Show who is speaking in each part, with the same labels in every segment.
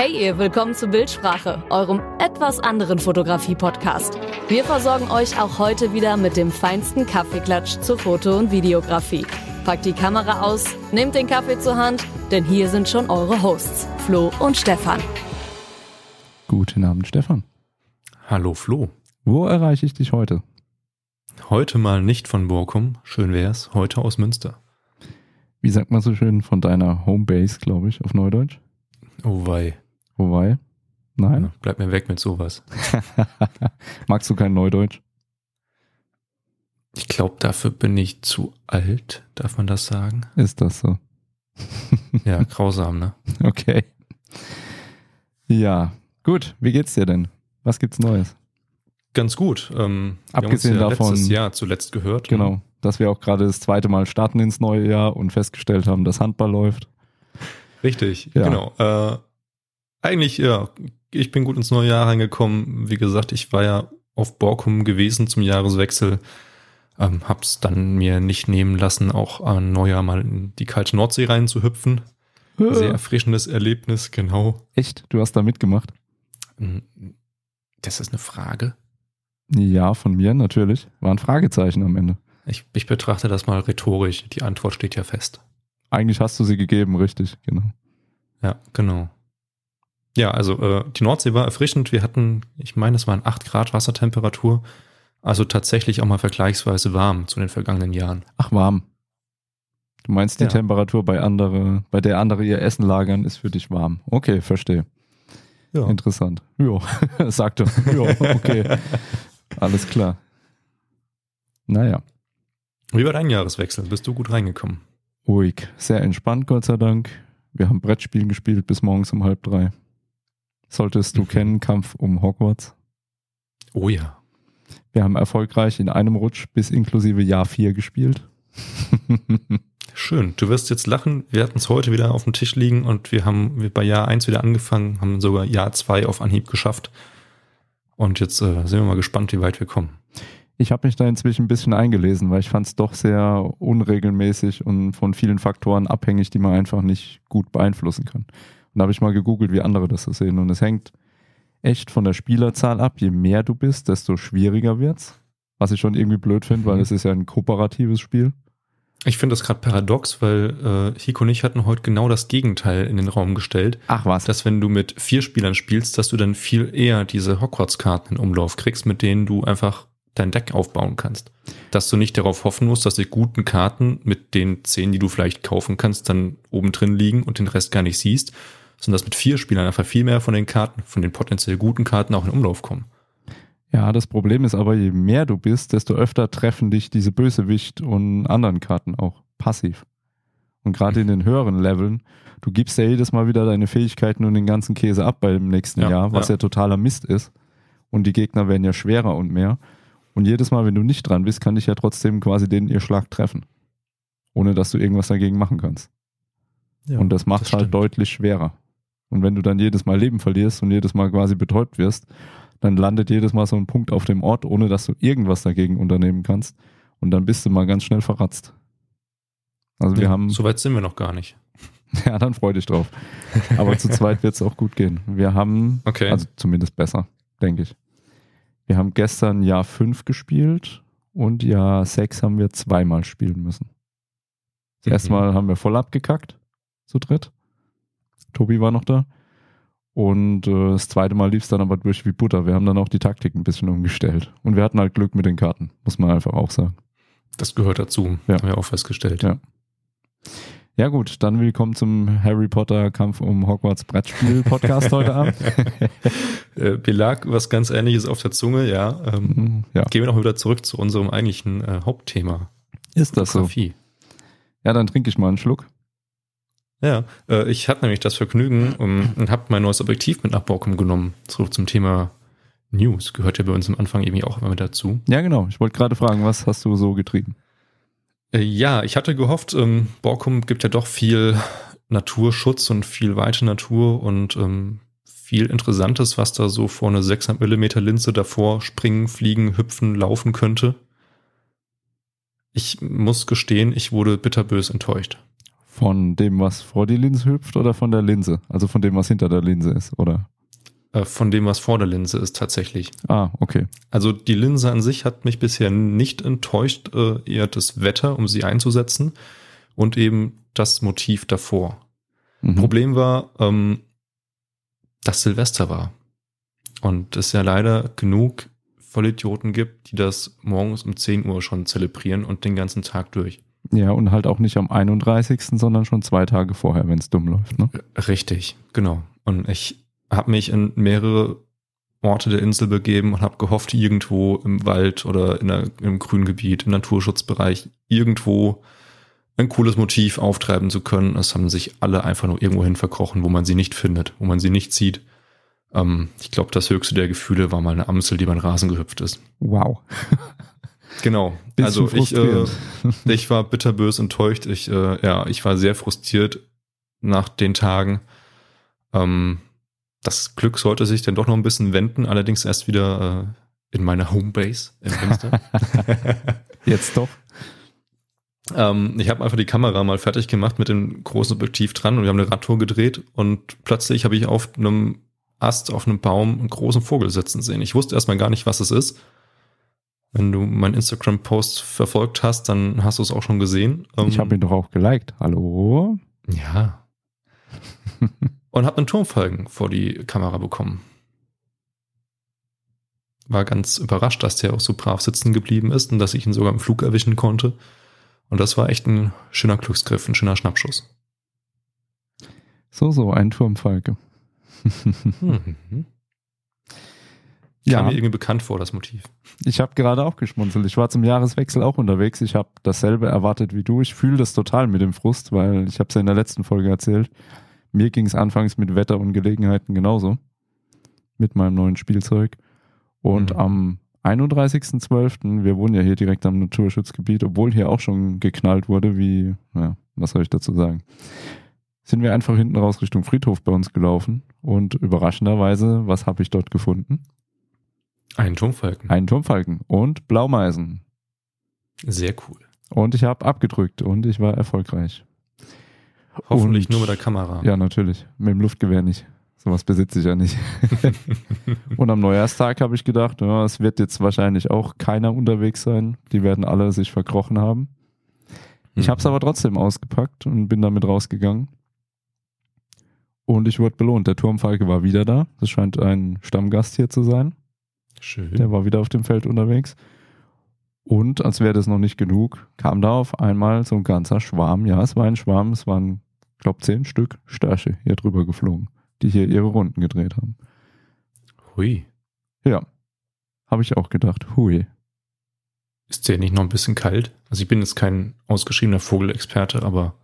Speaker 1: Hey ihr, willkommen zu Bildsprache, eurem etwas anderen Fotografie-Podcast. Wir versorgen euch auch heute wieder mit dem feinsten Kaffeeklatsch zur Foto- und Videografie. Packt die Kamera aus, nehmt den Kaffee zur Hand, denn hier sind schon eure Hosts, Flo und Stefan.
Speaker 2: Guten Abend, Stefan.
Speaker 3: Hallo Flo.
Speaker 2: Wo erreiche ich dich heute?
Speaker 3: Heute mal nicht von Borkum, schön wär's, heute aus Münster.
Speaker 2: Wie sagt man so schön von deiner Homebase, glaube ich, auf Neudeutsch?
Speaker 3: Oh wei.
Speaker 2: Wobei? Nein?
Speaker 3: Ja, bleib mir weg mit sowas.
Speaker 2: Magst du kein Neudeutsch?
Speaker 3: Ich glaube, dafür bin ich zu alt, darf man das sagen?
Speaker 2: Ist das so?
Speaker 3: ja, grausam, ne?
Speaker 2: Okay. Ja, gut. Wie geht's dir denn? Was gibt's Neues?
Speaker 3: Ganz gut. Ähm,
Speaker 2: Abgesehen
Speaker 3: ja
Speaker 2: davon-
Speaker 3: letztes Jahr zuletzt gehört.
Speaker 2: Genau, dass wir auch gerade das zweite Mal starten ins neue Jahr und festgestellt haben, dass Handball läuft.
Speaker 3: Richtig,
Speaker 2: Ja.
Speaker 3: genau. Äh, eigentlich, ja, ich bin gut ins neue Jahr reingekommen. Wie gesagt, ich war ja auf Borkum gewesen zum Jahreswechsel. Ähm, hab's dann mir nicht nehmen lassen, auch an Neujahr mal in die kalte Nordsee reinzuhüpfen. Sehr erfrischendes Erlebnis, genau.
Speaker 2: Echt? Du hast da mitgemacht?
Speaker 3: Das ist eine Frage.
Speaker 2: Ja, von mir natürlich. War ein Fragezeichen am Ende.
Speaker 3: Ich, ich betrachte das mal rhetorisch. Die Antwort steht ja fest.
Speaker 2: Eigentlich hast du sie gegeben, richtig, genau.
Speaker 3: Ja, genau. Ja, also äh, die Nordsee war erfrischend. Wir hatten, ich meine, es waren 8 Grad Wassertemperatur. Also tatsächlich auch mal vergleichsweise warm zu den vergangenen Jahren.
Speaker 2: Ach, warm. Du meinst, die
Speaker 3: Ja.
Speaker 2: Temperatur bei andere, bei der andere ihr Essen lagern, ist für dich warm. Okay, verstehe.
Speaker 3: Ja.
Speaker 2: Interessant. Jo, sagte. Jo, okay. Alles klar. Naja,
Speaker 3: Wie war dein Jahreswechsel? Bist du gut reingekommen?
Speaker 2: ruhig. Sehr entspannt, Gott sei Dank. Wir haben Brettspiel gespielt bis morgens um halb drei. Solltest du kennen, Kampf um Hogwarts.
Speaker 3: Oh ja.
Speaker 2: Wir haben erfolgreich in einem Rutsch bis inklusive Jahr 4 gespielt.
Speaker 3: Schön. Du wirst jetzt lachen. Wir hatten es heute wieder auf dem Tisch liegen und wir haben bei Jahr 1 wieder angefangen, haben sogar Jahr 2 auf Anhieb geschafft. Und jetzt äh, sind wir mal gespannt, wie weit wir kommen.
Speaker 2: Ich habe mich da inzwischen ein bisschen eingelesen, weil ich fand es doch sehr unregelmäßig und von vielen Faktoren abhängig, die man einfach nicht gut beeinflussen kann. Und da habe ich mal gegoogelt, wie andere das so sehen. Und es hängt echt von der Spielerzahl ab. Je mehr du bist, desto schwieriger wird's. Was ich schon irgendwie blöd finde, weil
Speaker 3: Mhm.
Speaker 2: es ist ja ein kooperatives Spiel.
Speaker 3: Ich finde das gerade paradox, weil äh, Hiko und ich hatten heute genau das Gegenteil in den Raum gestellt.
Speaker 2: Ach was.
Speaker 3: dass wenn du mit vier Spielern spielst, dass du dann viel eher diese Hogwarts-Karten in Umlauf kriegst, mit denen du einfach dein Deck aufbauen kannst. Dass du nicht darauf hoffen musst, dass die guten Karten mit den zehn, die du vielleicht kaufen kannst, dann oben drin liegen und den Rest gar nicht siehst, sondern dass mit vier Spielern einfach viel mehr von den Karten, von den potenziell guten Karten auch in Umlauf kommen.
Speaker 2: Ja, das Problem ist aber, je mehr du bist, desto öfter treffen dich diese Bösewicht und anderen Karten auch passiv. Und gerade in den höheren Leveln, du gibst ja jedes Mal wieder deine Fähigkeiten und den ganzen Käse ab beim nächsten
Speaker 3: Ja,
Speaker 2: Jahr, was ja.
Speaker 3: ja.
Speaker 2: totaler Mist ist. Und die Gegner werden ja schwerer und mehr. Und jedes Mal, wenn du nicht dran bist, kann dich ja trotzdem quasi den ihr Schlag treffen. Ohne dass du irgendwas dagegen machen kannst.
Speaker 3: Ja,
Speaker 2: und das macht
Speaker 3: das
Speaker 2: halt
Speaker 3: stimmt.
Speaker 2: deutlich schwerer. Und wenn du dann jedes Mal Leben verlierst und jedes Mal quasi betäubt wirst, dann landet jedes Mal so ein Punkt auf dem Ort, ohne dass du irgendwas dagegen unternehmen kannst. Und dann bist du mal ganz schnell verratzt. Also wir
Speaker 3: Ja,
Speaker 2: haben,
Speaker 3: So weit sind wir noch gar nicht.
Speaker 2: ja, dann freu dich drauf. Aber zu zweit wird es auch gut gehen. Wir haben,
Speaker 3: Okay.
Speaker 2: also zumindest besser, denke ich. Wir haben gestern Jahr 5 gespielt und Jahr 6 haben wir zweimal spielen müssen. Das erste
Speaker 3: Mhm.
Speaker 2: Mal haben wir voll abgekackt, zu dritt. Tobi war noch da. Und äh, das zweite Mal lief es dann aber durch wie Butter. Wir haben dann auch die Taktik ein bisschen umgestellt. Und wir hatten halt Glück mit den Karten, muss man einfach auch sagen.
Speaker 3: Das gehört dazu,
Speaker 2: Ja.
Speaker 3: haben wir auch festgestellt.
Speaker 2: Ja. Ja gut, dann willkommen zum Harry Potter Kampf um Hogwarts Brettspiel Podcast heute Abend.
Speaker 3: Äh, mir lag was ganz ähnliches auf der Zunge, ja. Ähm,
Speaker 2: ja,
Speaker 3: Gehen wir noch wieder zurück zu unserem eigentlichen äh, Hauptthema.
Speaker 2: ist das so?
Speaker 3: Fotografie.
Speaker 2: Ja, dann trinke ich mal einen Schluck.
Speaker 3: Ja, äh, ich hatte nämlich das Vergnügen um, und habe mein neues Objektiv mit nach Borkum genommen. Zurück zum Thema News. Gehört ja bei uns am Anfang irgendwie auch immer mit dazu.
Speaker 2: Ja, genau. Ich wollte gerade fragen, was hast du so getrieben?
Speaker 3: Äh, ja, ich hatte gehofft, ähm, Borkum gibt ja doch viel Naturschutz und viel weite Natur und ähm, viel Interessantes, was da so vor eine 600 Millimeter Linse davor springen, fliegen, hüpfen, laufen könnte. Ich muss gestehen, ich wurde bitterbös enttäuscht.
Speaker 2: Von dem, was vor die Linse hüpft oder von der Linse? Also von dem, was hinter der Linse ist, oder?
Speaker 3: Äh, von dem, was vor der Linse ist, tatsächlich.
Speaker 2: Ah, okay.
Speaker 3: Also die Linse an sich hat mich bisher nicht enttäuscht, äh, eher das Wetter, um sie einzusetzen und eben das Motiv davor.
Speaker 2: Mhm.
Speaker 3: Problem war, ähm, dass Silvester war. Und es ja leider genug Vollidioten gibt, die das morgens um 10 Uhr schon zelebrieren und den ganzen Tag durch.
Speaker 2: Ja, und halt auch nicht am 31., sondern schon zwei Tage vorher, wenn es dumm läuft. Ne?
Speaker 3: Richtig, genau. Und ich habe mich in mehrere Orte der Insel begeben und habe gehofft, irgendwo im Wald oder in einer, im Grüngebiet, im Naturschutzbereich, irgendwo ein cooles Motiv auftreiben zu können. Es haben sich alle einfach nur irgendwo hin verkrochen, wo man sie nicht findet, wo man sie nicht sieht. Ähm, ich glaube, das höchste der Gefühle war mal eine Amsel, die beim Rasen gehüpft ist.
Speaker 2: Wow.
Speaker 3: Genau.
Speaker 2: Bisschen
Speaker 3: also ich, äh, ich war bitterbös enttäuscht. Ich, äh, ja, ich war sehr frustriert nach den Tagen. Ähm, das Glück sollte sich dann doch noch ein bisschen wenden, allerdings erst wieder äh, in meiner Homebase in Münster.
Speaker 2: Jetzt doch.
Speaker 3: ähm, ich habe einfach die Kamera mal fertig gemacht mit dem großen Objektiv dran und wir haben eine Radtour gedreht und plötzlich habe ich auf einem Ast, auf einem Baum einen großen Vogel sitzen sehen. Ich wusste erstmal gar nicht, was es ist. Wenn du meinen Instagram-Post verfolgt hast, dann hast du es auch schon gesehen.
Speaker 2: Ich
Speaker 3: Ähm,
Speaker 2: habe ihn doch auch geliked. Hallo?
Speaker 3: Ja. Und habe einen Turmfalken vor die Kamera bekommen. War ganz überrascht, dass der auch so brav sitzen geblieben ist und dass ich ihn sogar im Flug erwischen konnte. Und das war echt ein schöner Glücksgriff, ein schöner Schnappschuss.
Speaker 2: So, so, ein Turmfalke.
Speaker 3: Mhm.
Speaker 2: Ja.
Speaker 3: Kam mir irgendwie bekannt vor, das Motiv.
Speaker 2: Ich habe gerade auch geschmunzelt. Ich war zum Jahreswechsel auch unterwegs. Ich habe dasselbe erwartet wie du. Ich fühle das total mit dem Frust, weil ich habe es ja in der letzten Folge erzählt. Mir ging es anfangs mit Wetter und Gelegenheiten genauso. Mit meinem neuen Spielzeug. Und
Speaker 3: Mhm.
Speaker 2: am 31.12., wir wohnen ja hier direkt am Naturschutzgebiet, obwohl hier auch schon geknallt wurde, wie, ja, was soll ich dazu sagen? Sind wir einfach hinten raus Richtung Friedhof bei uns gelaufen und überraschenderweise, was habe ich dort gefunden?
Speaker 3: Ein Turmfalken.
Speaker 2: Einen Turmfalken und Blaumeisen.
Speaker 3: Sehr cool.
Speaker 2: Und ich habe abgedrückt und ich war erfolgreich.
Speaker 3: Hoffentlich
Speaker 2: Und-
Speaker 3: nur mit der Kamera.
Speaker 2: Ja, natürlich. Mit dem Luftgewehr nicht. Sowas besitze ich ja nicht. und am Neujahrstag habe ich gedacht, ja, es wird jetzt wahrscheinlich auch keiner unterwegs sein. Die werden alle sich verkrochen haben. Ich habe es aber trotzdem ausgepackt und bin damit rausgegangen. Und ich wurde belohnt. Der Turmfalke war wieder da. Das scheint ein Stammgast hier zu sein.
Speaker 3: Schön.
Speaker 2: Der war wieder auf dem Feld unterwegs. Und als wäre das noch nicht genug, kam da auf einmal so ein ganzer Schwarm. Ja, es war ein Schwarm. Es waren, glaube zehn Stück Störche hier drüber geflogen, die hier ihre Runden gedreht haben.
Speaker 3: Hui.
Speaker 2: Ja, habe ich auch gedacht. Hui.
Speaker 3: Ist der nicht noch ein bisschen kalt? Also ich bin jetzt kein ausgeschriebener Vogelexperte, aber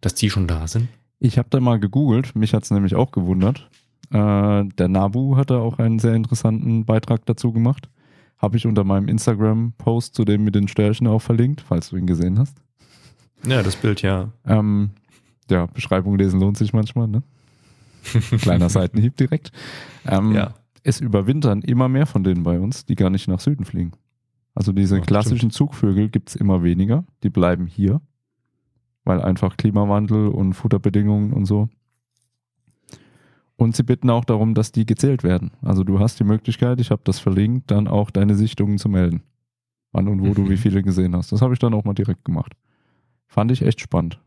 Speaker 3: dass die schon da sind?
Speaker 2: Ich habe da mal gegoogelt. Mich hat's nämlich auch gewundert. Äh, der Nabu hat da auch einen sehr interessanten Beitrag dazu gemacht. Habe ich unter meinem Instagram-Post zu dem mit den Störchen auch verlinkt, falls du ihn gesehen hast.
Speaker 3: Ja, das Bild ja.
Speaker 2: Ähm, ja, Beschreibung lesen lohnt sich manchmal, ne? Kleiner Seitenhieb direkt. Ähm,
Speaker 3: Ja.
Speaker 2: Es überwintern immer mehr von denen bei uns, die gar nicht nach Süden fliegen. Also diese
Speaker 3: Ja,
Speaker 2: klassischen Zugvögel gibt's immer weniger. Die bleiben hier, weil einfach Klimawandel und Futterbedingungen und so. Und sie bitten auch darum, dass die gezählt werden. Also du hast die Möglichkeit, ich habe das verlinkt, dann auch deine Sichtungen zu melden. Wann und wo du
Speaker 3: Mhm.
Speaker 2: wie viele gesehen hast. Das habe ich dann auch mal direkt gemacht. Fand ich echt spannend.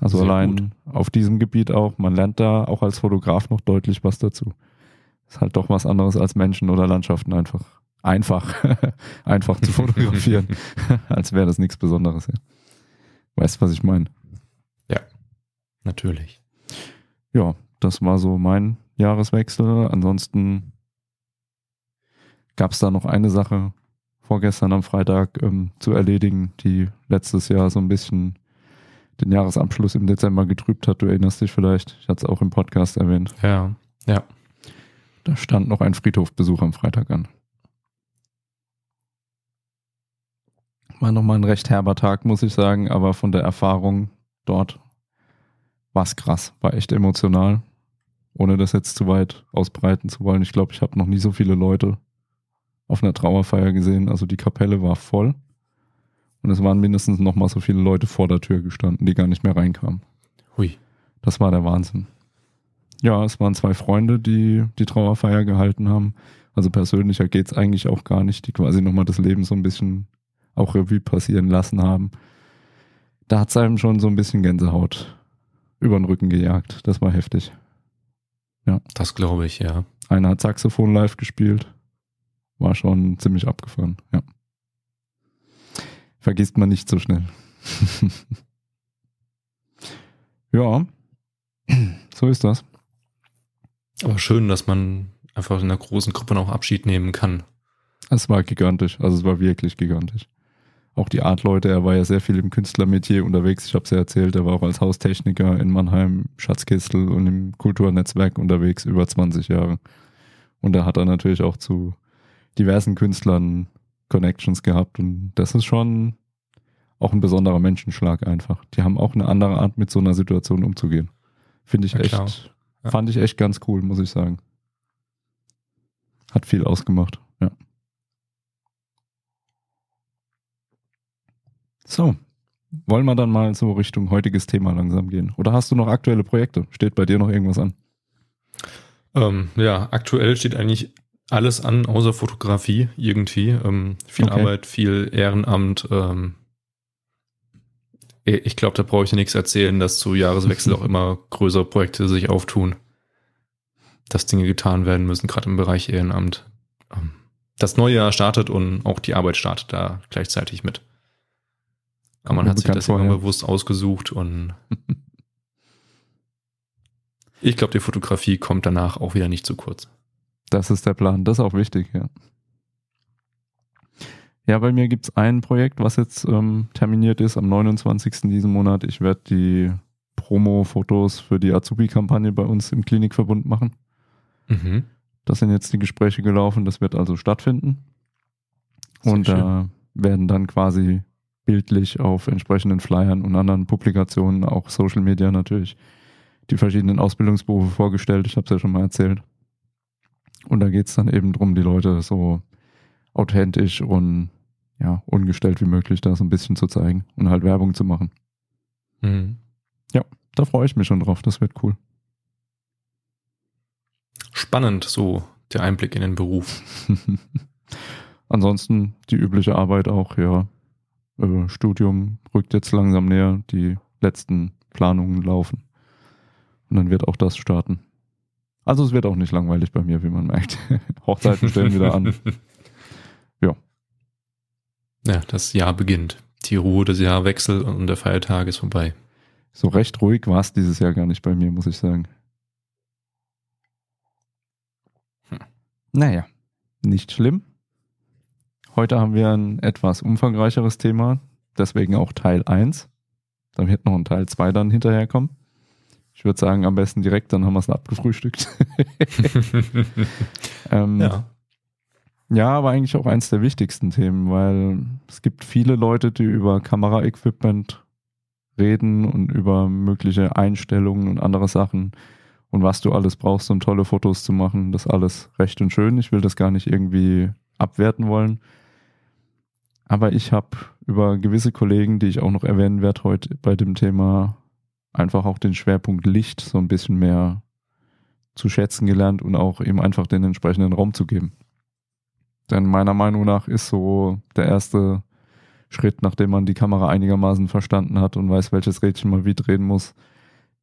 Speaker 2: Also
Speaker 3: Sehr
Speaker 2: allein
Speaker 3: gut.
Speaker 2: auf diesem Gebiet auch, man lernt da auch als Fotograf noch deutlich was dazu. Ist halt doch was anderes als Menschen oder Landschaften einfach. Einfach, einfach zu fotografieren, als wäre das nichts Besonderes. Ja. Weißt, was ich meine?
Speaker 3: Natürlich.
Speaker 2: Ja, das war so mein Jahreswechsel. Ansonsten gab es da noch eine Sache vorgestern am Freitag ähm, zu erledigen, die letztes Jahr so ein bisschen den Jahresabschluss im Dezember getrübt hat. Du erinnerst dich vielleicht, ich hatte es auch im Podcast erwähnt.
Speaker 3: Ja. Ja.
Speaker 2: Da stand noch ein Friedhofbesuch am Freitag an. War nochmal ein recht herber Tag, muss ich sagen, aber von der Erfahrung dort war es krass, war echt emotional. Ohne das jetzt zu weit ausbreiten zu wollen. Ich glaube, ich habe noch nie so viele Leute auf einer Trauerfeier gesehen. Also die Kapelle war voll. Und es waren mindestens noch mal so viele Leute vor der Tür gestanden, die gar nicht mehr reinkamen.
Speaker 3: Hui.
Speaker 2: Das war der Wahnsinn. Ja, es waren zwei Freunde, die die Trauerfeier gehalten haben. Also persönlicher geht's eigentlich auch gar nicht, die quasi nochmal das Leben so ein bisschen auch Revue passieren lassen haben. Da hat's einem schon so ein bisschen Gänsehaut über den Rücken gejagt. Das war heftig.
Speaker 3: Das glaube ich, ja.
Speaker 2: Einer hat Saxophon live gespielt. War schon ziemlich abgefahren, ja. Vergisst man nicht so schnell. ja, so ist das.
Speaker 3: Aber schön, dass man einfach in einer großen Gruppe noch Abschied nehmen kann.
Speaker 2: Es war gigantisch, also es war wirklich gigantisch. Auch die Art-Leute, er war ja sehr viel im Künstlermetier unterwegs. Ich habe es ja erzählt, er war auch als Haustechniker in Mannheim, Schatzkistel und im Kulturnetzwerk unterwegs über 20 Jahre. Und da hat er natürlich auch zu diversen Künstlern Connections gehabt und das ist schon auch ein besonderer Menschenschlag einfach. Die haben auch eine andere Art, mit so einer Situation umzugehen. Finde ich
Speaker 3: Ja,
Speaker 2: echt.
Speaker 3: Ja.
Speaker 2: fand ich echt ganz cool, muss ich sagen. Hat viel ausgemacht, ja. So, wollen wir dann mal so Richtung heutiges Thema langsam gehen? Oder hast du noch aktuelle Projekte? Steht bei dir noch irgendwas an?
Speaker 3: Ähm, ja, aktuell steht eigentlich alles an, außer Fotografie irgendwie. Ähm, viel
Speaker 2: Okay.
Speaker 3: Arbeit, viel Ehrenamt. Ähm, ich glaube, da brauche ich dir nichts erzählen, dass zu Jahreswechsel auch immer größere Projekte sich auftun. Dass Dinge getan werden müssen, gerade im Bereich Ehrenamt. Ähm, das neue Jahr startet und auch die Arbeit startet da gleichzeitig mit. Aber man hat sich das immer
Speaker 2: vor, ja.
Speaker 3: bewusst ausgesucht und ich glaube, die Fotografie kommt danach auch wieder nicht zu kurz.
Speaker 2: Das ist der Plan. Das ist auch wichtig, ja. Ja, bei mir gibt's ein Projekt, was jetzt ähm, terminiert ist am 29. diesen Monat. Ich werde die Promo-Fotos für die Azubi-Kampagne bei uns im Klinikverbund machen.
Speaker 3: Mhm.
Speaker 2: Das sind jetzt die Gespräche gelaufen. Das wird also stattfinden.
Speaker 3: Sehr
Speaker 2: und da werden dann quasi bildlich auf entsprechenden Flyern und anderen Publikationen, auch Social Media natürlich, die verschiedenen Ausbildungsberufe vorgestellt. Ich habe es ja schon mal erzählt. Und da geht's dann eben drum, die Leute so authentisch und ja, ungestellt wie möglich da so ein bisschen zu zeigen und halt Werbung zu machen.
Speaker 3: Mhm.
Speaker 2: Da freue ich mich schon drauf, das wird cool.
Speaker 3: Spannend, so der Einblick in den Beruf.
Speaker 2: Ansonsten die übliche Arbeit auch, ja. Äh, Studium rückt jetzt langsam näher, die letzten Planungen laufen. Und dann wird auch das starten. Also es wird auch nicht langweilig bei mir, wie man merkt. Hochzeiten stellen wieder an. Ja.
Speaker 3: Ja, das Jahr beginnt. Die Ruhe des Jahrwechsel und der Feiertag ist vorbei.
Speaker 2: So recht ruhig war es dieses Jahr gar nicht bei mir, muss ich sagen.
Speaker 3: Hm.
Speaker 2: Naja, nicht schlimm. Heute haben wir ein etwas umfangreicheres Thema, deswegen auch Teil 1. Da wird noch ein Teil 2 dann hinterherkommen. Ich würde sagen, am besten direkt, dann haben wir es abgefrühstückt. ähm,
Speaker 3: ja.
Speaker 2: ja, aber eigentlich auch eins der wichtigsten Themen, weil es gibt viele Leute, die über Kameraequipment reden und über mögliche Einstellungen und andere Sachen und was du alles brauchst, um tolle Fotos zu machen. Das alles recht und schön. Ich will das gar nicht irgendwie abwerten wollen. Aber ich habe über gewisse Kollegen, die ich auch noch erwähnen werde heute bei dem Thema, einfach auch den Schwerpunkt Licht so ein bisschen mehr zu schätzen gelernt und auch eben einfach den entsprechenden Raum zu geben. Denn meiner Meinung nach ist so der erste Schritt, nachdem man die Kamera einigermaßen verstanden hat und weiß, welches Rädchen man wie drehen muss,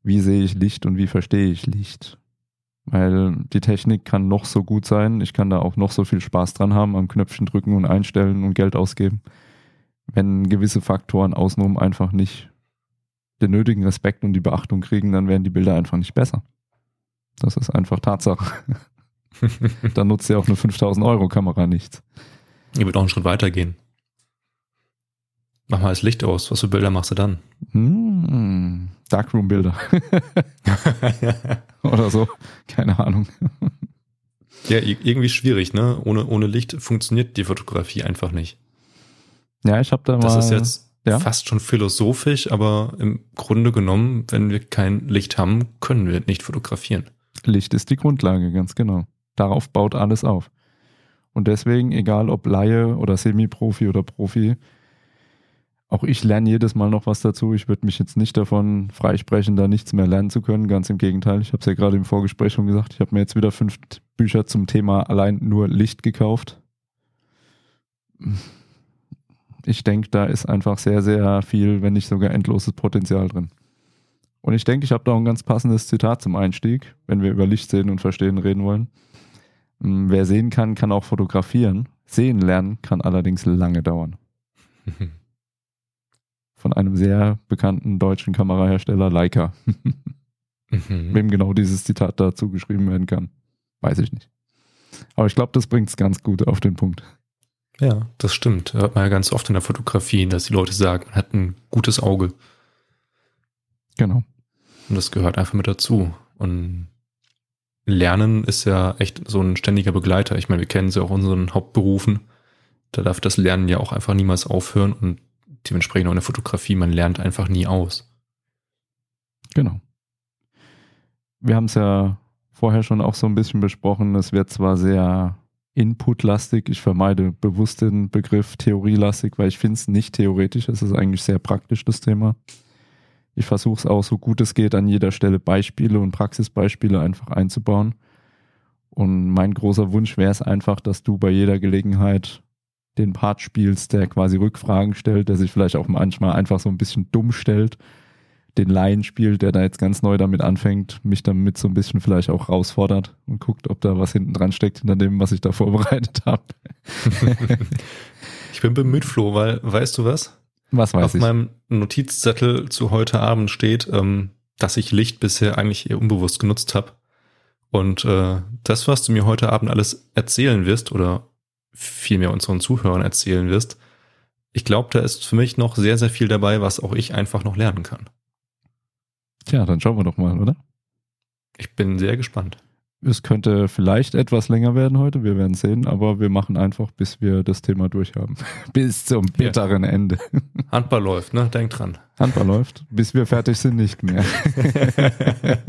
Speaker 2: wie sehe ich Licht und wie verstehe ich Licht. Weil die Technik kann noch so gut sein, ich kann da auch noch so viel Spaß dran haben, am Knöpfchen drücken und einstellen und Geld ausgeben. Wenn gewisse Faktoren außenrum einfach nicht den nötigen Respekt und die Beachtung kriegen, dann werden die Bilder einfach nicht besser. Das ist einfach Tatsache. Dann nutzt ja auch eine 5000 Euro Kamera nichts.
Speaker 3: Ich würde auch einen Schritt weiter gehen. Mach mal das Licht aus. Was für Bilder machst du dann?
Speaker 2: Hm, Darkroom-Bilder oder so. Keine Ahnung.
Speaker 3: ja, irgendwie schwierig, ne? Ohne, ohne Licht funktioniert die Fotografie einfach nicht.
Speaker 2: Ja, ich habe da mal.
Speaker 3: Das ist jetzt
Speaker 2: ja?
Speaker 3: fast schon philosophisch, aber im Grunde genommen, wenn wir kein Licht haben, können wir nicht fotografieren.
Speaker 2: Licht ist die Grundlage, ganz genau. Darauf baut alles auf. Und deswegen, egal ob Laie oder Semi-Profi oder Profi, auch ich lerne jedes Mal noch was dazu. Ich würde mich jetzt nicht davon freisprechen, da nichts mehr lernen zu können. Ganz im Gegenteil. Ich habe es ja gerade im Vorgespräch schon gesagt. Ich habe mir jetzt wieder fünf Bücher zum Thema allein nur Licht gekauft. Ich denke, da ist einfach sehr, sehr viel, wenn nicht sogar endloses Potenzial drin. Und ich denke, ich habe da auch ein ganz passendes Zitat zum Einstieg, wenn wir über Licht sehen und verstehen reden wollen. Hm, wer sehen kann, kann auch fotografieren. Sehen lernen kann allerdings lange dauern. von einem sehr bekannten deutschen Kamerahersteller Leica. mhm. Wem genau dieses Zitat dazu geschrieben werden kann, weiß ich nicht. Aber ich glaube, das bringt es ganz gut auf den Punkt.
Speaker 3: Ja, das stimmt. Hört man ja ganz oft in der Fotografie, dass die Leute sagen, man hat ein gutes Auge.
Speaker 2: Genau.
Speaker 3: Und das gehört einfach mit dazu. Und Lernen ist ja echt so ein ständiger Begleiter. Ich meine, wir kennen es ja auch in unseren Hauptberufen. Da darf das Lernen ja auch einfach niemals aufhören. Und dementsprechend auch in der Fotografie, man lernt einfach nie aus.
Speaker 2: Genau. Wir haben es ja vorher schon auch so ein bisschen besprochen. Es wird zwar sehr inputlastig, ich vermeide bewusst den Begriff theorielastig, weil ich finde es nicht theoretisch, es ist eigentlich sehr praktisch, das Thema. Ich versuche es auch so gut es geht an jeder Stelle Beispiele und Praxisbeispiele einfach einzubauen. Und mein großer Wunsch wäre es einfach, dass du bei jeder Gelegenheit den Part spielst, der quasi Rückfragen stellt, der sich vielleicht auch manchmal einfach so ein bisschen dumm stellt, den Laien spielt, der da jetzt ganz neu damit anfängt, mich damit so ein bisschen vielleicht auch herausfordert und guckt, ob da was hinten dran steckt hinter dem, was ich da vorbereitet habe.
Speaker 3: ich bin bemüht, Flo, weil, weißt du was?
Speaker 2: Was weiß
Speaker 3: Auf
Speaker 2: ich?
Speaker 3: Auf meinem Notizzettel zu heute Abend steht, ähm, dass ich Licht bisher eigentlich eher unbewusst genutzt habe. Und äh, das, was du mir heute Abend alles erzählen wirst oder viel mehr unseren Zuhörern erzählen wirst. Ich glaube, da ist für mich noch sehr, sehr viel dabei, was auch ich einfach noch lernen kann.
Speaker 2: Tja, dann schauen wir doch mal, oder?
Speaker 3: Ich bin sehr gespannt.
Speaker 2: Es könnte vielleicht etwas länger werden heute, wir werden sehen, aber wir machen einfach, bis wir das Thema durchhaben. bis zum bitteren ja. Ende.
Speaker 3: Handball läuft, ne? Denk dran.
Speaker 2: Handball läuft, bis wir fertig sind, nicht mehr.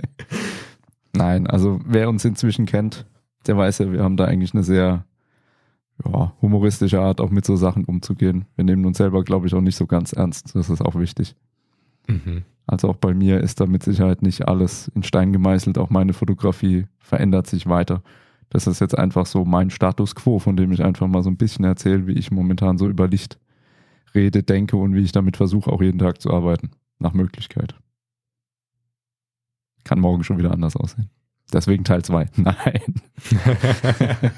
Speaker 2: Nein, also wer uns inzwischen kennt, der weiß ja, wir haben da eigentlich eine sehr ja, humoristische Art, auch mit so Sachen umzugehen. Wir nehmen uns selber, glaube ich, auch nicht so ganz ernst. Das ist auch wichtig. Mhm. Also auch bei mir ist da mit Sicherheit nicht alles in Stein gemeißelt. Auch meine Fotografie verändert sich weiter. Das ist jetzt einfach so mein Status quo, von dem ich einfach mal so ein bisschen erzähle, wie ich momentan so über Licht rede, denke und wie ich damit versuche, auch jeden Tag zu arbeiten. Nach Möglichkeit. Kann morgen schon wieder anders aussehen. Deswegen Teil 2. Nein.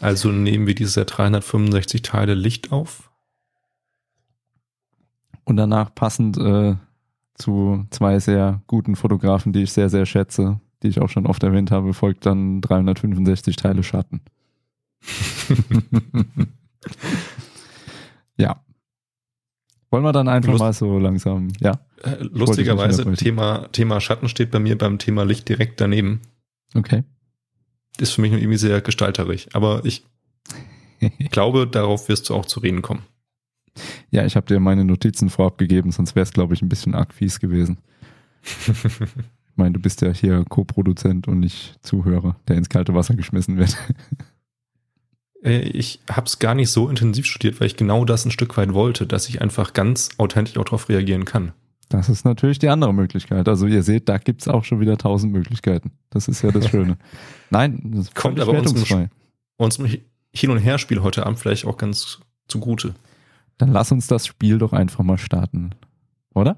Speaker 3: Also nehmen wir diese 365 Teile Licht auf.
Speaker 2: Und danach passend äh, zu zwei sehr guten Fotografen, die ich sehr, sehr schätze, die ich auch schon oft erwähnt habe, folgt dann 365 Teile Schatten. ja. Wollen wir dann einfach Lust mal so langsam, ja.
Speaker 3: Äh, lustigerweise, Thema, Thema Schatten steht bei mir beim Thema Licht direkt daneben.
Speaker 2: Okay
Speaker 3: ist für mich irgendwie sehr gestalterisch. Aber ich glaube, darauf wirst du auch zu reden kommen.
Speaker 2: Ja, ich habe dir meine Notizen vorab gegeben, sonst wäre es, glaube ich, ein bisschen arg fies gewesen. ich meine, du bist ja hier Co-Produzent und nicht Zuhörer, der ins kalte Wasser geschmissen wird.
Speaker 3: Äh, ich habe es gar nicht so intensiv studiert, weil ich genau das ein Stück weit wollte, dass ich einfach ganz authentisch auch darauf reagieren kann.
Speaker 2: Das ist natürlich die andere Möglichkeit. Also ihr seht, da gibt's auch schon wieder tausend Möglichkeiten. Das ist ja das Schöne. Nein, das
Speaker 3: kommt aber unserem, unserem Hin- und Herspiel heute Abend vielleicht auch ganz zugute.
Speaker 2: Dann lass uns das Spiel doch einfach mal starten. Oder?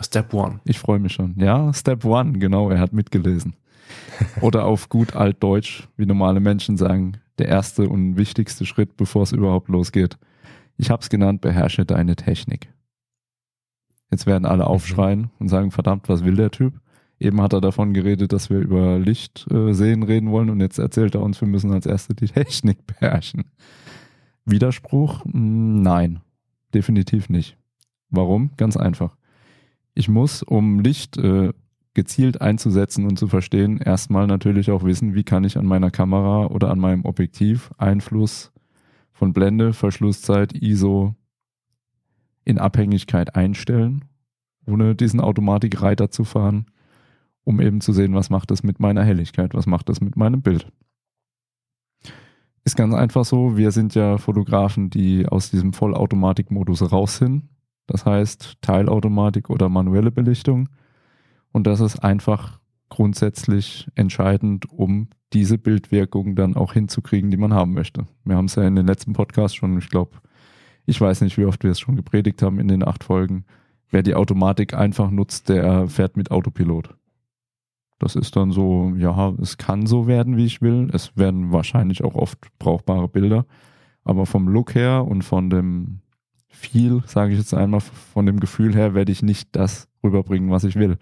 Speaker 3: Step One.
Speaker 2: Ich freue mich schon. Ja, Step One, genau, er hat mitgelesen. Oder auf gut altdeutsch, wie normale Menschen sagen, der erste und wichtigste Schritt, bevor es überhaupt losgeht. Ich habe es genannt, beherrsche deine Technik. Jetzt werden alle mhm. aufschreien und sagen, verdammt, was will der Typ? Eben hat er davon geredet, dass wir über Licht äh, sehen reden wollen und jetzt erzählt er uns, wir müssen als Erste die Technik beherrschen. Widerspruch? Hm, nein, definitiv nicht. Warum? Ganz einfach. Ich muss, um Licht äh, gezielt einzusetzen und zu verstehen, erstmal natürlich auch wissen, wie kann ich an meiner Kamera oder an meinem Objektiv Einfluss von Blende, Verschlusszeit, ISO, in Abhängigkeit einstellen, ohne diesen Automatikreiter zu fahren, um eben zu sehen, was macht das mit meiner Helligkeit, was macht das mit meinem Bild. Ist ganz einfach so, wir sind ja Fotografen, die aus diesem Vollautomatikmodus raus sind. Das heißt Teilautomatik oder manuelle Belichtung. Und das ist einfach grundsätzlich entscheidend, um diese Bildwirkung dann auch hinzukriegen, die man haben möchte. Wir haben es ja in den letzten Podcasts schon, ich glaube, ich weiß nicht, wie oft wir es schon gepredigt haben in den acht Folgen. Wer die Automatik einfach nutzt, der fährt mit Autopilot. Das ist dann so, ja, es kann so werden, wie ich will. Es werden wahrscheinlich auch oft brauchbare Bilder. Aber vom Look her und von dem Feel, sage ich jetzt einmal, von dem Gefühl her, werde ich nicht das rüberbringen, was ich will.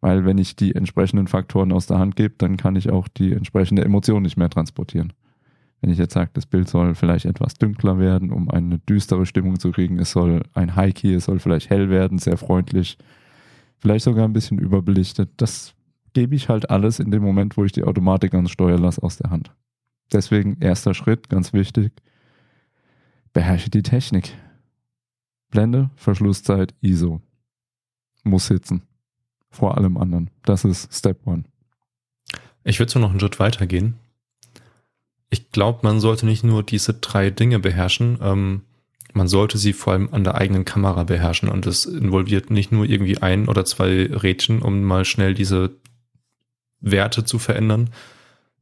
Speaker 2: Weil wenn ich die entsprechenden Faktoren aus der Hand gebe, dann kann ich auch die entsprechende Emotion nicht mehr transportieren. Wenn ich jetzt sage, das Bild soll vielleicht etwas dünkler werden, um eine düstere Stimmung zu kriegen, es soll ein High-Key, es soll vielleicht hell werden, sehr freundlich, vielleicht sogar ein bisschen überbelichtet, das gebe ich halt alles in dem Moment, wo ich die Automatik ans Steuer lasse, aus der Hand. Deswegen erster Schritt, ganz wichtig, beherrsche die Technik. Blende, Verschlusszeit, ISO. Muss sitzen. Vor allem anderen. Das ist Step One.
Speaker 3: Ich würde so noch einen Schritt weiter gehen. Ich glaube, man sollte nicht nur diese drei Dinge beherrschen, ähm, man sollte sie vor allem an der eigenen Kamera beherrschen und das involviert nicht nur irgendwie ein oder zwei Rädchen, um mal schnell diese Werte zu verändern.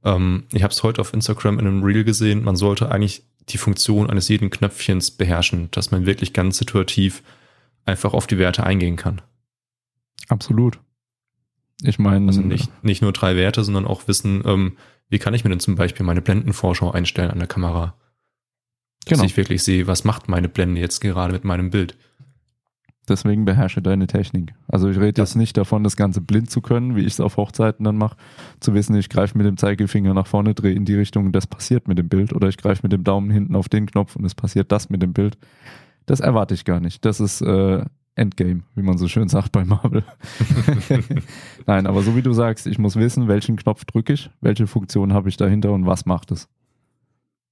Speaker 3: Ähm, ich habe es heute auf Instagram in einem Reel gesehen, man sollte eigentlich die Funktion eines jeden Knöpfchens beherrschen, dass man wirklich ganz situativ einfach auf die Werte eingehen kann.
Speaker 2: Absolut. Ich meine.
Speaker 3: Also nicht, nicht nur drei Werte, sondern auch wissen, ähm, wie kann ich mir denn zum Beispiel meine Blendenvorschau einstellen an der Kamera? Dass genau. ich wirklich sehe, was macht meine Blende jetzt gerade mit meinem Bild.
Speaker 2: Deswegen beherrsche deine Technik. Also ich rede jetzt nicht davon, das Ganze blind zu können, wie ich es auf Hochzeiten dann mache, zu wissen, ich greife mit dem Zeigefinger nach vorne, drehe in die Richtung und das passiert mit dem Bild oder ich greife mit dem Daumen hinten auf den Knopf und es passiert das mit dem Bild. Das erwarte ich gar nicht. Das ist äh, Endgame, wie man so schön sagt bei Marvel. Nein, aber so wie du sagst, ich muss wissen, welchen Knopf drücke ich, welche Funktion habe ich dahinter und was macht es.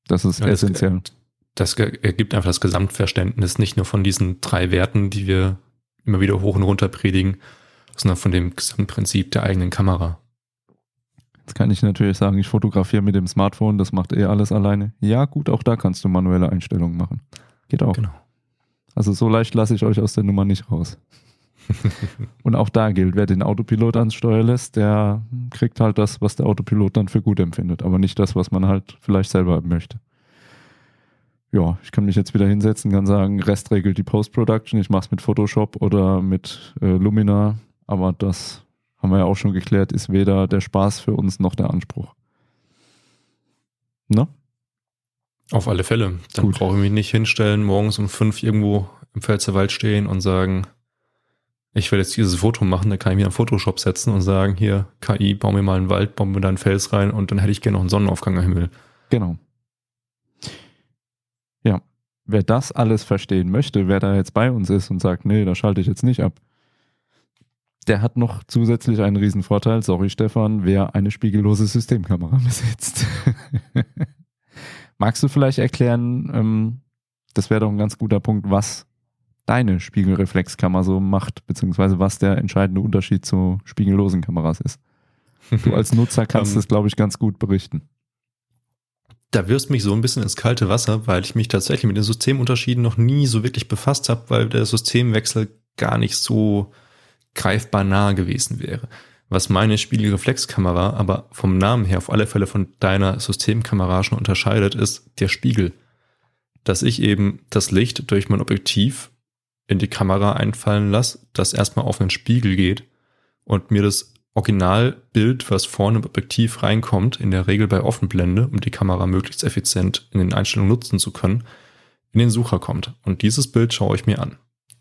Speaker 2: Das ist ja, essentiell.
Speaker 3: Das, das ergibt einfach das Gesamtverständnis nicht nur von diesen drei Werten, die wir immer wieder hoch und runter predigen, sondern von dem Gesamtprinzip der eigenen Kamera.
Speaker 2: Jetzt kann ich natürlich sagen, ich fotografiere mit dem Smartphone, das macht eh alles alleine. Ja, gut, auch da kannst du manuelle Einstellungen machen. Geht auch. Genau. Also so leicht lasse ich euch aus der Nummer nicht raus. und auch da gilt, wer den Autopilot ans Steuer lässt, der kriegt halt das, was der Autopilot dann für gut empfindet, aber nicht das, was man halt vielleicht selber möchte ja, ich kann mich jetzt wieder hinsetzen, kann sagen, Rest regelt die Post-Production, ich mache es mit Photoshop oder mit äh, Lumina, aber das haben wir ja auch schon geklärt, ist weder der Spaß für uns noch der Anspruch.
Speaker 3: Ne? Auf alle Fälle. Dann brauche ich mich nicht hinstellen, morgens um fünf irgendwo im Pfälzerwald stehen und sagen, ich will jetzt dieses Foto machen, dann kann ich mir am Photoshop setzen und sagen, hier, KI, bau mir mal einen Wald, bau mir da einen Fels rein und dann hätte ich gerne noch einen Sonnenaufgang am Himmel.
Speaker 2: Genau. Wer das alles verstehen möchte, wer da jetzt bei uns ist und sagt, nee, da schalte ich jetzt nicht ab, der hat noch zusätzlich einen riesen Vorteil, sorry Stefan, wer eine spiegellose Systemkamera besitzt. Magst du vielleicht erklären, ähm, das wäre doch ein ganz guter Punkt, was deine Spiegelreflexkamera so macht, beziehungsweise was der entscheidende Unterschied zu spiegellosen Kameras ist. Du als Nutzer kannst es, glaube ich, ganz gut berichten
Speaker 3: da wirst mich so ein bisschen ins kalte Wasser, weil ich mich tatsächlich mit den Systemunterschieden noch nie so wirklich befasst habe, weil der Systemwechsel gar nicht so greifbar nah gewesen wäre. Was meine Spiegelreflexkamera aber vom Namen her auf alle Fälle von deiner Systemkamera schon unterscheidet, ist der Spiegel. Dass ich eben das Licht durch mein Objektiv in die Kamera einfallen lasse, das erstmal auf einen Spiegel geht und mir das Originalbild, was vorne im Objektiv reinkommt, in der Regel bei Offenblende, um die Kamera möglichst effizient in den Einstellungen nutzen zu können, in den Sucher kommt. Und dieses Bild schaue ich mir an.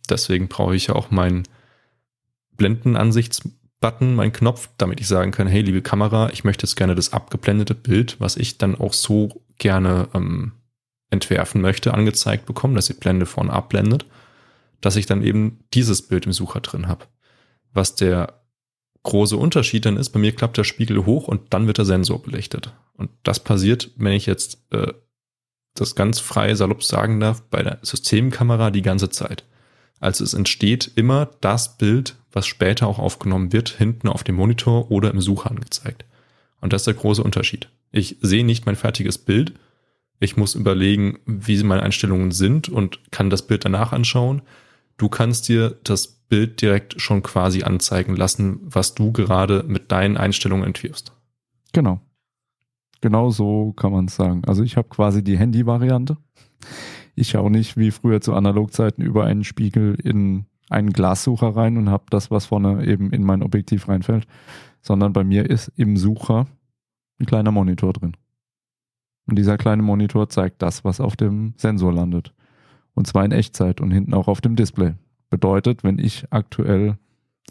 Speaker 3: Deswegen brauche ich ja auch meinen Blendenansichtsbutton, meinen Knopf, damit ich sagen kann, hey, liebe Kamera, ich möchte jetzt gerne das abgeblendete Bild, was ich dann auch so gerne ähm, entwerfen möchte, angezeigt bekommen, dass die Blende vorne abblendet, dass ich dann eben dieses Bild im Sucher drin habe. Was der große Unterschied dann ist, bei mir klappt der Spiegel hoch und dann wird der Sensor belichtet. Und das passiert, wenn ich jetzt äh, das ganz frei salopp sagen darf, bei der Systemkamera die ganze Zeit. Also es entsteht immer das Bild, was später auch aufgenommen wird, hinten auf dem Monitor oder im Sucher angezeigt. Und das ist der große Unterschied. Ich sehe nicht mein fertiges Bild. Ich muss überlegen, wie meine Einstellungen sind und kann das Bild danach anschauen. Du kannst dir das Bild direkt schon quasi anzeigen lassen, was du gerade mit deinen Einstellungen entwirfst.
Speaker 2: Genau. Genau so kann man es sagen. Also ich habe quasi die Handy-Variante. Ich schaue nicht wie früher zu Analogzeiten über einen Spiegel in einen Glassucher rein und habe das, was vorne eben in mein Objektiv reinfällt, sondern bei mir ist im Sucher ein kleiner Monitor drin. Und dieser kleine Monitor zeigt das, was auf dem Sensor landet. Und zwar in Echtzeit und hinten auch auf dem Display. Bedeutet, wenn ich aktuell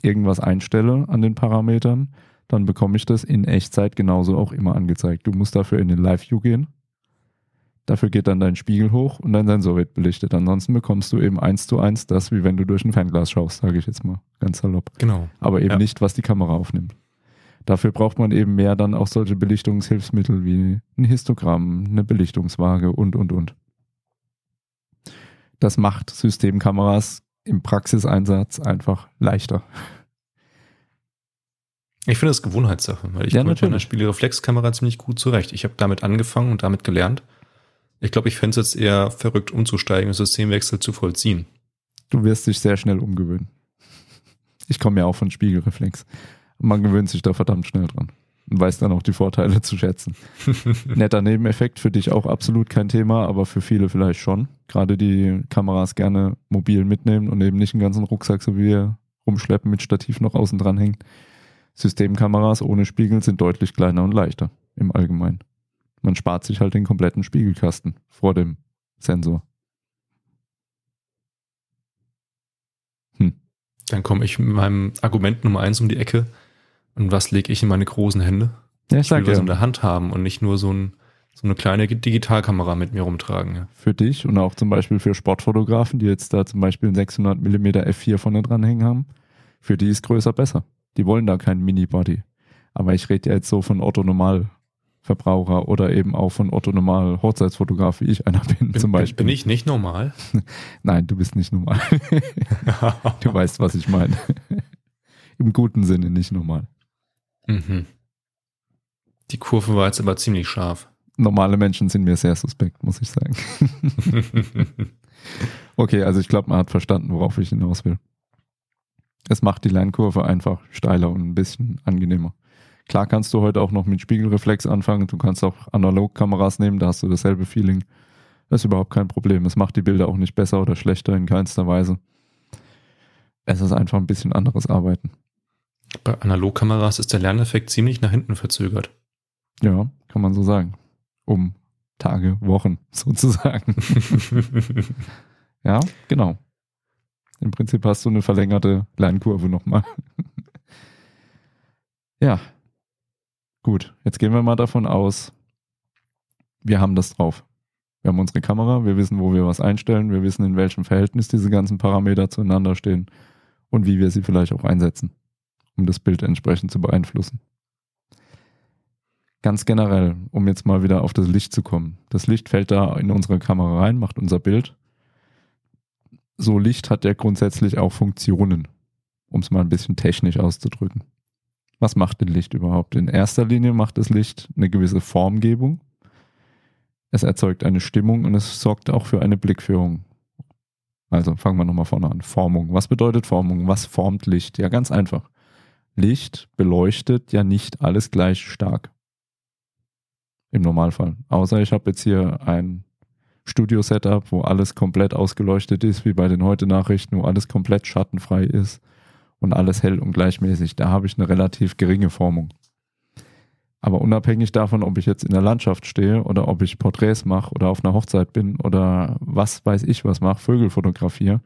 Speaker 2: irgendwas einstelle an den Parametern, dann bekomme ich das in Echtzeit genauso auch immer angezeigt. Du musst dafür in den Live-View gehen. Dafür geht dann dein Spiegel hoch und dein Sensor wird belichtet. Ansonsten bekommst du eben eins zu eins das, wie wenn du durch ein Fernglas schaust, sage ich jetzt mal ganz salopp.
Speaker 3: Genau.
Speaker 2: Aber eben
Speaker 3: Ja.
Speaker 2: nicht, was die Kamera aufnimmt. Dafür braucht man eben mehr dann auch solche Belichtungshilfsmittel wie ein Histogramm, eine Belichtungswaage und, und, und. Das macht Systemkameras im Praxiseinsatz einfach leichter.
Speaker 3: Ich finde das Gewohnheitssache, weil ich
Speaker 2: Ja,
Speaker 3: komme mit meiner
Speaker 2: natürlich.
Speaker 3: Spiegelreflexkamera ziemlich gut zurecht. Ich habe damit angefangen und damit gelernt. Ich glaube, ich fände es jetzt eher verrückt, umzusteigen und Systemwechsel zu vollziehen.
Speaker 2: Du wirst dich sehr schnell umgewöhnen. Ich komme ja auch von Spiegelreflex. Man gewöhnt sich da verdammt schnell dran weiß dann auch die Vorteile zu schätzen. Netter Nebeneffekt für dich auch absolut kein Thema, aber für viele vielleicht schon. Gerade die Kameras gerne mobil mitnehmen und eben nicht einen ganzen Rucksack, so wie wir rumschleppen, mit Stativ noch außen dran hängen. Systemkameras ohne Spiegel sind deutlich kleiner und leichter im Allgemeinen. Man spart sich halt den kompletten Spiegelkasten vor dem Sensor.
Speaker 3: Dann komme ich mit meinem Argument Nummer eins um die Ecke. Und was lege ich in meine großen Hände?
Speaker 2: Ja, ich sag ja,
Speaker 3: in der Hand haben und nicht nur so, ein, so eine kleine Digitalkamera mit mir rumtragen. Ja.
Speaker 2: für dich und auch zum Beispiel für Sportfotografen, die jetzt da zum Beispiel einen 600 mm f4 vorne dranhängen haben, für die ist größer besser. Die wollen da keinen Mini-Body. Aber ich rede ja jetzt so von Otto Normalverbraucher oder eben auch von Otto Normal Hochzeitsfotograf, wie ich einer bin,
Speaker 3: Bin,
Speaker 2: zum Beispiel.
Speaker 3: bin ich nicht normal?
Speaker 2: Nein, du bist nicht normal. du weißt, was ich meine. Im guten Sinne nicht normal.
Speaker 3: Mhm. Die Kurve war jetzt aber ziemlich scharf.
Speaker 2: Normale Menschen sind mir sehr suspekt, muss ich sagen. Okay, also ich glaube, man hat verstanden, worauf ich hinaus will. Es macht die Lernkurve einfach steiler und ein bisschen angenehmer. Klar kannst du heute auch noch mit Spiegelreflex anfangen. Du kannst auch Analogkameras nehmen, da hast du dasselbe Feeling. Das ist überhaupt kein Problem. Es macht die Bilder auch nicht besser oder schlechter in keinster Weise. Es ist einfach ein bisschen anderes Arbeiten.
Speaker 3: Bei Analogkameras ist der Lerneffekt ziemlich nach hinten verzögert.
Speaker 2: Ja, kann man so sagen. Um Tage, Wochen sozusagen. Ja, genau. Im Prinzip hast du eine verlängerte Lernkurve nochmal. ja. Gut, jetzt gehen wir mal davon aus, wir haben das drauf. Wir haben unsere Kamera, wir wissen, wo wir was einstellen, wir wissen, in welchem Verhältnis diese ganzen Parameter zueinander stehen und wie wir sie vielleicht auch einsetzen, um das Bild entsprechend zu beeinflussen. Ganz generell, um jetzt mal wieder auf das Licht zu kommen. Das Licht fällt da in unsere Kamera rein, macht unser Bild so Licht hat ja grundsätzlich auch Funktionen, um es mal ein bisschen technisch auszudrücken. Was macht denn Licht überhaupt? In erster Linie macht das Licht eine gewisse Formgebung. Es erzeugt eine Stimmung und es sorgt auch für eine Blickführung. Also fangen wir nochmal vorne an. Formung. Was bedeutet Formung? Was formt Licht? Ja, ganz einfach. Licht beleuchtet ja nicht alles gleich stark. Im Normalfall. Außer ich habe jetzt hier ein Studio-Setup, wo alles komplett ausgeleuchtet ist, wie bei den Heute-Nachrichten, wo alles komplett schattenfrei ist und alles hell und gleichmäßig. Da habe ich eine relativ geringe Formung. Aber unabhängig davon, ob ich jetzt in der Landschaft stehe oder ob ich Porträts mache oder auf einer Hochzeit bin oder was weiß ich was mache, Vögel fotografiere,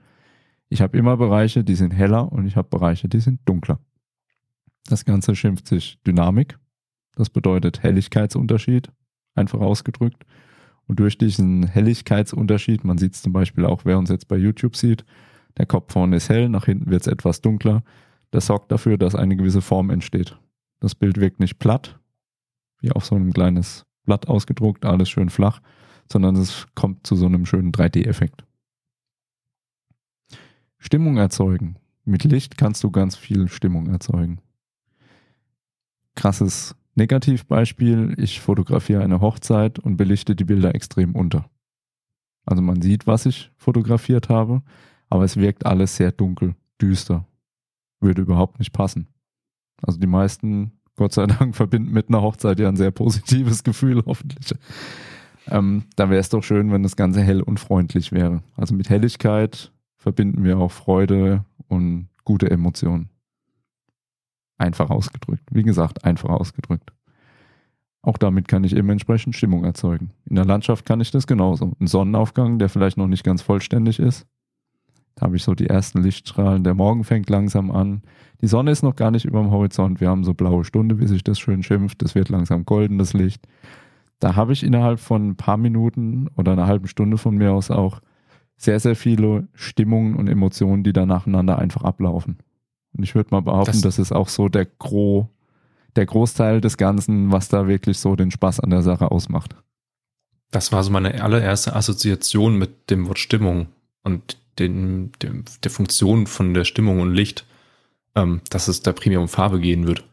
Speaker 2: ich habe immer Bereiche, die sind heller und ich habe Bereiche, die sind dunkler. Das Ganze schimpft sich Dynamik. Das bedeutet Helligkeitsunterschied, einfach ausgedrückt. Und durch diesen Helligkeitsunterschied, man sieht es zum Beispiel auch, wer uns jetzt bei YouTube sieht, der Kopf vorne ist hell, nach hinten wird es etwas dunkler. Das sorgt dafür, dass eine gewisse Form entsteht. Das Bild wirkt nicht platt, wie auf so einem kleines Blatt ausgedruckt, alles schön flach, sondern es kommt zu so einem schönen 3D-Effekt. Stimmung erzeugen. Mit Licht kannst du ganz viel Stimmung erzeugen. Krasses Negativbeispiel, ich fotografiere eine Hochzeit und belichte die Bilder extrem unter. Also man sieht, was ich fotografiert habe, aber es wirkt alles sehr dunkel, düster. Würde überhaupt nicht passen. Also die meisten, Gott sei Dank, verbinden mit einer Hochzeit ja ein sehr positives Gefühl, hoffentlich. Ähm, da wäre es doch schön, wenn das Ganze hell und freundlich wäre. Also mit Helligkeit verbinden wir auch Freude und gute Emotionen. Einfach ausgedrückt. Wie gesagt, einfach ausgedrückt. Auch damit kann ich eben entsprechend Stimmung erzeugen. In der Landschaft kann ich das genauso. Ein Sonnenaufgang, der vielleicht noch nicht ganz vollständig ist. Da habe ich so die ersten Lichtstrahlen. Der Morgen fängt langsam an. Die Sonne ist noch gar nicht über dem Horizont. Wir haben so blaue Stunde, wie sich das schön schimpft. Das wird langsam goldenes Licht. Da habe ich innerhalb von ein paar Minuten oder einer halben Stunde von mir aus auch sehr, sehr viele Stimmungen und Emotionen, die da nacheinander einfach ablaufen. Und ich würde mal behaupten, das, das, ist auch so der, Gro, der Großteil des Ganzen, was da wirklich so den Spaß an der Sache ausmacht.
Speaker 3: Das war so meine allererste Assoziation mit dem Wort Stimmung und den, dem, der Funktion von der Stimmung und Licht, ähm, dass es da primär um Farbe gehen wird.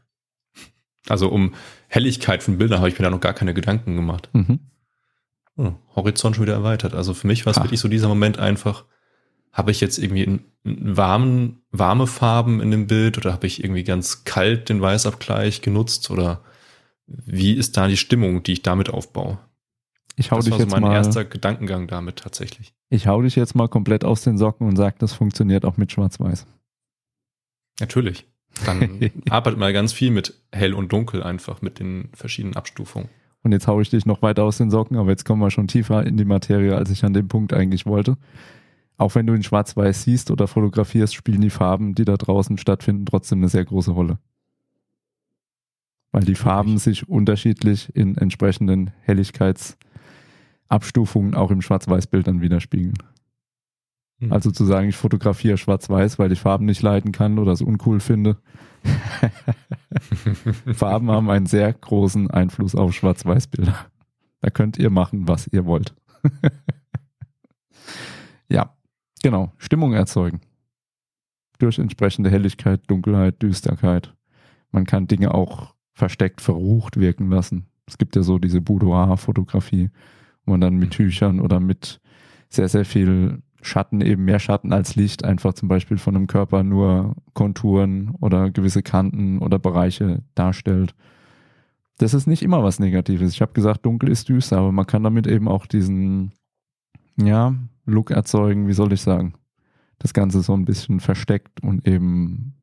Speaker 3: Also um Helligkeit von Bildern habe ich mir da noch gar keine Gedanken gemacht. Mhm. Oh, Horizont schon wieder erweitert. Also für mich war es wirklich so dieser Moment einfach, habe ich jetzt irgendwie einen, einen warmen, warme Farben in dem Bild oder habe ich irgendwie ganz kalt den Weißabgleich genutzt oder wie ist da die Stimmung, die ich damit aufbaue?
Speaker 2: Ich hau
Speaker 3: das
Speaker 2: dich
Speaker 3: war
Speaker 2: jetzt
Speaker 3: so mein
Speaker 2: mal,
Speaker 3: erster Gedankengang damit tatsächlich.
Speaker 2: Ich hau dich jetzt mal komplett aus den Socken und sag, das funktioniert auch mit Schwarz-Weiß.
Speaker 3: Natürlich. Dann arbeitet man ganz viel mit hell und dunkel einfach, mit den verschiedenen Abstufungen.
Speaker 2: Und jetzt haue ich dich noch weiter aus den Socken, aber jetzt kommen wir schon tiefer in die Materie, als ich an dem Punkt eigentlich wollte. Auch wenn du in Schwarz-Weiß siehst oder fotografierst, spielen die Farben, die da draußen stattfinden, trotzdem eine sehr große Rolle. Weil die Farben sich unterschiedlich in entsprechenden Helligkeitsabstufungen auch im Schwarz-Weiß-Bild dann widerspiegeln. Hm. Also zu sagen, ich fotografiere schwarz-weiß, weil ich Farben nicht leiten kann oder es uncool finde. Farben haben einen sehr großen Einfluss auf Schwarz-Weiß-Bilder. Da könnt ihr machen, was ihr wollt. ja, genau. Stimmung erzeugen. Durch entsprechende Helligkeit, Dunkelheit, Düsterkeit. Man kann Dinge auch versteckt, verrucht wirken lassen. Es gibt ja so diese Boudoir-Fotografie, wo man dann mit Tüchern oder mit sehr, sehr viel Schatten eben mehr Schatten als Licht, einfach zum Beispiel von einem Körper nur Konturen oder gewisse Kanten oder Bereiche darstellt. Das ist nicht immer was Negatives. Ich habe gesagt, dunkel ist düster, aber man kann damit eben auch diesen, ja, Look erzeugen, wie soll ich sagen, das Ganze so ein bisschen versteckt und eben,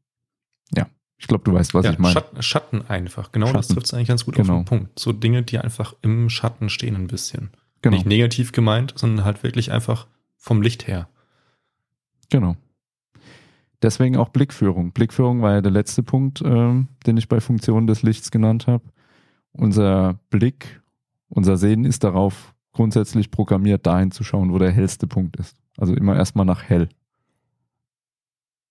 Speaker 2: ja, ich glaube, du weißt, was
Speaker 3: ja,
Speaker 2: ich meine.
Speaker 3: Schatten, Schatten einfach, genau,
Speaker 2: Schatten.
Speaker 3: das trifft eigentlich ganz gut
Speaker 2: Genau.
Speaker 3: auf den Punkt. So Dinge, die einfach im Schatten stehen ein bisschen.
Speaker 2: Genau,
Speaker 3: Nicht negativ gemeint, sondern halt wirklich einfach vom Licht her.
Speaker 2: genau. Deswegen auch Blickführung. Blickführung war ja der letzte Punkt, ähm, den ich bei Funktionen des Lichts genannt habe. Unser Blick, unser Sehen ist darauf grundsätzlich programmiert, dahin zu schauen, wo der hellste Punkt ist. Also immer erstmal nach hell.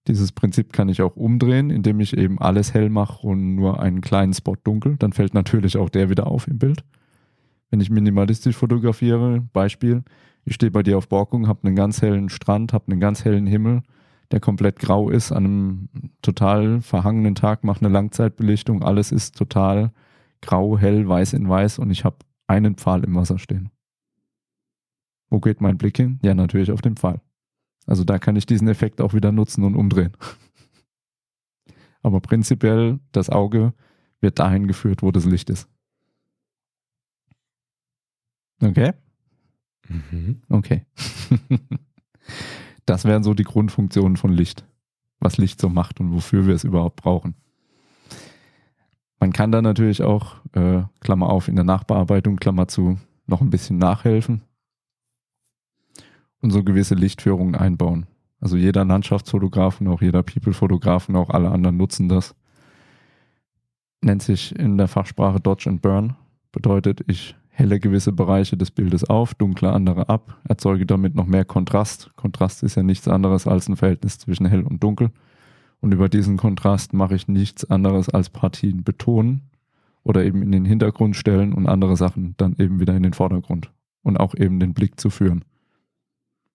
Speaker 2: Dieses Prinzip kann ich auch umdrehen, indem ich eben alles hell mache und nur einen kleinen Spot dunkel. Dann fällt natürlich auch der wieder auf im Bild. Wenn ich minimalistisch fotografiere, Beispiel, ich stehe bei dir auf Borkung, habe einen ganz hellen Strand, habe einen ganz hellen Himmel, der komplett grau ist, an einem total verhangenen Tag, mache eine Langzeitbelichtung, alles ist total grau, hell, weiß in weiß und ich habe einen Pfahl im Wasser stehen. Wo geht mein Blick hin? Ja, natürlich auf den Pfahl. Also da kann ich diesen Effekt auch wieder nutzen und umdrehen. Aber prinzipiell, das Auge wird dahin geführt, wo das Licht ist. Okay? Okay. das wären so die Grundfunktionen von Licht. Was Licht so macht und wofür wir es überhaupt brauchen. Man kann da natürlich auch, äh, Klammer auf, in der Nachbearbeitung, Klammer zu, noch ein bisschen nachhelfen und so gewisse Lichtführungen einbauen. Also jeder Landschaftsfotograf und auch jeder People-Fotograf und auch alle anderen nutzen das. Nennt sich in der Fachsprache Dodge and Burn. Bedeutet, ich helle gewisse Bereiche des Bildes auf, dunkle andere ab, erzeuge damit noch mehr Kontrast. Kontrast ist ja nichts anderes als ein Verhältnis zwischen hell und dunkel. Und über diesen Kontrast mache ich nichts anderes als Partien betonen oder eben in den Hintergrund stellen und andere Sachen dann eben wieder in den Vordergrund und auch eben den Blick zu führen.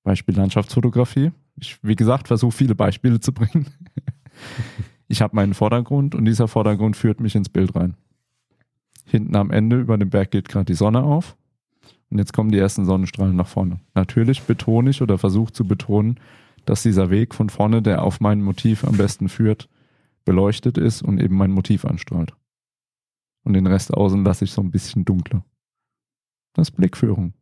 Speaker 2: Beispiel Landschaftsfotografie. Ich, wie gesagt, versuche viele Beispiele zu bringen. Ich habe meinen Vordergrund und dieser Vordergrund führt mich ins Bild rein. Hinten am Ende über dem Berg geht gerade die Sonne auf und jetzt kommen die ersten Sonnenstrahlen nach vorne. Natürlich betone ich oder versuche zu betonen, dass dieser Weg von vorne, der auf mein Motiv am besten führt, beleuchtet ist und eben mein Motiv anstrahlt. Und den Rest außen lasse ich so ein bisschen dunkler. Das ist Blickführung.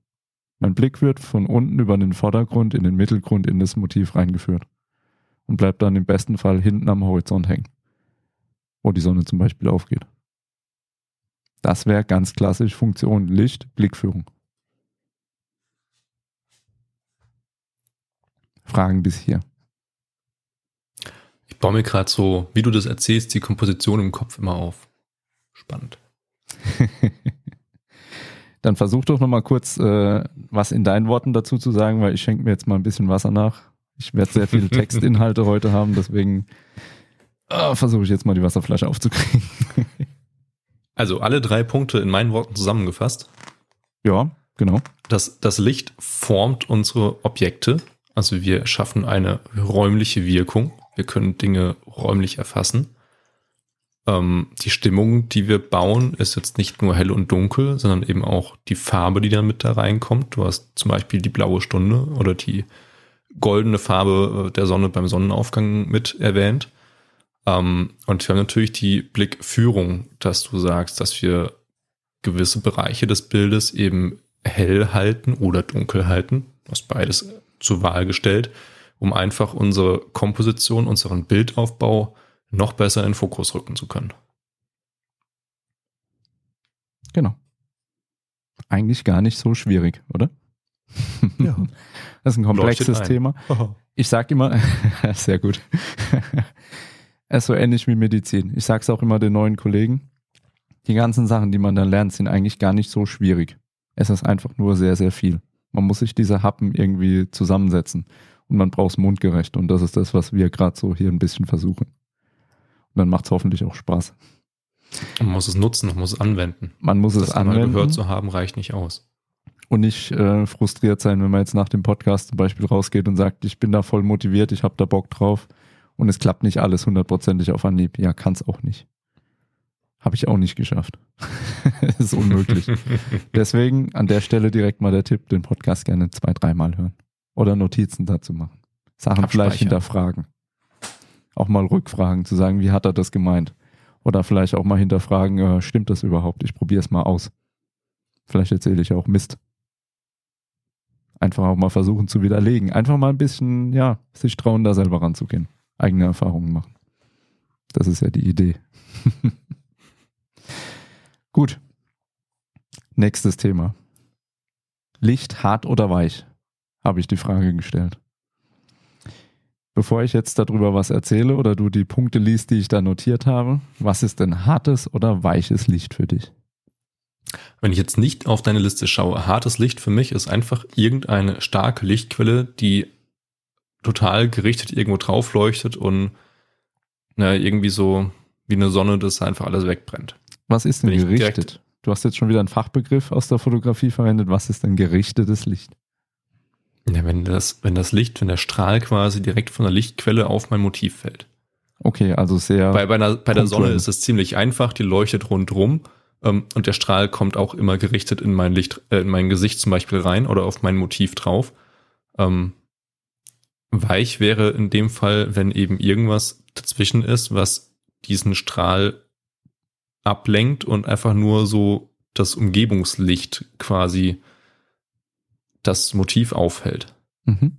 Speaker 2: Mein Blick wird von unten über den Vordergrund in den Mittelgrund in das Motiv reingeführt und bleibt dann im besten Fall hinten am Horizont hängen, wo die Sonne zum Beispiel aufgeht. Das wäre ganz klassisch Funktion Licht, Blickführung. Fragen bis hier.
Speaker 3: Ich baue mir gerade so, wie du das erzählst, die Komposition im Kopf immer auf. Spannend.
Speaker 2: Dann versuch doch nochmal kurz äh, was in deinen Worten dazu zu sagen, weil ich schenke mir jetzt mal ein bisschen Wasser nach. Ich werde sehr viele Textinhalte heute haben, deswegen äh, versuche ich jetzt mal die Wasserflasche aufzukriegen.
Speaker 3: also alle drei Punkte in meinen Worten zusammengefasst.
Speaker 2: Ja, genau.
Speaker 3: Das, das Licht formt unsere Objekte. Also wir schaffen eine räumliche Wirkung. Wir können Dinge räumlich erfassen. Ähm, die Stimmung, die wir bauen, ist jetzt nicht nur hell und dunkel, sondern eben auch die Farbe, die dann mit da reinkommt. Du hast zum Beispiel die blaue Stunde oder die goldene Farbe äh, der Sonne beim Sonnenaufgang mit erwähnt. Ähm, und wir haben natürlich die Blickführung, dass du sagst, dass wir gewisse Bereiche des Bildes eben hell halten oder dunkel halten. Du hast beides zur Wahl gestellt, um einfach unsere Komposition, unseren Bildaufbau noch besser in Fokus rücken zu können.
Speaker 2: Genau. Eigentlich gar nicht so schwierig, oder? Ja. Das ist ein komplexes Thema. Ich sage immer, sehr gut. Es ist so ähnlich wie Medizin. Ich sage es auch immer den neuen Kollegen. Die ganzen Sachen, die man dann lernt, sind eigentlich gar nicht so schwierig. Es ist einfach nur sehr, sehr viel. Man muss sich diese Happen irgendwie zusammensetzen und man braucht es mundgerecht. Und das ist das, was wir gerade so hier ein bisschen versuchen. Und dann macht es hoffentlich auch Spaß.
Speaker 3: Man muss es nutzen, man muss es anwenden.
Speaker 2: Man muss
Speaker 3: das
Speaker 2: es anwenden.
Speaker 3: Mal gehört zu haben, reicht nicht aus.
Speaker 2: Und nicht äh, frustriert sein, wenn man jetzt nach dem Podcast zum Beispiel rausgeht und sagt, ich bin da voll motiviert, ich habe da Bock drauf und es klappt nicht alles hundertprozentig auf Anhieb. Ja, kann es auch nicht. Habe ich auch nicht geschafft. ist unmöglich. Deswegen an der Stelle direkt mal der Tipp, den Podcast gerne zwei, dreimal hören. Oder Notizen dazu machen. Sachen vielleicht hinterfragen. Auch mal rückfragen, zu sagen, wie hat er das gemeint? Oder vielleicht auch mal hinterfragen, äh, stimmt das überhaupt? Ich probiere es mal aus. Vielleicht erzähle ich auch Mist. Einfach auch mal versuchen zu widerlegen. Einfach mal ein bisschen, ja, sich trauen, da selber ranzugehen. Eigene Erfahrungen machen. Das ist ja die Idee. Gut. Nächstes Thema. Licht hart oder weich? Habe ich die Frage gestellt. Bevor ich jetzt darüber was erzähle oder du die Punkte liest, die ich da notiert habe, was ist denn hartes oder weiches Licht für dich?
Speaker 3: Wenn ich jetzt nicht auf deine Liste schaue, hartes Licht für mich ist einfach irgendeine starke Lichtquelle, die total gerichtet irgendwo drauf leuchtet und na, irgendwie so wie eine Sonne, dass einfach alles wegbrennt.
Speaker 2: Was ist denn gerichtet? Du hast jetzt schon wieder einen Fachbegriff aus der Fotografie verwendet. Was ist denn gerichtetes Licht?
Speaker 3: Ja, wenn das, wenn das Licht, wenn der Strahl quasi direkt von der Lichtquelle auf mein Motiv fällt.
Speaker 2: Okay, also sehr.
Speaker 3: Bei, bei, einer, bei der Sonne ist es ziemlich einfach, die leuchtet rundrum ähm, und der Strahl kommt auch immer gerichtet in mein Licht, äh, in mein Gesicht zum Beispiel rein oder auf mein Motiv drauf. Ähm, weich wäre in dem Fall, wenn eben irgendwas dazwischen ist, was diesen Strahl ablenkt und einfach nur so das Umgebungslicht quasi das Motiv aufhält. Mhm.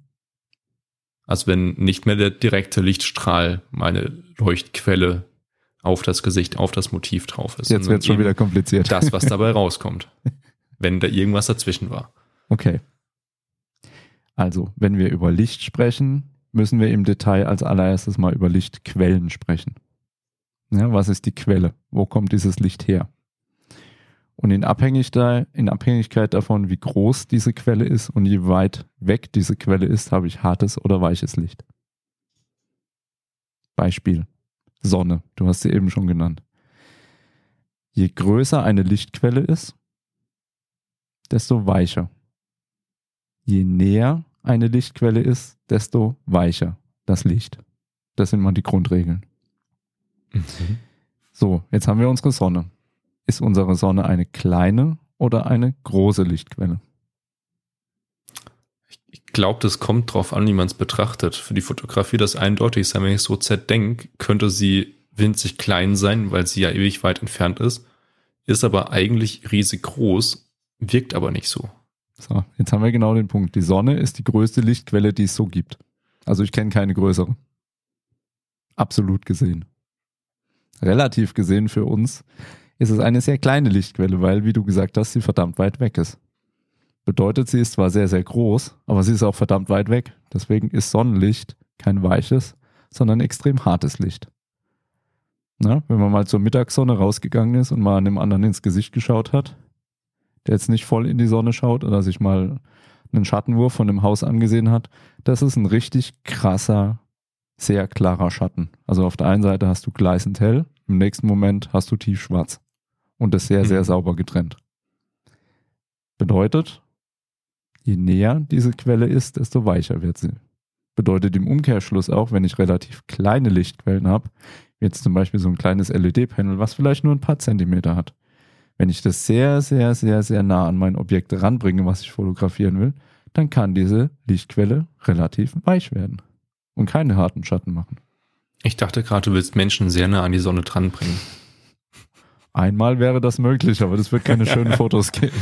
Speaker 3: Also wenn nicht mehr der direkte Lichtstrahl meine Leuchtquelle auf das Gesicht, auf das Motiv drauf ist.
Speaker 2: Jetzt wird es schon wieder kompliziert.
Speaker 3: Das, was dabei rauskommt. wenn da irgendwas dazwischen war.
Speaker 2: Okay. Also, wenn wir über Licht sprechen, müssen wir im Detail als allererstes mal über Lichtquellen sprechen. Ja, was ist die Quelle? Wo kommt dieses Licht her? Und in, Abhängigkeit, in Abhängigkeit davon, wie groß diese Quelle ist und wie weit weg diese Quelle ist, habe ich hartes oder weiches Licht. Beispiel. Sonne. Du hast sie eben schon genannt. Je größer eine Lichtquelle ist, desto weicher. Je näher eine Lichtquelle ist, desto weicher das Licht. Das sind mal die Grundregeln. Mhm. So, jetzt haben wir unsere Sonne. Ist unsere Sonne eine kleine oder eine große Lichtquelle?
Speaker 3: Ich glaube, das kommt drauf an, wie man es betrachtet. Für die Fotografie das eindeutig sein. Wenn ich so Z denke, könnte sie winzig klein sein, weil sie ja ewig weit entfernt ist, ist aber eigentlich riesig groß, wirkt aber nicht so.
Speaker 2: So, jetzt haben wir genau den Punkt. Die Sonne ist die größte Lichtquelle, die es so gibt. Also ich kenne keine größere. Absolut gesehen. Relativ gesehen für uns ist es eine sehr kleine Lichtquelle, weil, wie du gesagt hast, sie verdammt weit weg ist. Bedeutet, sie ist zwar sehr, sehr groß, aber sie ist auch verdammt weit weg. Deswegen ist Sonnenlicht kein weiches, sondern extrem hartes Licht. Na, wenn man mal zur Mittagssonne rausgegangen ist und mal einem anderen ins Gesicht geschaut hat, der jetzt nicht voll in die Sonne schaut oder sich mal einen Schattenwurf von dem Haus angesehen hat, das ist ein richtig krasser, sehr klarer Schatten. Also auf der einen Seite hast du gleißend hell, im nächsten Moment hast du tiefschwarz und das sehr, sehr mhm. sauber getrennt. Bedeutet, je näher diese Quelle ist, desto weicher wird sie. Bedeutet im Umkehrschluss auch, wenn ich relativ kleine Lichtquellen habe, wie jetzt zum Beispiel so ein kleines LED-Panel, was vielleicht nur ein paar Zentimeter hat. Wenn ich das sehr, sehr, sehr, sehr nah an mein Objekt ranbringe, was ich fotografieren will, dann kann diese Lichtquelle relativ weich werden und keine harten Schatten machen.
Speaker 3: Ich dachte gerade, du willst Menschen sehr nah an die Sonne dranbringen.
Speaker 2: Einmal wäre das möglich, aber das wird keine schönen Fotos geben.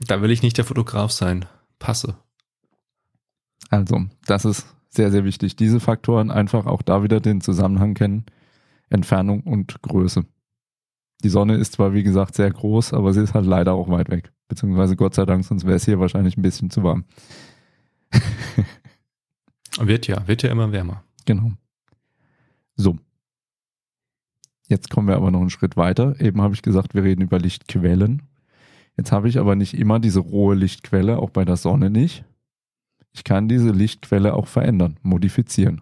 Speaker 3: Da will ich nicht der Fotograf sein. Passe.
Speaker 2: Also, das ist sehr, sehr wichtig. Diese Faktoren einfach auch da wieder den Zusammenhang kennen. Entfernung und Größe. Die Sonne ist zwar, wie gesagt, sehr groß, aber sie ist halt leider auch weit weg. Beziehungsweise Gott sei Dank, sonst wäre es hier wahrscheinlich ein bisschen zu warm.
Speaker 3: wird ja, wird ja immer wärmer.
Speaker 2: Genau. So. Jetzt kommen wir aber noch einen Schritt weiter. Eben habe ich gesagt, wir reden über Lichtquellen. Jetzt habe ich aber nicht immer diese rohe Lichtquelle, auch bei der Sonne nicht. Ich kann diese Lichtquelle auch verändern, modifizieren.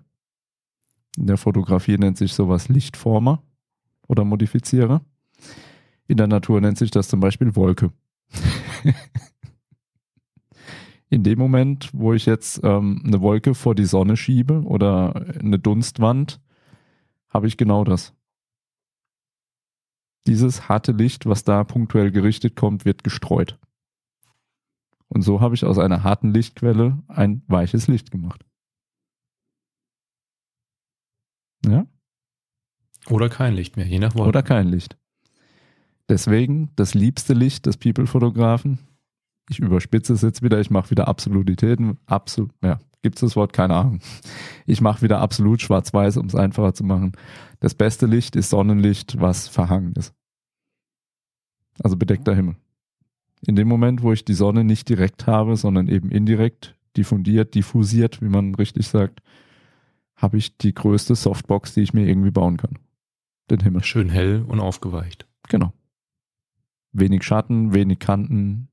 Speaker 2: In der Fotografie nennt sich sowas Lichtformer oder Modifizierer. In der Natur nennt sich das zum Beispiel Wolke. In dem Moment, wo ich jetzt ähm, eine Wolke vor die Sonne schiebe oder eine Dunstwand, habe ich genau das. Dieses harte Licht, was da punktuell gerichtet kommt, wird gestreut. Und so habe ich aus einer harten Lichtquelle ein weiches Licht gemacht. Ja?
Speaker 3: Oder kein Licht mehr, je nach Wolke.
Speaker 2: Oder kein Licht. Deswegen das liebste Licht des People-Fotografen. Ich überspitze es jetzt wieder, ich mache wieder Absolutitäten. Absolut, ja, gibt es das Wort? Keine Ahnung. Ich mache wieder absolut schwarz-weiß, um es einfacher zu machen. Das beste Licht ist Sonnenlicht, was verhangen ist. Also bedeckter Himmel. In dem Moment, wo ich die Sonne nicht direkt habe, sondern eben indirekt, diffundiert, diffusiert, wie man richtig sagt, habe ich die größte Softbox, die ich mir irgendwie bauen kann.
Speaker 3: Den Himmel. Schön hell und aufgeweicht.
Speaker 2: Genau. Wenig Schatten, wenig Kanten.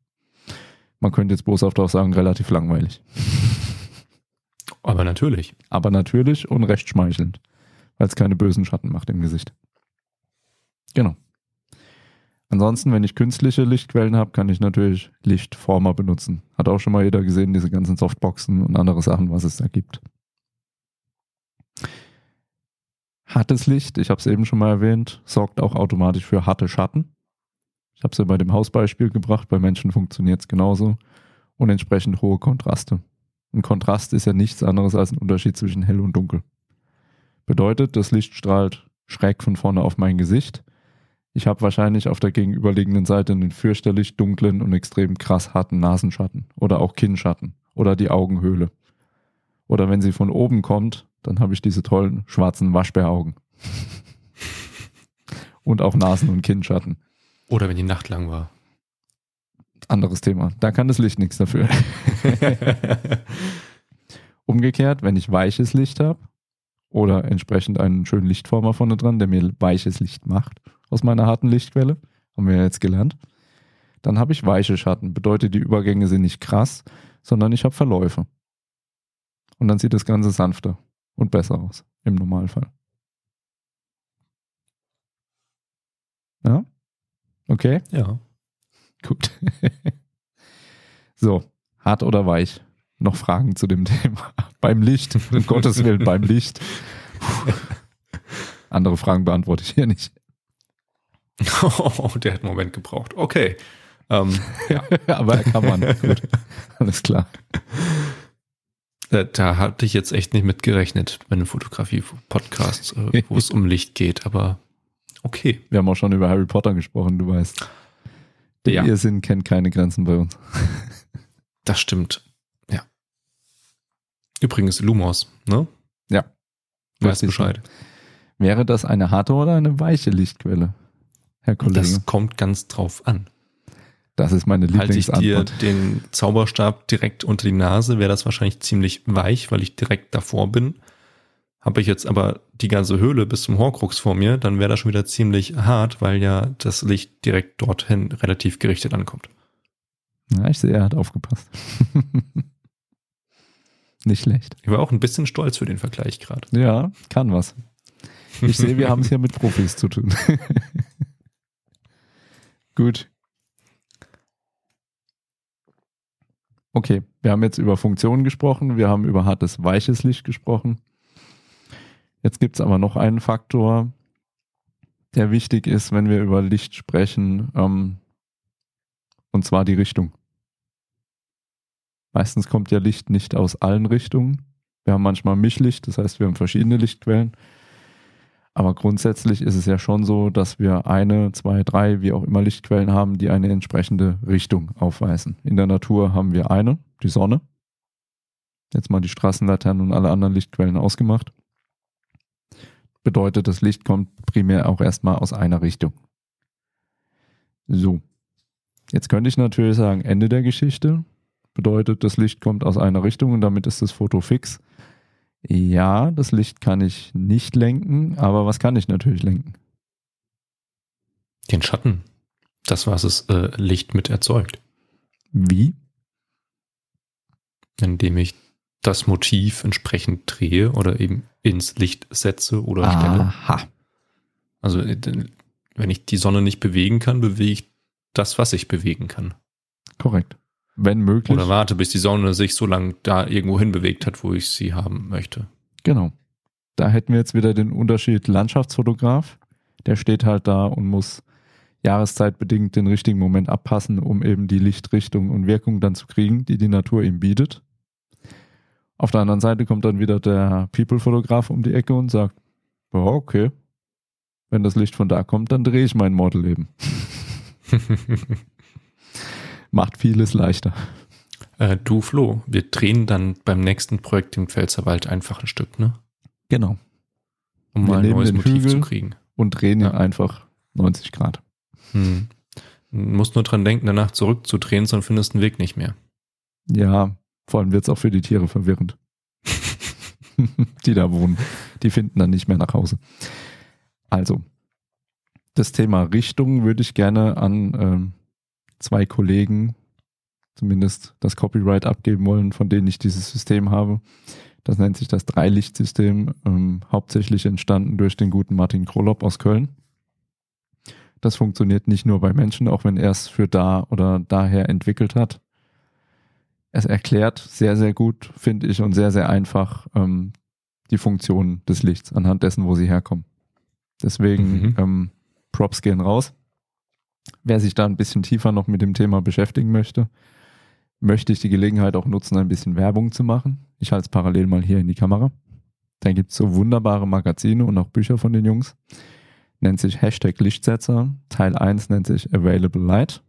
Speaker 2: Man könnte jetzt boshaft auch sagen, relativ langweilig.
Speaker 3: Aber natürlich.
Speaker 2: Aber natürlich und recht schmeichelnd, weil es keine bösen Schatten macht im Gesicht. Genau. Ansonsten, wenn ich künstliche Lichtquellen habe, kann ich natürlich Lichtformer benutzen. Hat auch schon mal jeder gesehen, diese ganzen Softboxen und andere Sachen, was es da gibt. Hartes Licht, ich habe es eben schon mal erwähnt, sorgt auch automatisch für harte Schatten. Ich habe es ja bei dem Hausbeispiel gebracht, bei Menschen funktioniert es genauso. Und entsprechend hohe Kontraste. Ein Kontrast ist ja nichts anderes als ein Unterschied zwischen hell und dunkel. Bedeutet, das Licht strahlt schräg von vorne auf mein Gesicht ich habe wahrscheinlich auf der gegenüberliegenden Seite einen fürchterlich dunklen und extrem krass harten Nasenschatten oder auch Kinnschatten oder die Augenhöhle. Oder wenn sie von oben kommt, dann habe ich diese tollen schwarzen Waschbäraugen. und auch Nasen- und Kinnschatten.
Speaker 3: Oder wenn die Nacht lang war.
Speaker 2: Anderes Thema. Da kann das Licht nichts dafür. Umgekehrt, wenn ich weiches Licht habe oder entsprechend einen schönen Lichtformer vorne dran, der mir weiches Licht macht, aus meiner harten Lichtquelle. Haben wir ja jetzt gelernt. Dann habe ich weiche Schatten. Bedeutet, die Übergänge sind nicht krass, sondern ich habe Verläufe. Und dann sieht das Ganze sanfter und besser aus, im Normalfall. Ja? Okay?
Speaker 3: Ja.
Speaker 2: Gut. so, hart oder weich? Noch Fragen zu dem Thema? beim Licht, um Gottes Willen, beim Licht. Andere Fragen beantworte ich hier nicht.
Speaker 3: Oh, der hat einen Moment gebraucht. Okay. Ähm,
Speaker 2: ja. Aber er kann man. Gut. Alles klar.
Speaker 3: Da, da hatte ich jetzt echt nicht mit gerechnet bei einem Fotografie-Podcast, äh, wo es um Licht geht, aber okay.
Speaker 2: Wir haben auch schon über Harry Potter gesprochen, du weißt. Der
Speaker 3: Ja.
Speaker 2: Irrsinn kennt keine Grenzen bei uns.
Speaker 3: Das stimmt. Ja. Übrigens Lumos, ne?
Speaker 2: Ja.
Speaker 3: Weißt. Bescheid.
Speaker 2: Wäre das eine harte oder eine weiche Lichtquelle, Herr Kollege? Das,
Speaker 3: Das kommt ganz drauf an.
Speaker 2: ist meine
Speaker 3: Halte ich dir
Speaker 2: Lieblingsantwort.
Speaker 3: den Zauberstab direkt unter die Nase, wäre das wahrscheinlich ziemlich weich, weil ich direkt davor bin. Habe ich jetzt aber die ganze Höhle bis zum Horcrux vor mir, dann wäre das schon wieder ziemlich hart, weil ja das Licht direkt dorthin relativ gerichtet ankommt.
Speaker 2: Ja, ich sehe, er hat aufgepasst. Nicht schlecht.
Speaker 3: Ich war auch ein bisschen stolz für den Vergleich gerade.
Speaker 2: Ja, kann was. Ich sehe, wir haben es hier mit Profis zu tun. Gut. Okay, wir haben jetzt über Funktionen gesprochen, wir haben über hartes, weiches Licht gesprochen. Jetzt gibt es aber noch einen Faktor, der wichtig ist, wenn wir über Licht sprechen, ähm, und zwar die Richtung. Meistens kommt ja Licht nicht aus allen Richtungen. Wir haben manchmal Mischlicht, das heißt, wir haben verschiedene Lichtquellen. Aber grundsätzlich ist es ja schon so, dass wir eine, zwei, drei, wie auch immer Lichtquellen haben, die eine entsprechende Richtung aufweisen. In der Natur haben wir eine, die Sonne. Jetzt mal die Straßenlaternen und alle anderen Lichtquellen ausgemacht. Bedeutet, das Licht kommt primär auch erstmal aus einer Richtung. So. Jetzt könnte ich natürlich sagen, Ende der Geschichte. Bedeutet, das Licht kommt aus einer Richtung und damit ist das Foto fix. Ja, das Licht kann ich nicht lenken, aber was kann ich natürlich lenken?
Speaker 3: Den Schatten. Das, was es äh, Licht mit erzeugt.
Speaker 2: Wie?
Speaker 3: Indem ich das Motiv entsprechend drehe oder eben ins Licht setze oder stelle.
Speaker 2: Aha.
Speaker 3: Also äh, wenn ich die Sonne nicht bewegen kann, bewege ich das, was ich bewegen kann.
Speaker 2: Korrekt. Wenn möglich.
Speaker 3: Oder warte, bis die Sonne sich so lange da irgendwo hin bewegt hat, wo ich sie haben möchte.
Speaker 2: Genau. Da hätten wir jetzt wieder den Unterschied Landschaftsfotograf. Der steht halt da und muss jahreszeitbedingt den richtigen Moment abpassen, um eben die Lichtrichtung und Wirkung dann zu kriegen, die die Natur ihm bietet. Auf der anderen Seite kommt dann wieder der People-Fotograf um die Ecke und sagt, ja, okay, wenn das Licht von da kommt, dann drehe ich mein Model eben. Macht vieles leichter.
Speaker 3: äh, du, Flo, wir drehen dann beim nächsten Projekt im Pfälzerwald einfach ein Stück, ne?
Speaker 2: Genau.
Speaker 3: Um
Speaker 2: Wir
Speaker 3: mal ein neues
Speaker 2: den
Speaker 3: Motiv
Speaker 2: Hügel.
Speaker 3: zu kriegen.
Speaker 2: Und drehen ihn
Speaker 3: Ja.
Speaker 2: einfach 90 Grad.
Speaker 3: Hm. Muss nur dran denken, danach zurückzudrehen, sonst findest du den Weg nicht mehr.
Speaker 2: Ja, vor allem wird es auch für die Tiere verwirrend. die da wohnen. Die finden dann nicht mehr nach Hause. Also, das Thema Richtung würde ich gerne an ähm, zwei Kollegen zumindest das Copyright abgeben wollen, von denen ich dieses System habe. Das nennt sich das Dreilicht-System, ähm, hauptsächlich entstanden durch den guten Martin Krolop aus Köln. Das funktioniert nicht nur bei Menschen, auch wenn er es für da oder daher entwickelt hat. Es erklärt sehr, sehr gut, finde ich, und sehr, sehr einfach ähm, die Funktion des Lichts anhand dessen, wo sie herkommen. Deswegen
Speaker 3: Mhm.
Speaker 2: ähm, Props gehen raus. Wer sich da ein bisschen tiefer noch mit dem Thema beschäftigen möchte, möchte ich die Gelegenheit auch nutzen, ein bisschen Werbung zu machen. Ich halte es parallel mal hier in die Kamera. Da gibt es so wunderbare Magazine und auch Bücher von den Jungs. Nennt sich Hashtag Lichtsetzer. Teil 1 nennt sich Available Light.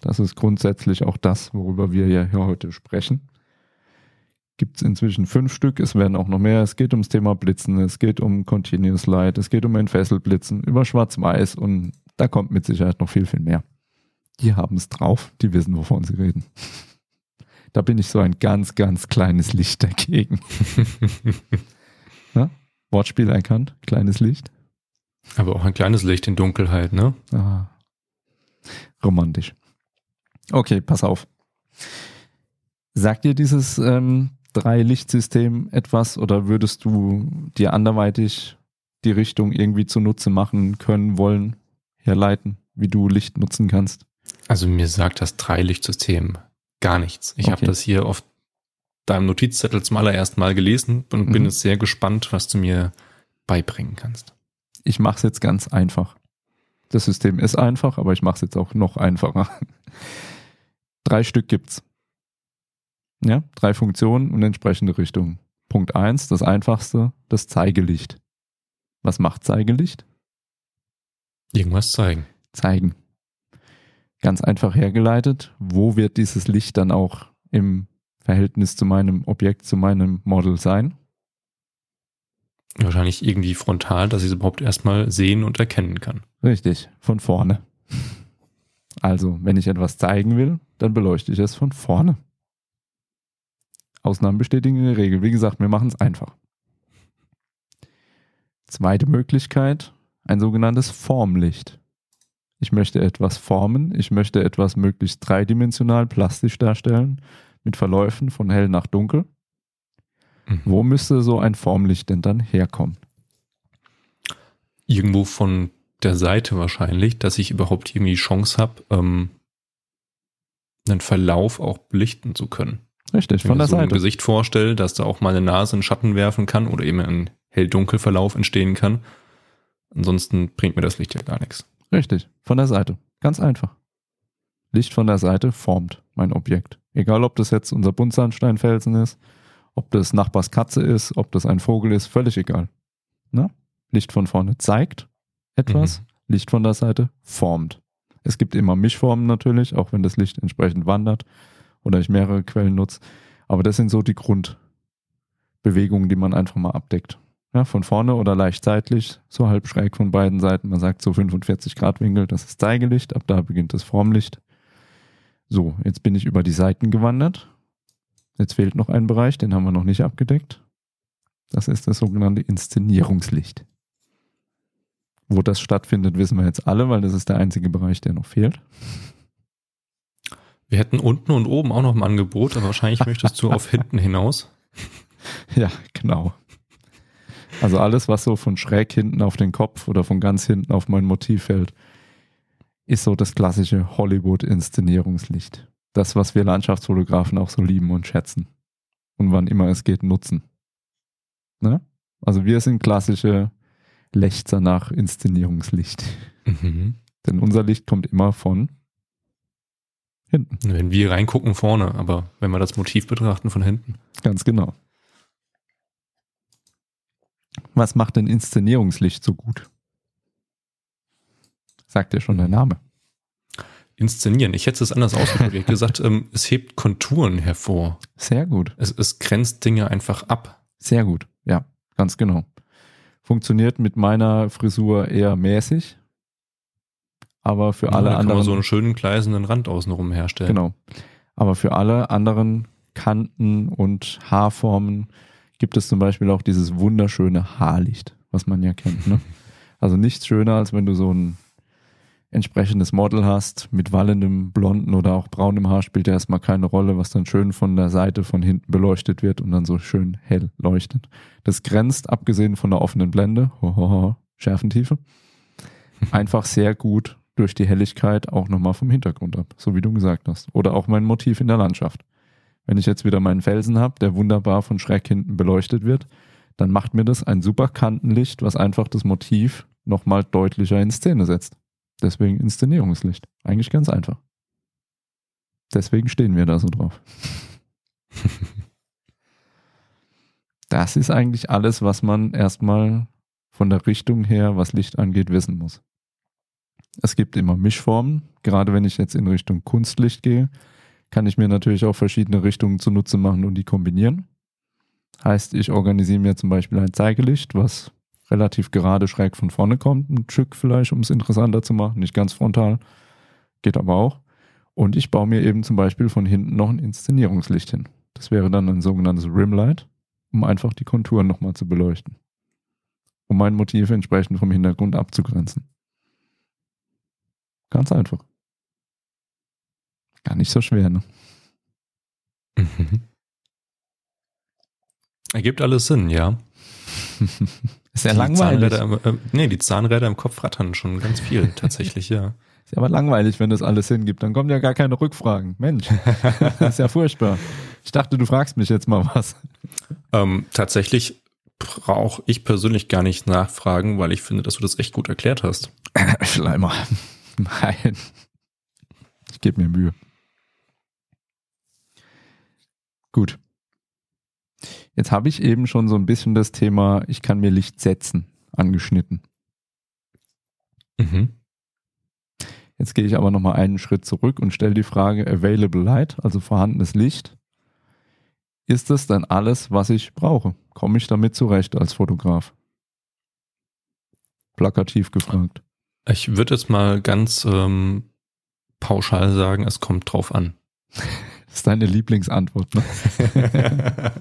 Speaker 2: Das ist grundsätzlich auch das, worüber wir ja hier heute sprechen. Gibt es inzwischen fünf Stück, es werden auch noch mehr. Es geht ums Thema Blitzen, es geht um Continuous Light, es geht um Entfesselblitzen, über Schwarz-Weiß und da kommt mit Sicherheit noch viel, viel mehr. Die haben es drauf, die wissen, wovon sie reden. Da bin ich so ein ganz, ganz kleines Licht dagegen. Wortspiel erkannt, kleines Licht.
Speaker 3: Aber auch ein kleines Licht in Dunkelheit, ne?
Speaker 2: Ah, romantisch. Okay, pass auf. Sagt dir dieses ähm, Drei-Licht-System etwas oder würdest du dir anderweitig die Richtung irgendwie zunutze machen können, wollen, herleiten, wie du Licht nutzen kannst?
Speaker 3: Also mir sagt das Dreilichtsystem gar nichts. Ich habe
Speaker 2: Okay.
Speaker 3: das hier auf deinem Notizzettel zum allerersten Mal gelesen und bin
Speaker 2: Mhm.
Speaker 3: jetzt sehr gespannt, was du mir beibringen kannst.
Speaker 2: Ich mache es jetzt ganz einfach. Das System ist einfach, aber ich mache es jetzt auch noch einfacher. Drei Stück gibt's. Ja, drei Funktionen und entsprechende Richtungen. Punkt eins, das einfachste, das Zeigelicht. Was macht Zeigelicht?
Speaker 3: Irgendwas zeigen.
Speaker 2: Zeigen. Ganz einfach hergeleitet, wo wird dieses Licht dann auch im Verhältnis zu meinem Objekt, zu meinem Model sein?
Speaker 3: Wahrscheinlich irgendwie frontal, dass ich es überhaupt erstmal sehen und erkennen kann.
Speaker 2: Richtig, von vorne. Also, wenn ich etwas zeigen will, dann beleuchte ich es von vorne. Ausnahmen bestätigen die Regel. Wie gesagt, wir machen es einfach. Zweite Möglichkeit, ein sogenanntes Formlicht. Ich möchte etwas formen, ich möchte etwas möglichst dreidimensional plastisch darstellen, mit Verläufen von hell nach dunkel.
Speaker 3: Mhm.
Speaker 2: Wo müsste so ein Formlicht denn dann herkommen?
Speaker 3: Irgendwo von der Seite wahrscheinlich, dass ich überhaupt irgendwie die Chance habe, ähm, einen Verlauf auch belichten zu können.
Speaker 2: Richtig,
Speaker 3: Wenn
Speaker 2: von
Speaker 3: ich
Speaker 2: der
Speaker 3: mir so ein
Speaker 2: Seite.
Speaker 3: Gesicht vorstelle, dass da auch meine Nase einen Schatten werfen kann oder eben ein hell-dunkel-Verlauf entstehen kann. Ansonsten bringt mir das Licht ja gar nichts.
Speaker 2: Richtig, von der Seite. Ganz einfach. Licht von der Seite formt mein Objekt. Egal, ob das jetzt unser Buntsandsteinfelsen ist, ob das Nachbars Katze ist, ob das ein Vogel ist, völlig egal. Ne? Licht von vorne zeigt etwas, Licht von der Seite formt. Es gibt immer Mischformen natürlich, auch wenn das Licht entsprechend wandert oder ich mehrere Quellen nutze. Aber das sind so die Grundbewegungen, die man einfach mal abdeckt. Ja, von vorne oder leicht seitlich, so halb schräg von beiden Seiten. Man sagt so 45 Grad Winkel, das ist Zeigelicht, ab da beginnt das Formlicht. So, jetzt bin ich über die Seiten gewandert. Jetzt fehlt noch ein Bereich, den haben wir noch nicht abgedeckt. Das ist das sogenannte Inszenierungslicht. Wo das stattfindet, wissen wir jetzt alle, weil das ist der einzige Bereich, der noch fehlt.
Speaker 3: Wir hätten unten und oben auch noch ein Angebot, aber wahrscheinlich möchtest du auf hinten hinaus.
Speaker 2: Ja, genau. Also alles, was so von schräg hinten auf den Kopf oder von ganz hinten auf mein Motiv fällt, ist so das klassische Hollywood-Inszenierungslicht. Das, was wir Landschaftsfotografen auch so lieben und schätzen. Und wann immer es geht, nutzen. Ne? Also wir sind klassische Lechzer nach Inszenierungslicht.
Speaker 3: Mhm.
Speaker 2: Denn unser Licht kommt immer von hinten.
Speaker 3: Wenn wir reingucken vorne, aber wenn wir das Motiv betrachten von hinten.
Speaker 2: Ganz genau. Was macht denn Inszenierungslicht so gut? Sagt ja schon der Name.
Speaker 3: Inszenieren. Ich hätte es anders ausgedrückt. Ich hätte gesagt, ähm, es hebt Konturen hervor.
Speaker 2: Sehr gut.
Speaker 3: Es, es grenzt Dinge einfach ab.
Speaker 2: Sehr gut. Ja, ganz genau. Funktioniert mit meiner Frisur eher mäßig. Aber für alle
Speaker 3: da kann
Speaker 2: anderen.
Speaker 3: man so einen schönen gleißenden Rand außenrum herstellen.
Speaker 2: Genau. Aber für alle anderen Kanten und Haarformen gibt es zum Beispiel auch dieses wunderschöne Haarlicht, was man ja kennt. Ne? Also nichts schöner, als wenn du so ein entsprechendes Model hast mit wallendem blonden oder auch braunem Haar, spielt ja erstmal keine Rolle, was dann schön von der Seite von hinten beleuchtet wird und dann so schön hell leuchtet. Das grenzt, abgesehen von der offenen Blende, hohoho, Schärfentiefe, einfach sehr gut durch die Helligkeit auch nochmal vom Hintergrund ab, so wie du gesagt hast. Oder auch mein Motiv in der Landschaft. Wenn ich jetzt wieder meinen Felsen habe, der wunderbar von schräg hinten beleuchtet wird, dann macht mir das ein super Kantenlicht, was einfach das Motiv nochmal deutlicher in Szene setzt. Deswegen Inszenierungslicht. Eigentlich ganz einfach. Deswegen stehen wir da so drauf. Das ist eigentlich alles, was man erstmal von der Richtung her, was Licht angeht, wissen muss. Es gibt immer Mischformen. Gerade wenn ich jetzt in Richtung Kunstlicht gehe, kann ich mir natürlich auch verschiedene Richtungen zunutze machen und die kombinieren. Heißt, ich organisiere mir zum Beispiel ein Zeigelicht, was relativ gerade schräg von vorne kommt, ein Stück vielleicht, um es interessanter zu machen, nicht ganz frontal, geht aber auch. Und ich baue mir eben zum Beispiel von hinten noch ein Inszenierungslicht hin. Das wäre dann ein sogenanntes Rimlight, um einfach die Konturen nochmal zu beleuchten. Um mein Motiv entsprechend vom Hintergrund abzugrenzen. Ganz einfach. Gar nicht so schwer, ne?
Speaker 3: Mhm. Ergibt alles Sinn, ja.
Speaker 2: Ist ja
Speaker 3: Die
Speaker 2: langweilig.
Speaker 3: Zahnräder, im- äh, nee, die Zahnräder im Kopf rattern schon ganz viel, tatsächlich, ja.
Speaker 2: Ist ja aber langweilig, wenn das alles hingibt. Dann kommen ja gar keine Rückfragen. Mensch, das ist ja furchtbar. Ich dachte, du fragst mich jetzt mal was.
Speaker 3: Ähm, tatsächlich brauche ich persönlich gar nicht nachfragen, weil ich finde, dass du das echt gut erklärt hast.
Speaker 2: Schleimer. Nein. Ich gebe mir Mühe. Gut. Jetzt habe ich eben schon so ein bisschen das Thema, ich kann mir Licht setzen, angeschnitten.
Speaker 3: Mhm.
Speaker 2: Jetzt gehe ich aber nochmal einen Schritt zurück und stelle die Frage, Available Light, also vorhandenes Licht, ist das dann alles, was ich brauche? Komme ich damit zurecht als Fotograf? Plakativ gefragt.
Speaker 3: Ich würde jetzt mal ganz ähm, pauschal sagen, es kommt drauf an.
Speaker 2: Das ist deine Lieblingsantwort, ne?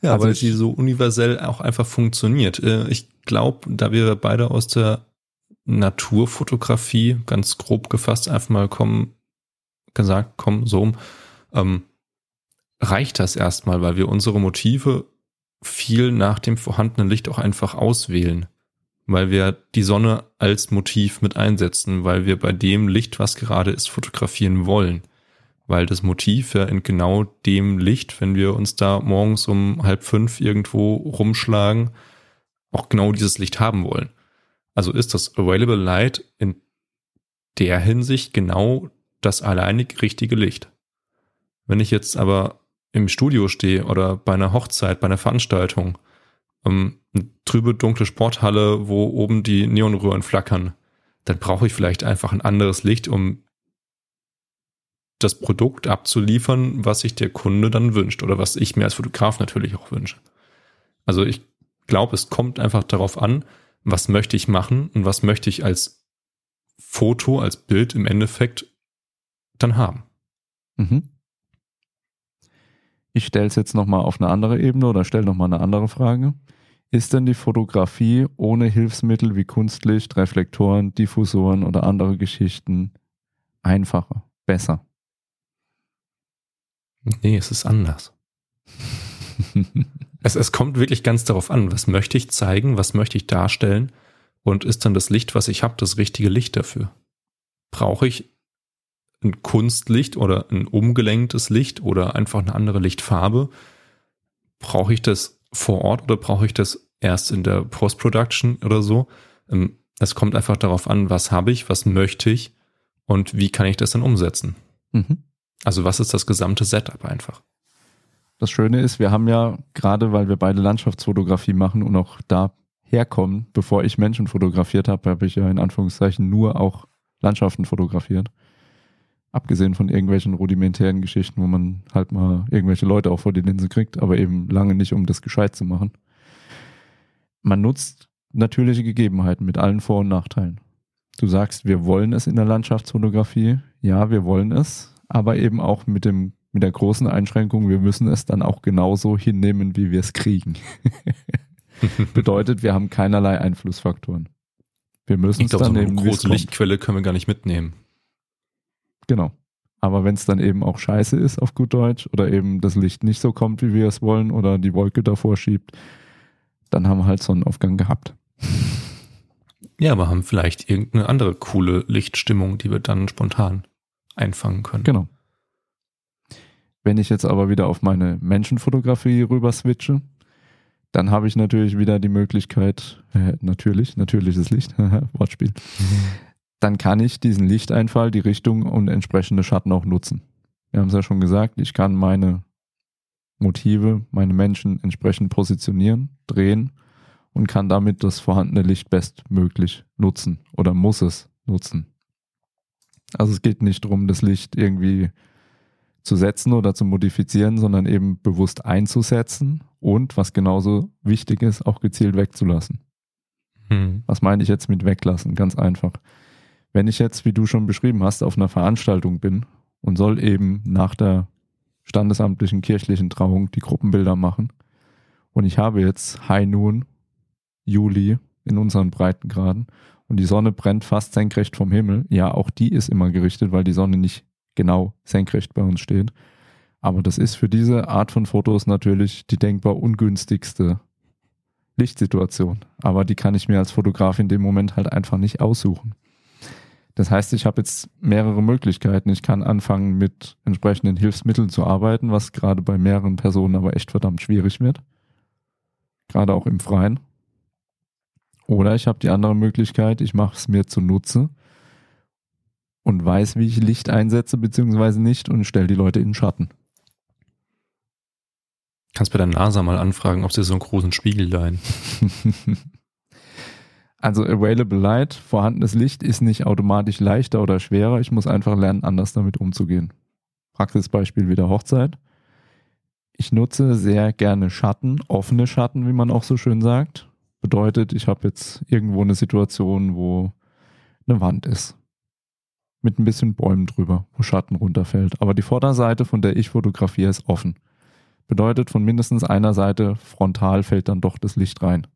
Speaker 3: ja,
Speaker 2: Also
Speaker 3: weil sie so universell auch einfach funktioniert. Äh, Ich glaube, da wir beide aus der Naturfotografie ganz grob gefasst einfach mal kommen, gesagt, kommen, so, ähm, reicht das erstmal, weil wir unsere Motive viel nach dem vorhandenen Licht auch einfach auswählen. Weil wir die Sonne als Motiv mit einsetzen, weil wir bei dem Licht, was gerade ist, fotografieren wollen. Weil das Motiv ja in genau dem Licht, wenn wir uns da morgens um halb fünf irgendwo rumschlagen, auch genau dieses Licht haben wollen. Also ist das Available Light in der Hinsicht genau das alleinig richtige Licht. Wenn ich jetzt aber im Studio stehe oder bei einer Hochzeit, bei einer Veranstaltung, ähm, eine trübe, dunkle Sporthalle, wo oben die Neonröhren flackern, dann brauche ich vielleicht einfach ein anderes Licht, um das Produkt abzuliefern, was sich der Kunde dann wünscht oder was ich mir als Fotograf natürlich auch wünsche. Also ich glaube, es kommt einfach darauf an, was möchte ich machen und was möchte ich als Foto, als Bild im Endeffekt dann haben.
Speaker 2: Mhm. Ich stelle es jetzt nochmal auf eine andere Ebene oder stelle nochmal eine andere Frage. Ist denn die Fotografie ohne Hilfsmittel wie Kunstlicht, Reflektoren, Diffusoren oder andere Geschichten einfacher, besser?
Speaker 3: Nee, es ist anders. Es, es kommt wirklich ganz darauf an, was möchte ich zeigen, was möchte ich darstellen und ist dann das Licht, was ich habe, das richtige Licht dafür? Brauche ich ein Kunstlicht oder ein umgelenktes Licht oder einfach eine andere Lichtfarbe? Brauche ich das vor Ort oder brauche ich das erst in der Post-Production oder so? Ähm, Es kommt einfach darauf an, was habe ich, was möchte ich und wie kann ich das dann umsetzen?
Speaker 2: Mhm.
Speaker 3: Also was ist das gesamte Setup einfach?
Speaker 2: Das Schöne ist, wir haben ja gerade, weil wir beide Landschaftsfotografie machen und auch da herkommen, bevor ich Menschen fotografiert habe, habe ich ja in Anführungszeichen nur auch Landschaften fotografiert. Abgesehen von irgendwelchen rudimentären Geschichten, wo man halt mal irgendwelche Leute auch vor die Linse kriegt, aber eben lange nicht, um das gescheit zu machen. Man nutzt natürliche Gegebenheiten mit allen Vor- und Nachteilen. Du sagst, wir wollen es in der Landschaftsfotografie. Ja, wir wollen es, aber eben auch mit dem mit der großen Einschränkung, wir müssen es dann auch genauso hinnehmen, wie wir es kriegen. Bedeutet, wir haben keinerlei Einflussfaktoren. Wir müssen
Speaker 3: Ich
Speaker 2: es
Speaker 3: glaube, so
Speaker 2: dann
Speaker 3: eine
Speaker 2: nehmen, wie es
Speaker 3: große
Speaker 2: kommt.
Speaker 3: Lichtquelle können wir gar nicht mitnehmen.
Speaker 2: Genau. Aber wenn es dann eben auch scheiße ist, auf gut Deutsch, oder eben das Licht nicht so kommt, wie wir es wollen, oder die Wolke davor schiebt, dann haben wir halt Sonnenaufgang gehabt.
Speaker 3: Ja, aber haben vielleicht irgendeine andere coole Lichtstimmung, die wir dann spontan einfangen können.
Speaker 2: Genau. Wenn ich jetzt aber wieder auf meine Menschenfotografie rüber switche, dann habe ich natürlich wieder die Möglichkeit, äh, natürlich, natürliches Licht, Wortspiel, dann kann ich diesen Lichteinfall, die Richtung und entsprechende Schatten auch nutzen. Wir haben es ja schon gesagt, ich kann meine Motive, meine Menschen entsprechend positionieren, drehen und kann damit das vorhandene Licht bestmöglich nutzen oder muss es nutzen. Also es geht nicht darum, das Licht irgendwie zu setzen oder zu modifizieren, sondern eben bewusst einzusetzen und, was genauso wichtig ist, auch gezielt wegzulassen.
Speaker 3: Hm.
Speaker 2: Was meine ich jetzt mit weglassen? Ganz einfach. Wenn ich jetzt, wie du schon beschrieben hast, auf einer Veranstaltung bin und soll eben nach der standesamtlichen kirchlichen Trauung die Gruppenbilder machen und ich habe jetzt High Noon, Juli in unseren Breitengraden und die Sonne brennt fast senkrecht vom Himmel, ja, auch die ist immer gerichtet, weil die Sonne nicht genau senkrecht bei uns steht. Aber das ist für diese Art von Fotos natürlich die denkbar ungünstigste Lichtsituation. Aber die kann ich mir als Fotograf in dem Moment halt einfach nicht aussuchen. Das heißt, ich habe jetzt mehrere Möglichkeiten. Ich kann anfangen, mit entsprechenden Hilfsmitteln zu arbeiten, was gerade bei mehreren Personen aber echt verdammt schwierig wird. Gerade auch im Freien. Oder ich habe die andere Möglichkeit, ich mache es mir zunutze und weiß, wie ich Licht einsetze, beziehungsweise nicht und stelle die Leute in den Schatten.
Speaker 3: Kannst bei der NASA mal anfragen, ob sie so einen großen Spiegel leihen.
Speaker 2: also Available Light, vorhandenes Licht ist nicht automatisch leichter oder schwerer. Ich muss einfach lernen, anders damit umzugehen. Praxisbeispiel wieder Hochzeit. Ich nutze sehr gerne Schatten, offene Schatten, wie man auch so schön sagt. Bedeutet, ich habe jetzt irgendwo eine Situation, wo eine Wand ist. Mit ein bisschen Bäumen drüber, wo Schatten runterfällt. Aber die Vorderseite, von der ich fotografiere, ist offen. Bedeutet, von mindestens einer Seite frontal fällt dann doch das Licht rein.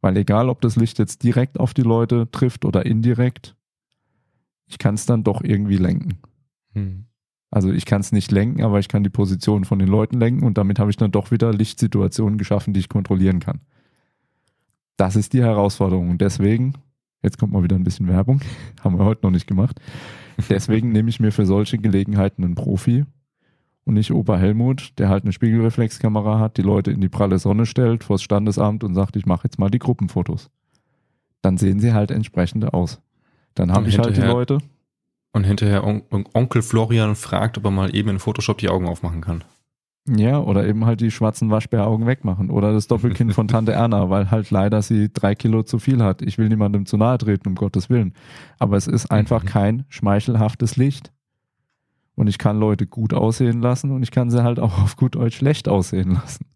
Speaker 2: Weil egal, ob das Licht jetzt direkt auf die Leute trifft oder indirekt, ich kann es dann doch irgendwie lenken. Hm. Also ich kann es nicht lenken, aber ich kann die Position von den Leuten lenken und damit habe ich dann doch wieder Lichtsituationen geschaffen, die ich kontrollieren kann. Das ist die Herausforderung. Und deswegen, jetzt kommt mal wieder ein bisschen Werbung, haben wir heute noch nicht gemacht. Deswegen nehme ich mir für solche Gelegenheiten einen Profi und nicht Opa Helmut, der halt eine Spiegelreflexkamera hat, die Leute in die pralle Sonne stellt, vors Standesamt und sagt, ich mache jetzt mal die Gruppenfotos. Dann sehen sie halt entsprechend aus. Dann habe ich halt die Leute.
Speaker 3: Und hinterher On Onkel Florian fragt, ob er mal eben in Photoshop die Augen aufmachen kann.
Speaker 2: Ja, oder eben halt die schwarzen Waschbäraugen wegmachen. Oder das Doppelkinn von Tante Erna, weil halt leider sie drei Kilo zu viel hat. Ich will niemandem zu nahe treten, um Gottes Willen. Aber es ist einfach mhm. kein schmeichelhaftes Licht. Und ich kann Leute gut aussehen lassen und ich kann sie halt auch auf gut Deutsch schlecht aussehen lassen.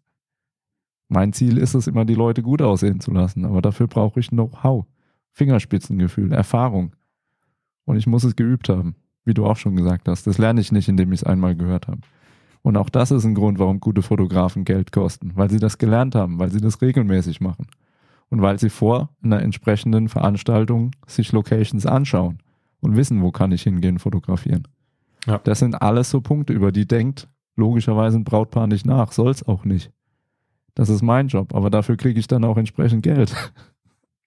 Speaker 2: Mein Ziel ist es immer, die Leute gut aussehen zu lassen. Aber dafür brauche ich Know-how, Fingerspitzengefühl, Erfahrung. Und ich muss es geübt haben, wie du auch schon gesagt hast. Das lerne ich nicht, indem ich es einmal gehört habe. Und auch das ist ein Grund, warum gute Fotografen Geld kosten, weil sie das gelernt haben, weil sie das regelmäßig machen und weil sie vor einer entsprechenden Veranstaltung sich Locations anschauen und wissen, wo kann ich hingehen fotografieren. Ja. Das sind alles so Punkte, über die denkt logischerweise ein Brautpaar nicht nach, soll es auch nicht. Das ist mein Job, aber dafür kriege ich dann auch entsprechend Geld.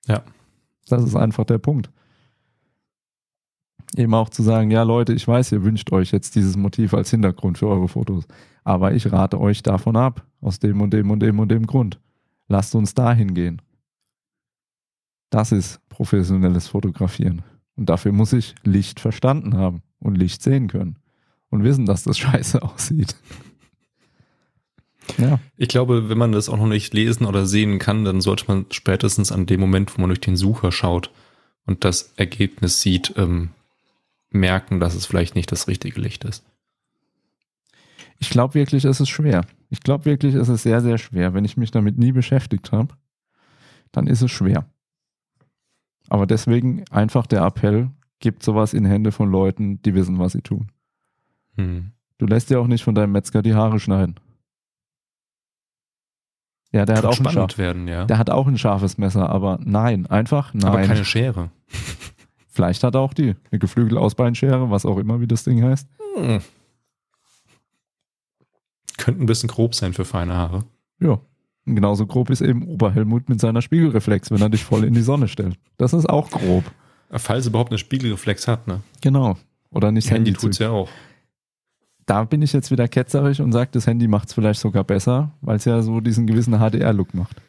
Speaker 3: Ja.
Speaker 2: Das ist einfach der Punkt eben auch zu sagen, ja Leute, ich weiß, ihr wünscht euch jetzt dieses Motiv als Hintergrund für eure Fotos, aber ich rate euch davon ab, aus dem und dem und dem und dem Grund. Lasst uns dahin gehen. Das ist professionelles Fotografieren. Und dafür muss ich Licht verstanden haben und Licht sehen können und wissen, dass das scheiße aussieht.
Speaker 3: Ja. Ich glaube, wenn man das auch noch nicht lesen oder sehen kann, dann sollte man spätestens an dem Moment, wo man durch den Sucher schaut und das Ergebnis sieht, ähm, merken, dass es vielleicht nicht das richtige Licht ist.
Speaker 2: Ich glaube wirklich, es ist schwer. Ich glaube wirklich, es ist sehr, sehr schwer. Wenn ich mich damit nie beschäftigt habe, dann ist es schwer. Aber deswegen einfach der Appell, gibt sowas in Hände von Leuten, die wissen, was sie tun. Hm. Du lässt dir auch nicht von deinem Metzger die Haare schneiden. Ja, der Kann hat auch ein Schaf
Speaker 3: werden, ja.
Speaker 2: Der hat auch ein scharfes Messer, aber nein, einfach nein. Aber
Speaker 3: keine Schere.
Speaker 2: Vielleicht hat er auch die. Eine Geflügel-Ausbeinschere, was auch immer, wie das Ding heißt. Hm.
Speaker 3: Könnte ein bisschen grob sein für feine Haare.
Speaker 2: Ja. Und genauso grob ist eben Oberhelmut mit seiner Spiegelreflex, wenn er dich voll in die Sonne stellt. Das ist auch grob.
Speaker 3: Falls er überhaupt eine Spiegelreflex hat, ne?
Speaker 2: Genau. Oder nicht
Speaker 3: Handy, Handy tut's ja auch.
Speaker 2: Da bin ich jetzt wieder ketzerig und sage, das Handy macht es vielleicht sogar besser, weil es ja so diesen gewissen HDR-Look macht.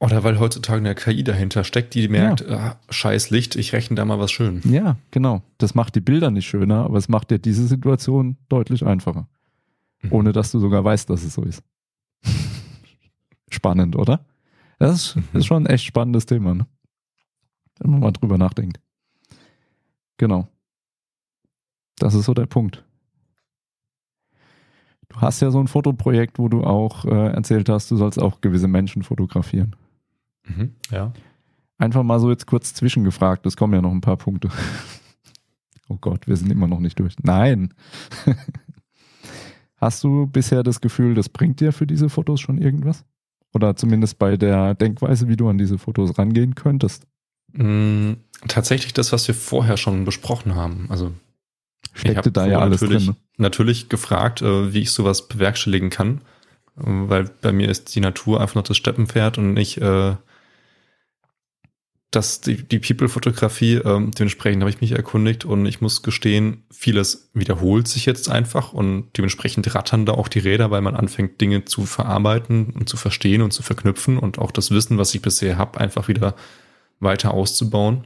Speaker 3: Oder weil heutzutage eine KI dahinter steckt, die merkt, ja. ah, scheiß Licht, ich rechne da mal was schön.
Speaker 2: Ja, genau. Das macht die Bilder nicht schöner, aber es macht dir diese Situation deutlich einfacher. Mhm. Ohne dass du sogar weißt, dass es so ist. Spannend, oder? Das ist, mhm. ist schon ein echt spannendes Thema, ne? Wenn man mal drüber nachdenkt. Genau. Das ist so der Punkt. Du hast ja so ein Fotoprojekt, wo du auch äh, erzählt hast, du sollst auch gewisse Menschen fotografieren.
Speaker 3: Mhm, ja.
Speaker 2: Einfach mal so jetzt kurz zwischengefragt, es kommen ja noch ein paar Punkte. oh Gott, wir sind immer noch nicht durch. Nein. Hast du bisher das Gefühl, das bringt dir für diese Fotos schon irgendwas? Oder zumindest bei der Denkweise, wie du an diese Fotos rangehen könntest?
Speaker 3: Mm, tatsächlich das, was wir vorher schon besprochen haben. Also
Speaker 2: steckte da ja alles
Speaker 3: natürlich,
Speaker 2: drin.
Speaker 3: Natürlich gefragt, äh, wie ich sowas bewerkstelligen kann, weil bei mir ist die Natur einfach noch das Steppenpferd und nicht äh, dass die, die People-Fotografie, ähm, dementsprechend habe ich mich erkundigt und ich muss gestehen, vieles wiederholt sich jetzt einfach und dementsprechend rattern da auch die Räder, weil man anfängt, Dinge zu verarbeiten und zu verstehen und zu verknüpfen und auch das Wissen, was ich bisher habe, einfach wieder weiter auszubauen.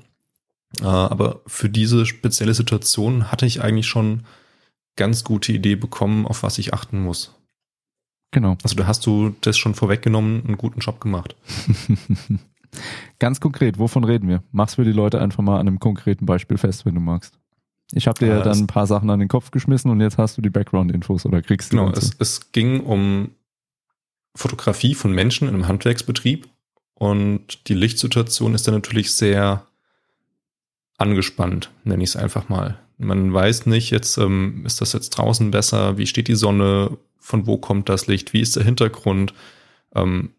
Speaker 3: Äh, aber für diese spezielle Situation hatte ich eigentlich schon ganz gute Idee bekommen, auf was ich achten muss.
Speaker 2: Genau.
Speaker 3: Also da hast du das schon vorweggenommen, einen guten Job gemacht.
Speaker 2: Ganz konkret, wovon reden wir? Mach's für die Leute einfach mal an einem konkreten Beispiel fest, wenn du magst. Ich habe dir ja,
Speaker 3: Ja,
Speaker 2: dann ein paar Sachen an den Kopf geschmissen und jetzt hast du die Background-Infos oder kriegst die
Speaker 3: Genau, es, es ging um Fotografie von Menschen in einem Handwerksbetrieb und die Lichtsituation ist dann natürlich sehr angespannt, nenne ich es einfach mal. Man weiß nicht, jetzt ähm, ist das jetzt draußen besser, wie steht die Sonne, von wo kommt das Licht, wie ist der Hintergrund, ähm,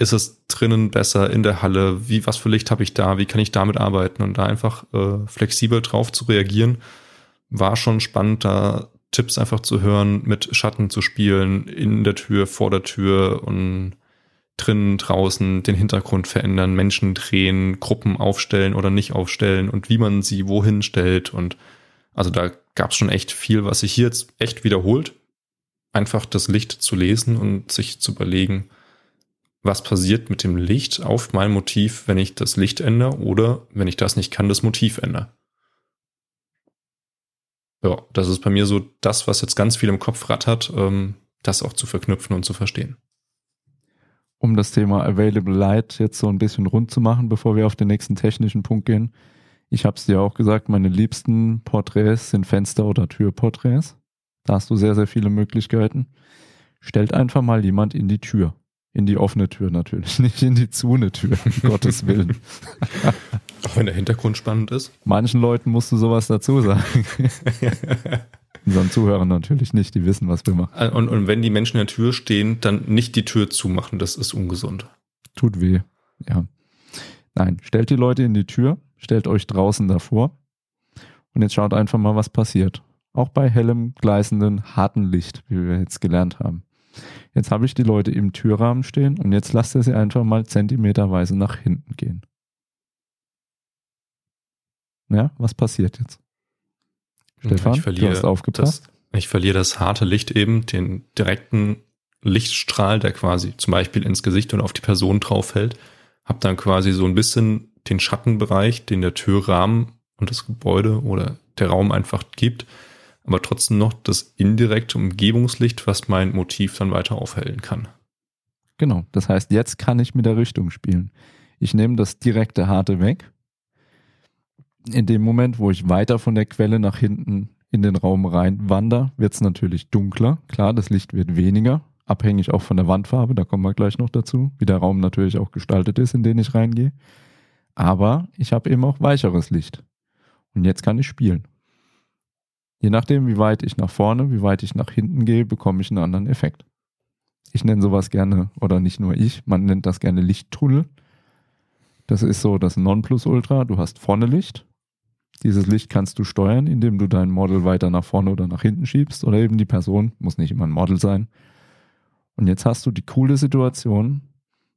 Speaker 3: ist es drinnen besser in der Halle, wie was für Licht habe ich da, wie kann ich damit arbeiten und da einfach äh, flexibel drauf zu reagieren, war schon spannend, da Tipps einfach zu hören, mit Schatten zu spielen, in der Tür, vor der Tür und drinnen, draußen den Hintergrund verändern, Menschen drehen, Gruppen aufstellen oder nicht aufstellen und wie man sie wohin stellt. Und also da gab es schon echt viel, was sich hier jetzt echt wiederholt. Einfach das Licht zu lesen und sich zu überlegen, was passiert mit dem Licht auf mein Motiv, wenn ich das Licht ändere oder wenn ich das nicht kann, das Motiv ändere. Ja, das ist bei mir so das, was jetzt ganz viel im Kopf rattert, ähm, das auch zu verknüpfen und zu verstehen.
Speaker 2: um das Thema Available Light jetzt so ein bisschen rund zu machen, bevor wir auf den nächsten technischen Punkt gehen. Ich habe es dir auch gesagt, meine liebsten Porträts sind Fenster- oder Türporträts. Da hast du sehr, sehr viele Möglichkeiten. Stellt einfach mal jemand in die Tür. In die offene Tür natürlich, nicht in die zune Tür, um Gottes Willen.
Speaker 3: Auch wenn der Hintergrund spannend ist.
Speaker 2: Manchen Leuten musst du sowas dazu sagen. Unseren Zuhörern natürlich nicht, die wissen, was wir machen.
Speaker 3: Äh, Und, und wenn die Menschen in der Tür stehen, dann nicht die Tür zumachen, das ist ungesund.
Speaker 2: Tut weh. Ja. Nein, stellt die Leute in die Tür, stellt euch draußen davor und jetzt schaut einfach mal, was passiert. Auch bei hellem, gleißenden, harten Licht, wie wir jetzt gelernt haben. Jetzt habe ich die Leute im Türrahmen stehen und jetzt lasst ihr sie einfach mal zentimeterweise nach hinten gehen. Ja, was passiert jetzt? Stefan,
Speaker 3: ich verliere
Speaker 2: du hast aufgepasst.
Speaker 3: Das, ich verliere das harte Licht eben, den direkten Lichtstrahl, der quasi zum Beispiel ins Gesicht und auf die Person drauf fällt. Hab dann quasi so ein bisschen den Schattenbereich, den der Türrahmen und das Gebäude oder der Raum einfach gibt, aber trotzdem noch das indirekte Umgebungslicht, was mein Motiv dann weiter aufhellen kann.
Speaker 2: Genau, das heißt, jetzt kann ich mit der Richtung spielen. Ich nehme das direkte Harte weg. In dem Moment, wo ich weiter von der Quelle nach hinten in den Raum rein wandere, wird es natürlich dunkler. Klar, das Licht wird weniger, abhängig auch von der Wandfarbe, da kommen wir gleich noch dazu, wie der Raum natürlich auch gestaltet ist, in den ich reingehe. Aber ich habe eben auch weicheres Licht. Und jetzt kann ich spielen. Je nachdem, wie weit ich nach vorne, wie weit ich nach hinten gehe, bekomme ich einen anderen Effekt. Ich nenne sowas gerne, oder nicht nur ich, man nennt das gerne Lichttunnel. Das ist so das Nonplusultra. Du hast vorne Licht. Dieses Licht kannst du steuern, indem du dein Model weiter nach vorne oder nach hinten schiebst oder eben die Person, muss nicht immer ein Model sein. Und jetzt hast du die coole Situation,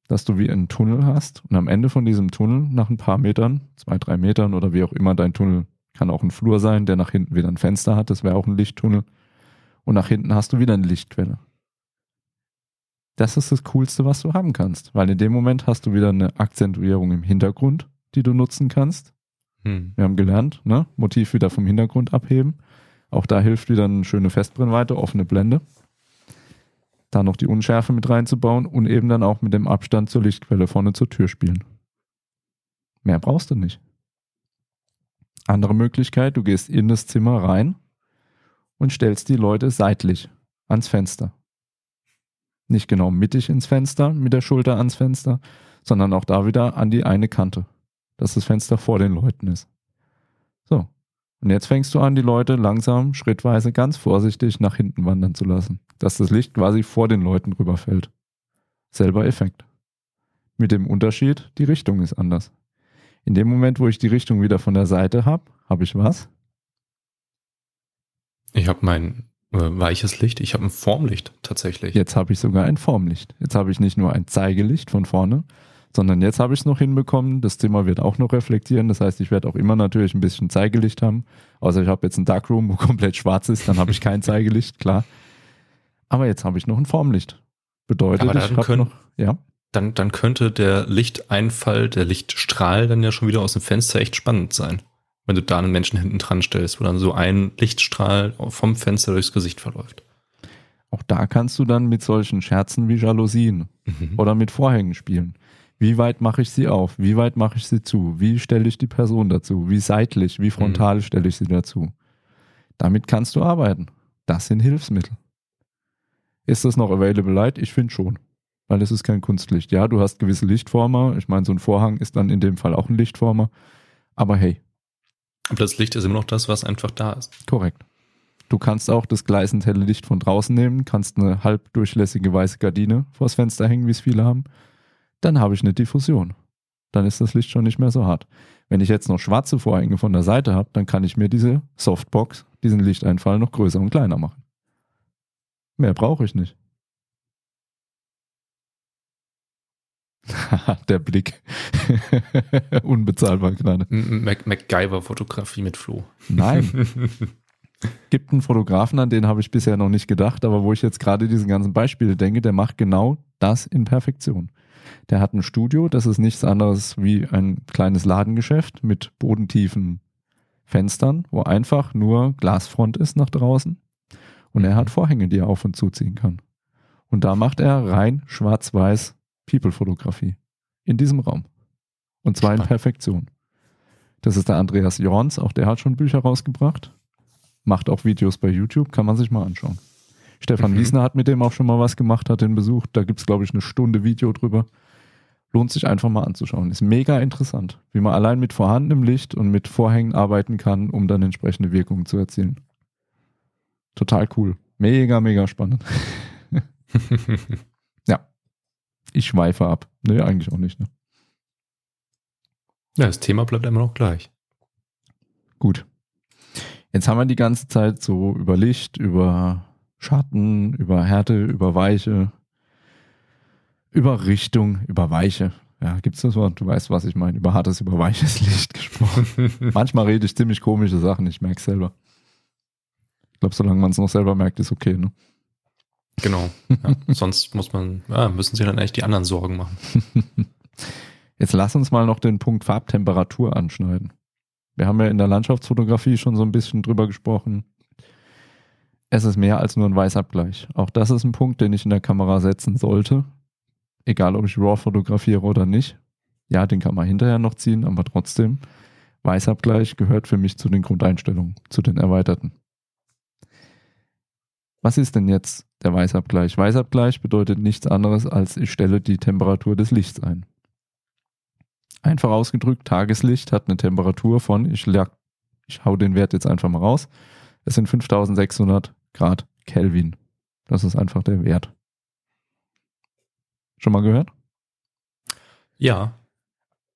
Speaker 2: dass du wie einen Tunnel hast und am Ende von diesem Tunnel nach ein paar Metern, zwei, drei Metern oder wie auch immer dein Tunnel, kann auch ein Flur sein, der nach hinten wieder ein Fenster hat, das wäre auch ein Lichttunnel. Und nach hinten hast du wieder eine Lichtquelle. Das ist das Coolste, was du haben kannst, weil in dem Moment hast du wieder eine Akzentuierung im Hintergrund, die du nutzen kannst.
Speaker 3: Hm.
Speaker 2: Wir haben gelernt, ne? Motiv wieder vom Hintergrund abheben. Auch da hilft wieder eine schöne Festbrennweite, offene Blende. Da noch die Unschärfe mit reinzubauen und eben dann auch mit dem Abstand zur Lichtquelle vorne zur Tür spielen. Mehr brauchst du nicht. Andere Möglichkeit, du gehst in das Zimmer rein und stellst die Leute seitlich ans Fenster. Nicht genau mittig ins Fenster, mit der Schulter ans Fenster, sondern auch da wieder an die eine Kante, dass das Fenster vor den Leuten ist. So. Und jetzt fängst du an, die Leute langsam, schrittweise, ganz vorsichtig nach hinten wandern zu lassen, dass das Licht quasi vor den Leuten rüberfällt. Selber Effekt. Mit dem Unterschied, die Richtung ist anders. In dem Moment, wo ich die Richtung wieder von der Seite habe, habe ich was?
Speaker 3: Ich habe mein äh, weiches Licht, ich habe ein Formlicht tatsächlich.
Speaker 2: Jetzt habe ich sogar ein Formlicht. Jetzt habe ich nicht nur ein Zeigelicht von vorne, sondern jetzt habe ich es noch hinbekommen. Das Zimmer wird auch noch reflektieren. Das heißt, ich werde auch immer natürlich ein bisschen Zeigelicht haben. Außer ich habe jetzt ein Darkroom, wo komplett schwarz ist, dann habe ich kein Zeigelicht, klar. Aber jetzt habe ich noch ein Formlicht. Bedeutet, ich habe noch, ja,
Speaker 3: Dann, dann könnte der Lichteinfall, der Lichtstrahl dann ja schon wieder aus dem Fenster echt spannend sein. Wenn du da einen Menschen hinten dran stellst, wo dann so ein Lichtstrahl vom Fenster durchs Gesicht verläuft.
Speaker 2: Auch da kannst du dann mit solchen Scherzen wie Jalousien
Speaker 3: Mhm.
Speaker 2: oder mit Vorhängen spielen. Wie weit mache ich sie auf? Wie weit mache ich sie zu? Wie stelle ich die Person dazu? Wie seitlich, wie frontal stelle ich sie dazu? Damit kannst du arbeiten. Das sind Hilfsmittel. Ist das noch available light? Ich finde schon. Weil es ist kein Kunstlicht. Ja, du hast gewisse Lichtformer. Ich meine, so ein Vorhang ist dann in dem Fall auch ein Lichtformer. Aber hey,
Speaker 3: Aber das Licht ist immer noch das, was einfach da ist.
Speaker 2: korrekt. Du kannst auch das gleißend helle Licht von draußen nehmen, kannst eine halbdurchlässige weiße Gardine vors Fenster hängen, wie es viele haben. Dann habe ich eine Diffusion. Dann ist das Licht schon nicht mehr so hart. Wenn ich jetzt noch schwarze Vorhänge von der Seite habe, dann kann ich mir diese Softbox, diesen Lichteinfall noch größer und kleiner machen. Mehr brauche ich nicht. Der Blick. Unbezahlbar gerade.
Speaker 3: Mac MacGyver-Fotografie mit Flo.
Speaker 2: Nein. Gibt einen Fotografen, an den habe ich bisher noch nicht gedacht, aber wo ich jetzt gerade diesen ganzen Beispiele denke, der macht genau das in Perfektion. Der hat ein Studio, das ist nichts anderes wie ein kleines Ladengeschäft mit bodentiefen Fenstern, wo einfach nur Glasfront ist nach draußen. Und er hat Vorhänge, die er auf und zuziehen kann. Und da macht er rein schwarz-weiß People-Fotografie. In diesem Raum. Und zwar in
Speaker 3: Spannend.
Speaker 2: Perfektion. Das ist der Andreas Jorns, auch der hat schon Bücher rausgebracht. Macht auch Videos bei YouTube, kann man sich mal anschauen. Stefan
Speaker 3: Mhm.
Speaker 2: Wiesner hat mit dem auch schon mal was gemacht, hat den besucht. Da gibt's glaube ich, eine Stunde Video drüber. Lohnt sich einfach mal anzuschauen. Ist mega interessant, wie man allein mit vorhandenem Licht und mit Vorhängen arbeiten kann, um dann entsprechende Wirkungen zu erzielen. Total cool. Mega, mega spannend. Ich schweife ab. Nee, eigentlich auch nicht. Ne?
Speaker 3: ja, das Thema bleibt immer noch gleich.
Speaker 2: Gut. Jetzt haben wir die ganze Zeit so über Licht, über Schatten, über Härte, über Weiche, über Richtung, über Weiche. Ja, gibt's das Wort? Du weißt, was ich meine. Über hartes, über weiches Licht gesprochen. Manchmal rede ich ziemlich komische Sachen, ich merke selber. Ich glaube, solange man es noch selber merkt, ist okay, ne?
Speaker 3: Genau. Ja, sonst muss man, ja, müssen sich dann eigentlich die anderen Sorgen machen.
Speaker 2: Jetzt lass uns mal noch den Punkt Farbtemperatur anschneiden. Wir haben ja in der Landschaftsfotografie schon so ein bisschen drüber gesprochen. Es ist mehr als nur ein Weißabgleich. Auch das ist ein Punkt, den ich in der Kamera setzen sollte. Egal, ob ich RAW fotografiere oder nicht. Ja, den kann man hinterher noch ziehen, aber trotzdem. Weißabgleich gehört für mich zu den Grundeinstellungen, zu den erweiterten. Was ist denn jetzt der Weißabgleich? Weißabgleich bedeutet nichts anderes als ich stelle die Temperatur des Lichts ein. Einfach ausgedrückt, Tageslicht hat eine Temperatur von, ich, ich hau den Wert jetzt einfach mal raus, es sind 5600 Grad Kelvin. Das ist einfach der Wert. Schon mal gehört?
Speaker 3: Ja,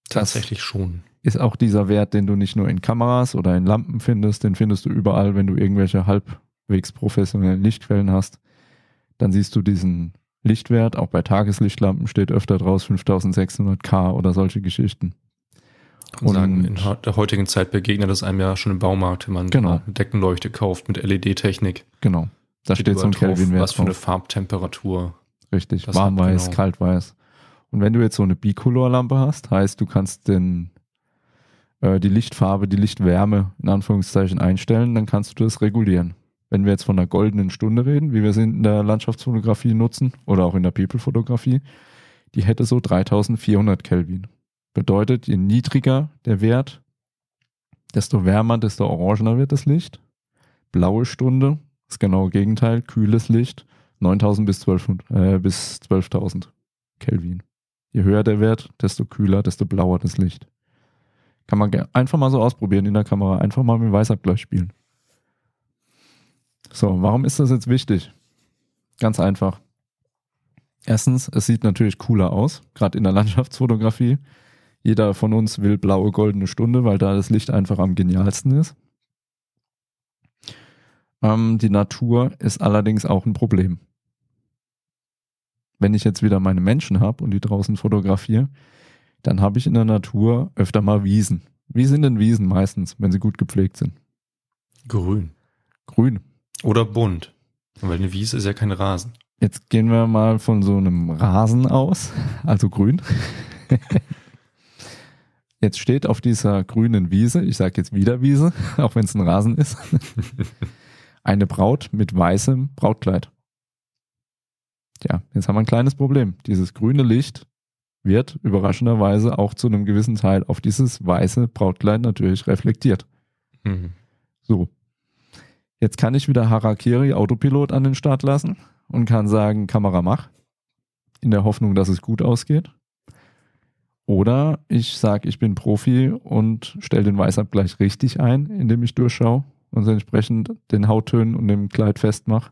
Speaker 2: Das
Speaker 3: tatsächlich schon.
Speaker 2: ist auch dieser Wert, den du nicht nur in Kameras oder in Lampen findest, den findest du überall, wenn du irgendwelche halbwegs professionellen Lichtquellen hast. Dann siehst du diesen Lichtwert, auch bei Tageslichtlampen steht öfter draus 5600 K oder solche Geschichten.
Speaker 3: Und sagen, in der heutigen Zeit begegnet es einem ja schon im Baumarkt, wenn man
Speaker 2: Genau.
Speaker 3: eine Deckenleuchte kauft mit LED-Technik.
Speaker 2: Genau. Da steht so ein Kelvin-Wert
Speaker 3: Was für eine. Farbtemperatur.
Speaker 2: Richtig, warmweiß,
Speaker 3: genau-
Speaker 2: kaltweiß. Und wenn du jetzt so eine Bicolor-Lampe hast, heißt, du kannst den, äh, die Lichtfarbe, die Lichtwärme in Anführungszeichen einstellen, dann kannst du das regulieren. Wenn wir jetzt von einer goldenen Stunde reden, wie wir sie in der Landschaftsfotografie nutzen oder auch in der People-Fotografie, die hätte so 3400 Kelvin. Bedeutet, je niedriger der Wert, desto wärmer, desto orangener wird das Licht. Blaue Stunde, das genaue Gegenteil, kühles Licht, 9000 bis 1200, äh, bis 12.000 Kelvin. Je höher der Wert, desto kühler, desto blauer das Licht. Kann man einfach mal so ausprobieren in der Kamera, einfach mal mit Weißabgleich spielen. So, warum ist das jetzt wichtig? Ganz einfach. Erstens, es sieht natürlich cooler aus, gerade in der Landschaftsfotografie. Jeder von uns will blaue goldene Stunde, weil da das Licht einfach am genialsten ist. Ähm, die Natur ist allerdings auch ein Problem. Wenn ich jetzt wieder meine Menschen habe und die draußen fotografiere, dann habe ich in der Natur öfter mal Wiesen. Wie sind denn Wiesen meistens, wenn sie gut gepflegt sind?
Speaker 3: Grün.
Speaker 2: Grün.
Speaker 3: Oder bunt. Weil eine Wiese ist ja kein Rasen.
Speaker 2: Jetzt gehen wir mal von so einem Rasen aus, also grün. Jetzt steht auf dieser grünen Wiese, ich sage jetzt wieder Wiese, auch wenn es ein Rasen ist, eine Braut mit weißem Brautkleid. Ja, jetzt haben wir ein kleines Problem. Dieses grüne Licht wird überraschenderweise auch zu einem gewissen Teil auf dieses weiße Brautkleid natürlich reflektiert.
Speaker 3: Mhm.
Speaker 2: So. Jetzt kann ich wieder Harakiri Autopilot an den Start lassen und kann sagen, Kamera mach. In der Hoffnung, dass es gut ausgeht. Oder ich sage, ich bin Profi und stelle den Weißabgleich richtig ein, indem ich durchschaue und entsprechend den Hauttönen und dem Kleid festmache.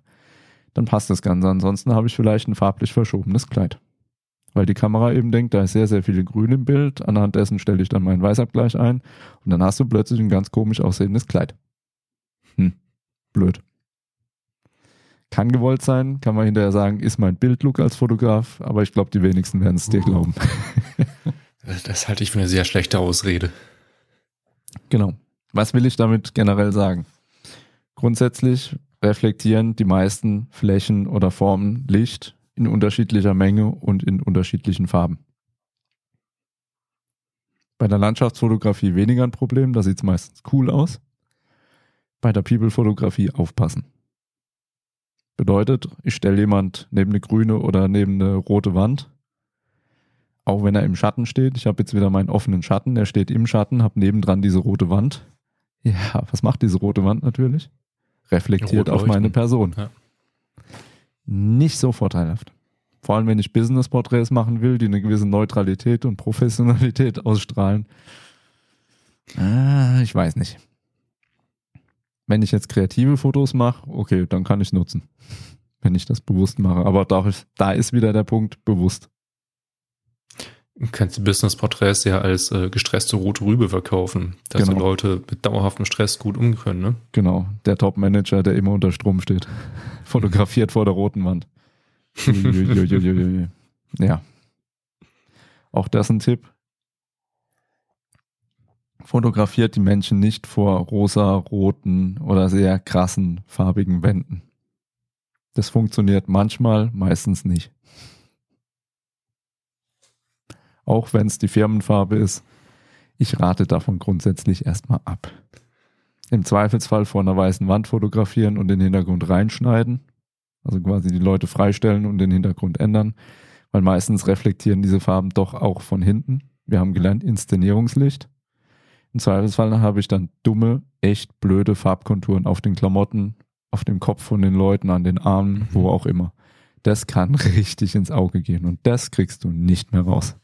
Speaker 2: Dann passt das Ganze. Ansonsten habe ich vielleicht ein farblich verschobenes Kleid. Weil die Kamera eben denkt, da ist sehr, sehr viel Grün im Bild. Anhand dessen stelle ich dann meinen Weißabgleich ein. Und dann hast du plötzlich ein ganz komisch aussehendes Kleid. Hm, blöd. Kann gewollt sein, kann man hinterher sagen, ist mein Bildlook als Fotograf, aber ich glaube, die wenigsten werden es dir
Speaker 3: Uh.
Speaker 2: glauben.
Speaker 3: Das halte ich für eine sehr schlechte Ausrede.
Speaker 2: Genau. Was will ich damit generell sagen? Grundsätzlich reflektieren die meisten Flächen oder Formen Licht in unterschiedlicher Menge und in unterschiedlichen Farben. Bei der Landschaftsfotografie weniger ein Problem, da sieht es meistens cool aus. Bei der People-Fotografie aufpassen. Bedeutet, ich stelle jemand neben eine grüne oder neben eine rote Wand, auch wenn er im Schatten steht. Ich habe jetzt wieder meinen offenen Schatten, er steht im Schatten, habe nebendran diese rote Wand. Ja, was macht diese rote Wand natürlich? Reflektiert auf meine. Person.
Speaker 3: Ja.
Speaker 2: Nicht so vorteilhaft. Vor allem, wenn ich Business-Porträts machen will, die eine gewisse Neutralität und Professionalität ausstrahlen. Ah, ich weiß nicht. Wenn ich jetzt kreative Fotos mache, okay, dann kann ich nutzen. Wenn ich das bewusst mache. Aber da ist, da ist wieder der Punkt bewusst.
Speaker 3: Du kannst die Business-Porträts ja als äh, gestresste rote Rübe verkaufen, dass
Speaker 2: Genau.
Speaker 3: die Leute mit dauerhaftem Stress gut umgehen können. Ne?
Speaker 2: Genau, der Top-Manager, der immer unter Strom steht. Fotografiert vor der roten Wand. Ja. Auch das ein Tipp. Fotografiert die Menschen nicht vor rosa, roten oder sehr krassen farbigen Wänden. Das funktioniert manchmal, meistens nicht. Auch wenn es die Firmenfarbe ist, ich rate davon grundsätzlich erstmal ab. Im Zweifelsfall vor einer weißen Wand fotografieren und den Hintergrund reinschneiden. Also quasi die Leute freistellen und den Hintergrund ändern. Weil meistens reflektieren diese Farben doch auch von hinten. Wir haben gelernt Inszenierungslicht. Im Zweifelsfall habe ich dann dumme, echt blöde Farbkonturen auf den Klamotten, auf dem Kopf von den Leuten, an den Armen,
Speaker 3: Mhm.
Speaker 2: wo auch immer. Das kann richtig ins Auge gehen und das kriegst du nicht mehr raus.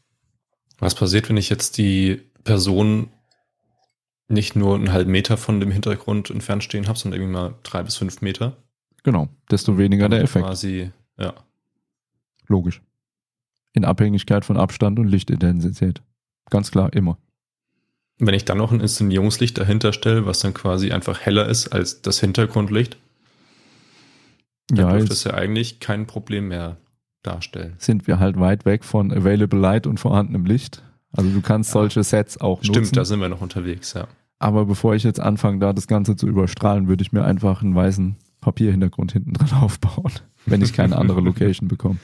Speaker 3: Was passiert, wenn ich jetzt die Person nicht nur einen halben Meter von dem Hintergrund entfernt stehen habe, sondern irgendwie mal drei bis fünf Meter?
Speaker 2: Genau, desto weniger der Effekt.
Speaker 3: Quasi, ja.
Speaker 2: Logisch. In Abhängigkeit von Abstand und Lichtintensität. Ganz klar, immer.
Speaker 3: Wenn ich dann noch ein Inszenierungslicht dahinter stelle, was dann quasi einfach heller ist als das Hintergrundlicht, dann
Speaker 2: Ja,
Speaker 3: dürfte es ja eigentlich kein Problem mehr darstellen.
Speaker 2: sind wir halt weit weg von Available Light und vorhandenem Licht. Also du kannst
Speaker 3: Ja.
Speaker 2: solche Sets auch
Speaker 3: Stimmt,
Speaker 2: nutzen.
Speaker 3: da sind wir noch unterwegs, ja.
Speaker 2: Aber bevor ich jetzt anfange, da das Ganze zu überstrahlen, würde ich mir einfach einen weißen Papierhintergrund hinten dran aufbauen, wenn ich keine andere Location bekomme.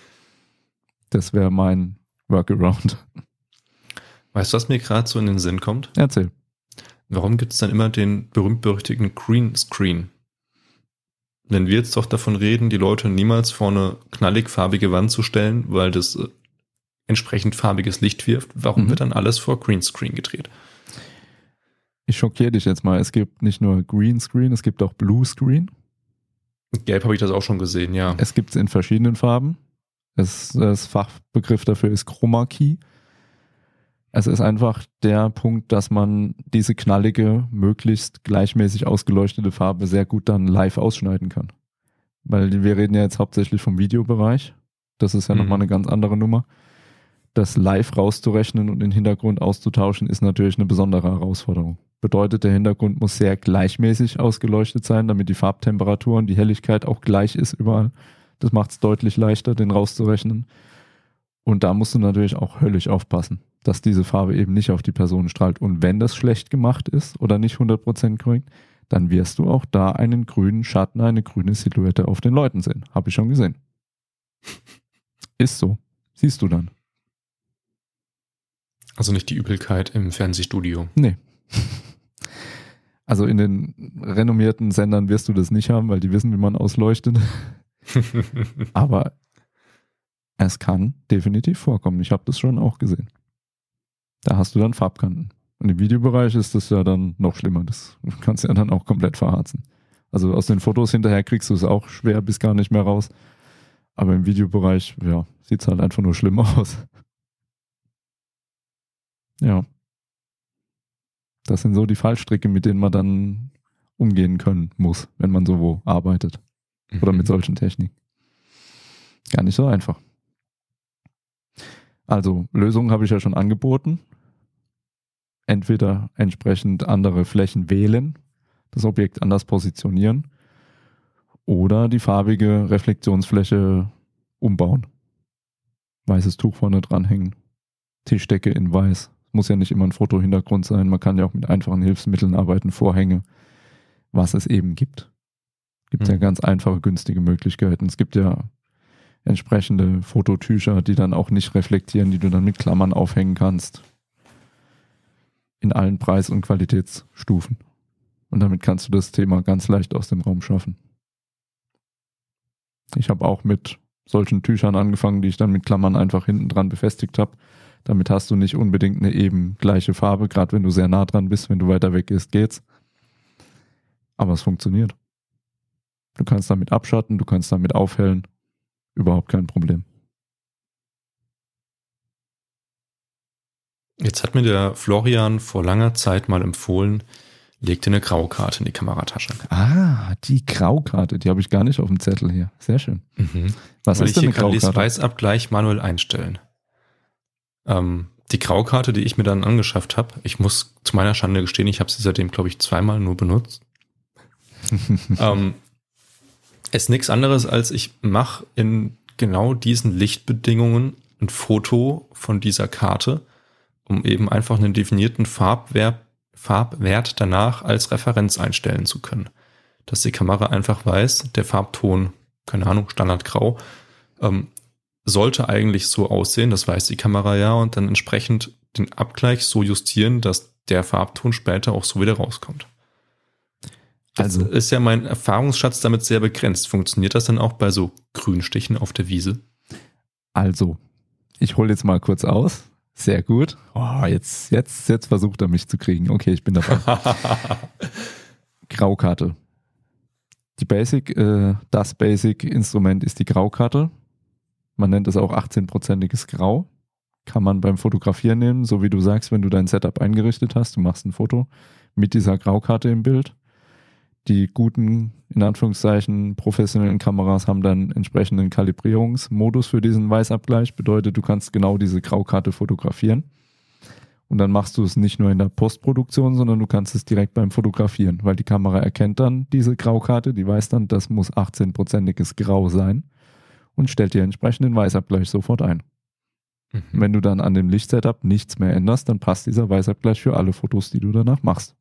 Speaker 2: Das wäre mein Workaround.
Speaker 3: Weißt du, was mir gerade so in den Sinn kommt?
Speaker 2: Erzähl.
Speaker 3: Warum gibt es dann immer den berühmt-berüchtigten Green Screen? Wenn wir jetzt doch davon reden, die Leute niemals vor eine knallig farbige Wand zu stellen, weil das äh, entsprechend farbiges Licht wirft, warum
Speaker 2: Mhm.
Speaker 3: wird dann alles vor Greenscreen gedreht?
Speaker 2: Ich schockiere dich jetzt mal. Es gibt nicht nur Green Screen, es gibt auch Blue Screen.
Speaker 3: Gelb habe ich das auch schon gesehen, ja.
Speaker 2: Es gibt es in verschiedenen Farben. Es, das Fachbegriff dafür ist Chroma Key. Es ist einfach der Punkt, dass man diese knallige, möglichst gleichmäßig ausgeleuchtete Farbe sehr gut dann live ausschneiden kann. Weil wir reden ja jetzt hauptsächlich vom Videobereich. Das ist ja
Speaker 3: Mhm.
Speaker 2: nochmal eine ganz andere Nummer. Das live rauszurechnen und den Hintergrund auszutauschen, ist natürlich eine besondere Herausforderung. Bedeutet, der Hintergrund muss sehr gleichmäßig ausgeleuchtet sein, damit die Farbtemperatur und die Helligkeit auch gleich ist überall. Das macht es deutlich leichter, den rauszurechnen. Und da musst du natürlich auch höllisch aufpassen, dass diese Farbe eben nicht auf die Person strahlt. Und wenn das schlecht gemacht ist oder nicht 100% korrekt, dann wirst du auch da einen grünen Schatten, eine grüne Silhouette auf den Leuten sehen. Habe ich schon gesehen. Ist so. Siehst du dann.
Speaker 3: Also nicht die Übelkeit im Fernsehstudio.
Speaker 2: Nee. Also in den renommierten Sendern wirst du das nicht haben, weil die wissen, wie man ausleuchtet. Aber Es kann definitiv vorkommen. Ich habe das schon auch gesehen. Da hast du dann Farbkanten. Und im Videobereich ist das ja dann noch schlimmer. Das kannst du ja dann auch komplett verharzen. Also aus den Fotos hinterher kriegst du es auch schwer bis gar nicht mehr raus. Aber im Videobereich, ja, sieht es halt einfach nur schlimm aus. Ja. Das sind so die Fallstricke, mit denen man dann umgehen können muss, wenn man so wo arbeitet. Oder mit mhm. solchen Techniken. Gar nicht so einfach. Also, Lösungen habe ich ja schon angeboten. Entweder entsprechend andere Flächen wählen, das Objekt anders positionieren oder die farbige Reflexionsfläche umbauen. Weißes Tuch vorne dranhängen. Tischdecke in weiß. Muss ja nicht immer ein Fotohintergrund sein. Man kann ja auch mit einfachen Hilfsmitteln arbeiten, Vorhänge, was es eben gibt. Gibt mhm. ja ganz einfache, günstige Möglichkeiten. Es gibt ja entsprechende Fototücher, die dann auch nicht reflektieren, die du dann mit Klammern aufhängen kannst. In allen Preis- und Qualitätsstufen. Und damit kannst du das Thema ganz leicht aus dem Raum schaffen. Ich habe auch mit solchen Tüchern angefangen, die ich dann mit Klammern einfach hinten dran befestigt habe. Damit hast du nicht unbedingt eine eben gleiche Farbe, gerade wenn du sehr nah dran bist, wenn du weiter weg gehst, geht's. Aber es funktioniert. Du kannst damit abschatten, du kannst damit aufhellen. Überhaupt kein Problem.
Speaker 3: Jetzt hat mir der Florian vor langer Zeit mal empfohlen, legte eine Graukarte in die Kameratasche.
Speaker 2: Ah, die Graukarte, die habe ich gar nicht auf dem Zettel hier. Sehr schön.
Speaker 3: Mhm. Was Weil ist denn eine Graukarte? Ich kann Weißabgleich manuell einstellen. Ähm, die Graukarte, die ich mir dann angeschafft habe, ich muss zu meiner Schande gestehen, ich habe sie seitdem, glaube ich, zweimal nur benutzt. ähm, ist nichts anderes, als ich mache in genau diesen Lichtbedingungen ein Foto von dieser Karte, um eben einfach einen definierten Farbwert Farbwert danach als Referenz einstellen zu können. Dass die Kamera einfach weiß, der Farbton, keine Ahnung, Standardgrau, ähm, sollte eigentlich so aussehen, das weiß die Kamera ja, und dann entsprechend den Abgleich so justieren, dass der Farbton später auch so wieder rauskommt. Also ist ja mein Erfahrungsschatz damit sehr begrenzt. Funktioniert das dann auch bei so Grünstichen auf der Wiese?
Speaker 2: Also, ich hole jetzt mal kurz aus. Sehr gut. Oh, jetzt, jetzt, jetzt versucht er mich zu kriegen. Okay, ich bin dabei. Graukarte. Die Basic, äh, das Basic-Instrument ist die Graukarte. Man nennt es auch 18-prozentiges Grau. Kann man beim Fotografieren nehmen, so wie du sagst, wenn du dein Setup eingerichtet hast, du machst ein Foto mit dieser Graukarte im Bild die guten, in Anführungszeichen, professionellen Kameras haben dann entsprechenden Kalibrierungsmodus für diesen Weißabgleich. Bedeutet, du kannst genau diese Graukarte fotografieren. Und dann machst du es nicht nur in der Postproduktion, sondern du kannst es direkt beim Fotografieren, weil die Kamera erkennt dann diese Graukarte, die weiß dann, das muss 18-prozentiges Grau sein und stellt dir entsprechend den Weißabgleich sofort ein. Mhm. Wenn du dann an dem Lichtsetup nichts mehr änderst, dann passt dieser Weißabgleich für alle Fotos, die du danach machst.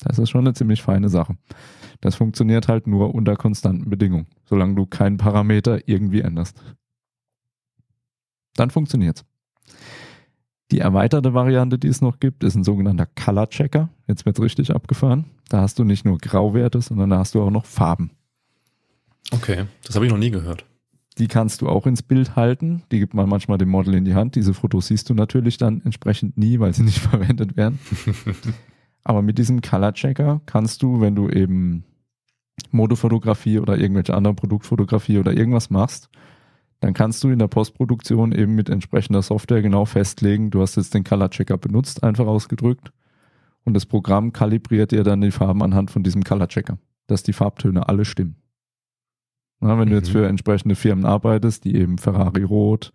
Speaker 2: Das ist schon eine ziemlich feine Sache. Das funktioniert halt nur unter konstanten Bedingungen, solange du keinen Parameter irgendwie änderst. Dann funktioniert's. Die erweiterte Variante, die es noch gibt, ist ein sogenannter Color Checker. Jetzt wird's richtig abgefahren. Da hast du nicht nur Grauwerte, sondern da hast du auch noch Farben.
Speaker 3: Okay, das habe ich noch nie gehört.
Speaker 2: Die kannst du auch ins Bild halten. Die gibt man manchmal dem Model in die Hand. Diese Fotos siehst du natürlich dann entsprechend nie, weil sie nicht verwendet werden. Aber mit diesem Color Checker kannst du, wenn du eben Modefotografie oder irgendwelche andere Produktfotografie oder irgendwas machst, dann kannst du in der Postproduktion eben mit entsprechender Software genau festlegen, du hast jetzt den Color Checker benutzt, einfach ausgedrückt. Und das Programm kalibriert dir dann die Farben anhand von diesem Color Checker, dass die Farbtöne alle stimmen. Na, wenn mhm. du jetzt mhm. für entsprechende Firmen arbeitest, die eben Ferrari Rot,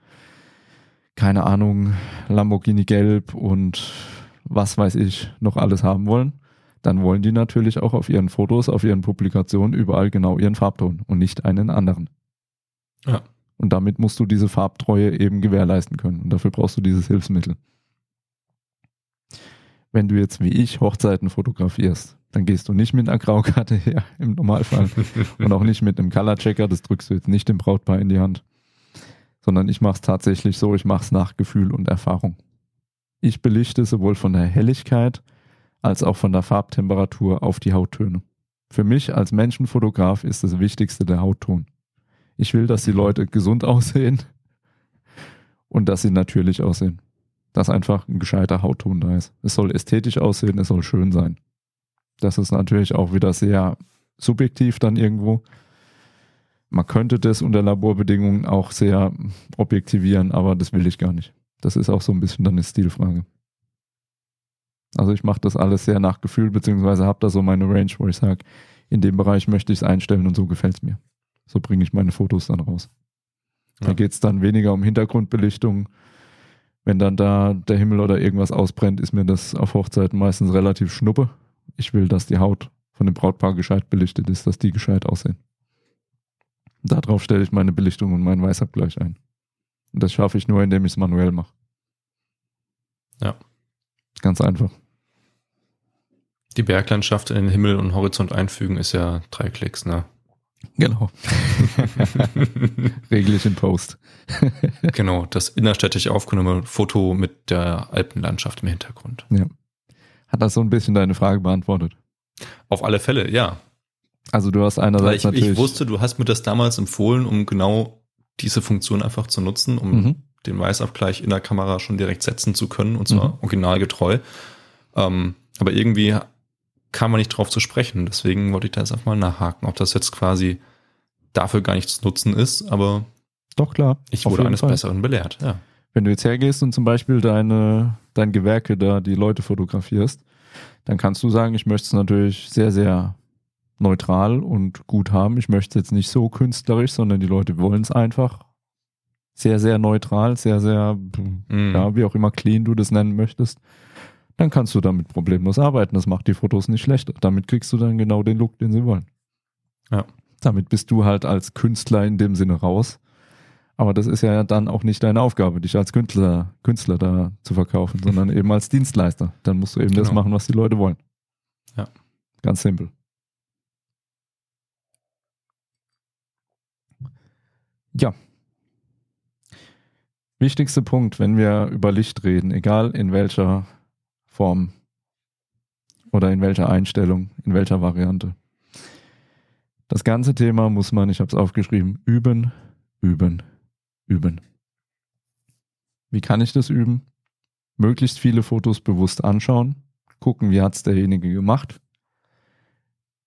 Speaker 2: keine Ahnung, Lamborghini Gelb und was weiß ich, noch alles haben wollen, dann wollen die natürlich auch auf ihren Fotos, auf ihren Publikationen überall genau ihren Farbton und nicht einen anderen. Ja. Und damit musst du diese Farbtreue eben gewährleisten können. Und dafür brauchst du dieses Hilfsmittel. Wenn du jetzt wie ich Hochzeiten fotografierst, dann gehst du nicht mit einer Graukarte her im Normalfall und auch nicht mit einem Color Checker, das drückst du jetzt nicht dem Brautpaar in die Hand, sondern ich mache es tatsächlich so, ich mache es nach Gefühl und Erfahrung. Ich belichte sowohl von der Helligkeit als auch von der Farbtemperatur auf die Hauttöne. Für mich als Menschenfotograf ist das Wichtigste der Hautton. Ich will, dass die Leute gesund aussehen und dass sie natürlich aussehen. Dass einfach ein gescheiter Hautton da ist. Es soll ästhetisch aussehen, es soll schön sein. Das ist natürlich auch wieder sehr subjektiv dann irgendwo. Man könnte das unter Laborbedingungen auch sehr objektivieren, aber das will ich gar nicht. Das ist auch so ein bisschen dann eine Stilfrage. Also ich mache das alles sehr nach Gefühl, beziehungsweise habe da so meine Range, wo ich sage, in dem Bereich möchte ich es einstellen und so gefällt es mir. So bringe ich meine Fotos dann raus. Ja. Da geht es dann weniger um Hintergrundbelichtung. Wenn dann da der Himmel oder irgendwas ausbrennt, ist mir das auf Hochzeiten meistens relativ schnuppe. Ich will, dass die Haut von dem Brautpaar gescheit belichtet ist, dass die gescheit aussehen. Darauf stelle ich meine Belichtung und meinen Weißabgleich ein. Und das schaffe ich nur, indem ich es manuell mache.
Speaker 3: Ja.
Speaker 2: Ganz einfach.
Speaker 3: Die Berglandschaft in den Himmel und Horizont einfügen ist ja drei Klicks, ne?
Speaker 2: Genau. Regel ich in Post.
Speaker 3: genau, das innerstädtisch aufgenommene Foto mit der Alpenlandschaft im Hintergrund.
Speaker 2: Ja. Hat das so ein bisschen deine Frage beantwortet?
Speaker 3: Auf alle Fälle, ja.
Speaker 2: Also du hast einerseits
Speaker 3: ich, natürlich... Ich wusste, du hast mir das damals empfohlen, um genau diese Funktion einfach zu nutzen, um mhm. den Weißabgleich in der Kamera schon direkt setzen zu können und zwar mhm. originalgetreu. Ähm, aber irgendwie kam man nicht drauf zu sprechen. Deswegen wollte ich da jetzt einfach mal nachhaken, ob das jetzt quasi dafür gar nicht zu nutzen ist, aber
Speaker 2: doch klar.
Speaker 3: Ich wurde eines Fall. Besseren belehrt, ja.
Speaker 2: Wenn du jetzt hergehst und zum Beispiel deine, dein Gewerke da die Leute fotografierst, dann kannst du sagen, ich möchte es natürlich sehr, sehr neutral und gut haben. Ich möchte es jetzt nicht so künstlerisch, sondern die Leute wollen es einfach sehr, sehr neutral, sehr, sehr, mm. ja, wie auch immer clean du das nennen möchtest. Dann kannst du damit problemlos arbeiten. Das macht die Fotos nicht schlechter. Damit kriegst du dann genau den Look, den sie wollen.
Speaker 3: Ja.
Speaker 2: Damit bist du halt als Künstler in dem Sinne raus. Aber das ist ja dann auch nicht deine Aufgabe, dich als Künstler, Künstler da zu verkaufen, sondern eben als Dienstleister. Dann musst du eben genau. das machen, was die Leute wollen.
Speaker 3: Ja.
Speaker 2: Ganz simpel. Ja. Wichtigster Punkt, wenn wir über Licht reden, egal in welcher Form oder in welcher Einstellung, in welcher Variante. Das ganze Thema muss man, ich habe es aufgeschrieben, üben, üben, üben. Wie kann ich das üben? Möglichst viele Fotos bewusst anschauen, gucken, wie hat es derjenige gemacht,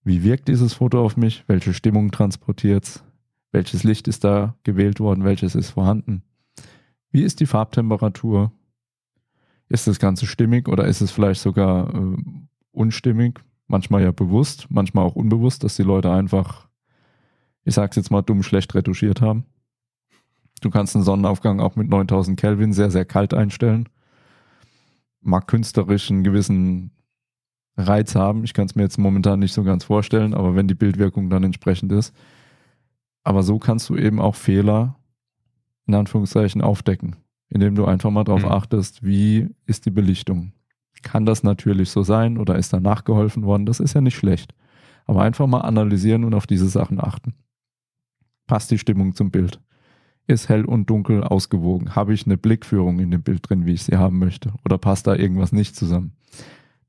Speaker 2: wie wirkt dieses Foto auf mich, welche Stimmung transportiert es, welches Licht ist da gewählt worden, welches ist vorhanden, wie ist die Farbtemperatur, ist das Ganze stimmig oder ist es vielleicht sogar äh, unstimmig, manchmal ja bewusst, manchmal auch unbewusst, dass die Leute einfach, ich sag's jetzt mal, dumm schlecht retuschiert haben. Du kannst einen Sonnenaufgang auch mit 9000 Kelvin sehr, sehr kalt einstellen. Mag künstlerisch einen gewissen Reiz haben. Ich kann es mir jetzt momentan nicht so ganz vorstellen, aber wenn die Bildwirkung dann entsprechend ist. Aber so kannst du eben auch Fehler in Anführungszeichen aufdecken, indem du einfach mal darauf mhm. achtest, wie ist die Belichtung. Kann das natürlich so sein oder ist da nachgeholfen worden? Das ist ja nicht schlecht. Aber einfach mal analysieren und auf diese Sachen achten. Passt die Stimmung zum Bild? Ist hell und dunkel ausgewogen? Habe ich eine Blickführung in dem Bild drin, wie ich sie haben möchte? Oder passt da irgendwas nicht zusammen?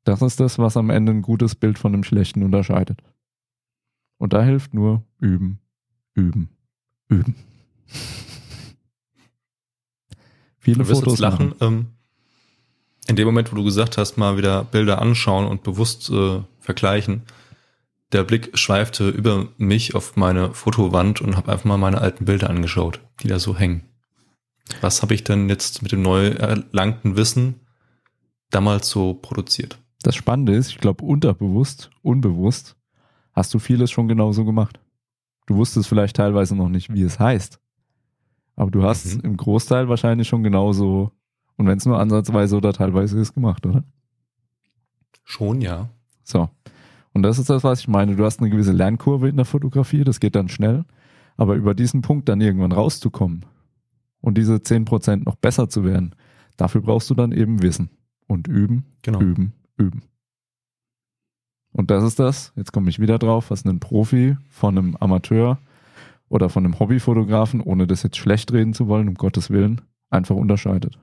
Speaker 2: Das ist das, was am Ende ein gutes Bild von einem schlechten unterscheidet. Und da hilft nur üben, üben, üben.
Speaker 3: Viele du wirst Fotos jetzt lachen. Ähm, in dem Moment, wo du gesagt hast, mal wieder Bilder anschauen und bewusst äh, vergleichen, der Blick schweifte über mich auf meine Fotowand und habe einfach mal meine alten Bilder angeschaut, die da so hängen. Was habe ich denn jetzt mit dem neu erlangten Wissen damals so produziert?
Speaker 2: Das Spannende ist, ich glaube, unterbewusst, unbewusst, hast du vieles schon genauso gemacht. Du wusstest vielleicht teilweise noch nicht, wie es heißt. Aber du hast mhm. im Großteil wahrscheinlich schon genauso, und wenn es nur ansatzweise oder teilweise ist, gemacht, oder?
Speaker 3: Schon, ja.
Speaker 2: So. Und das ist das, was ich meine. Du hast eine gewisse Lernkurve in der Fotografie, das geht dann schnell. Aber über diesen Punkt dann irgendwann rauszukommen und diese 10% noch besser zu werden, dafür brauchst du dann eben Wissen und üben, genau. üben, üben. Und das ist das, jetzt komme ich wieder drauf, was ein Profi von einem Amateur oder von einem Hobbyfotografen, ohne das jetzt schlecht reden zu wollen, um Gottes Willen, einfach unterscheidet.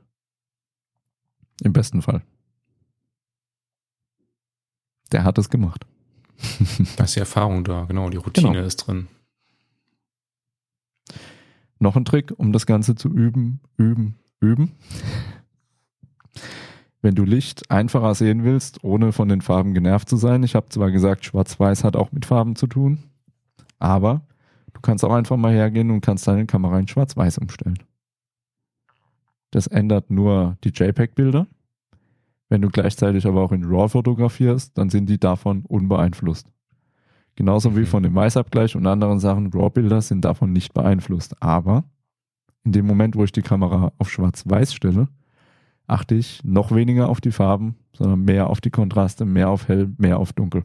Speaker 2: Im besten Fall. Der hat es gemacht.
Speaker 3: da ist die Erfahrung da, genau, die Routine genau. ist drin.
Speaker 2: Noch ein Trick, um das Ganze zu üben, üben, üben. Wenn du Licht einfacher sehen willst, ohne von den Farben genervt zu sein. Ich habe zwar gesagt, Schwarz-Weiß hat auch mit Farben zu tun, aber du kannst auch einfach mal hergehen und kannst deine Kamera in Schwarz-Weiß umstellen. Das ändert nur die JPEG-Bilder. Wenn du gleichzeitig aber auch in RAW fotografierst, dann sind die davon unbeeinflusst. Genauso wie von dem Weißabgleich und anderen Sachen, RAW-Bilder sind davon nicht beeinflusst. Aber in dem Moment, wo ich die Kamera auf Schwarz-Weiß stelle, achte ich noch weniger auf die Farben, sondern mehr auf die Kontraste, mehr auf hell, mehr auf dunkel.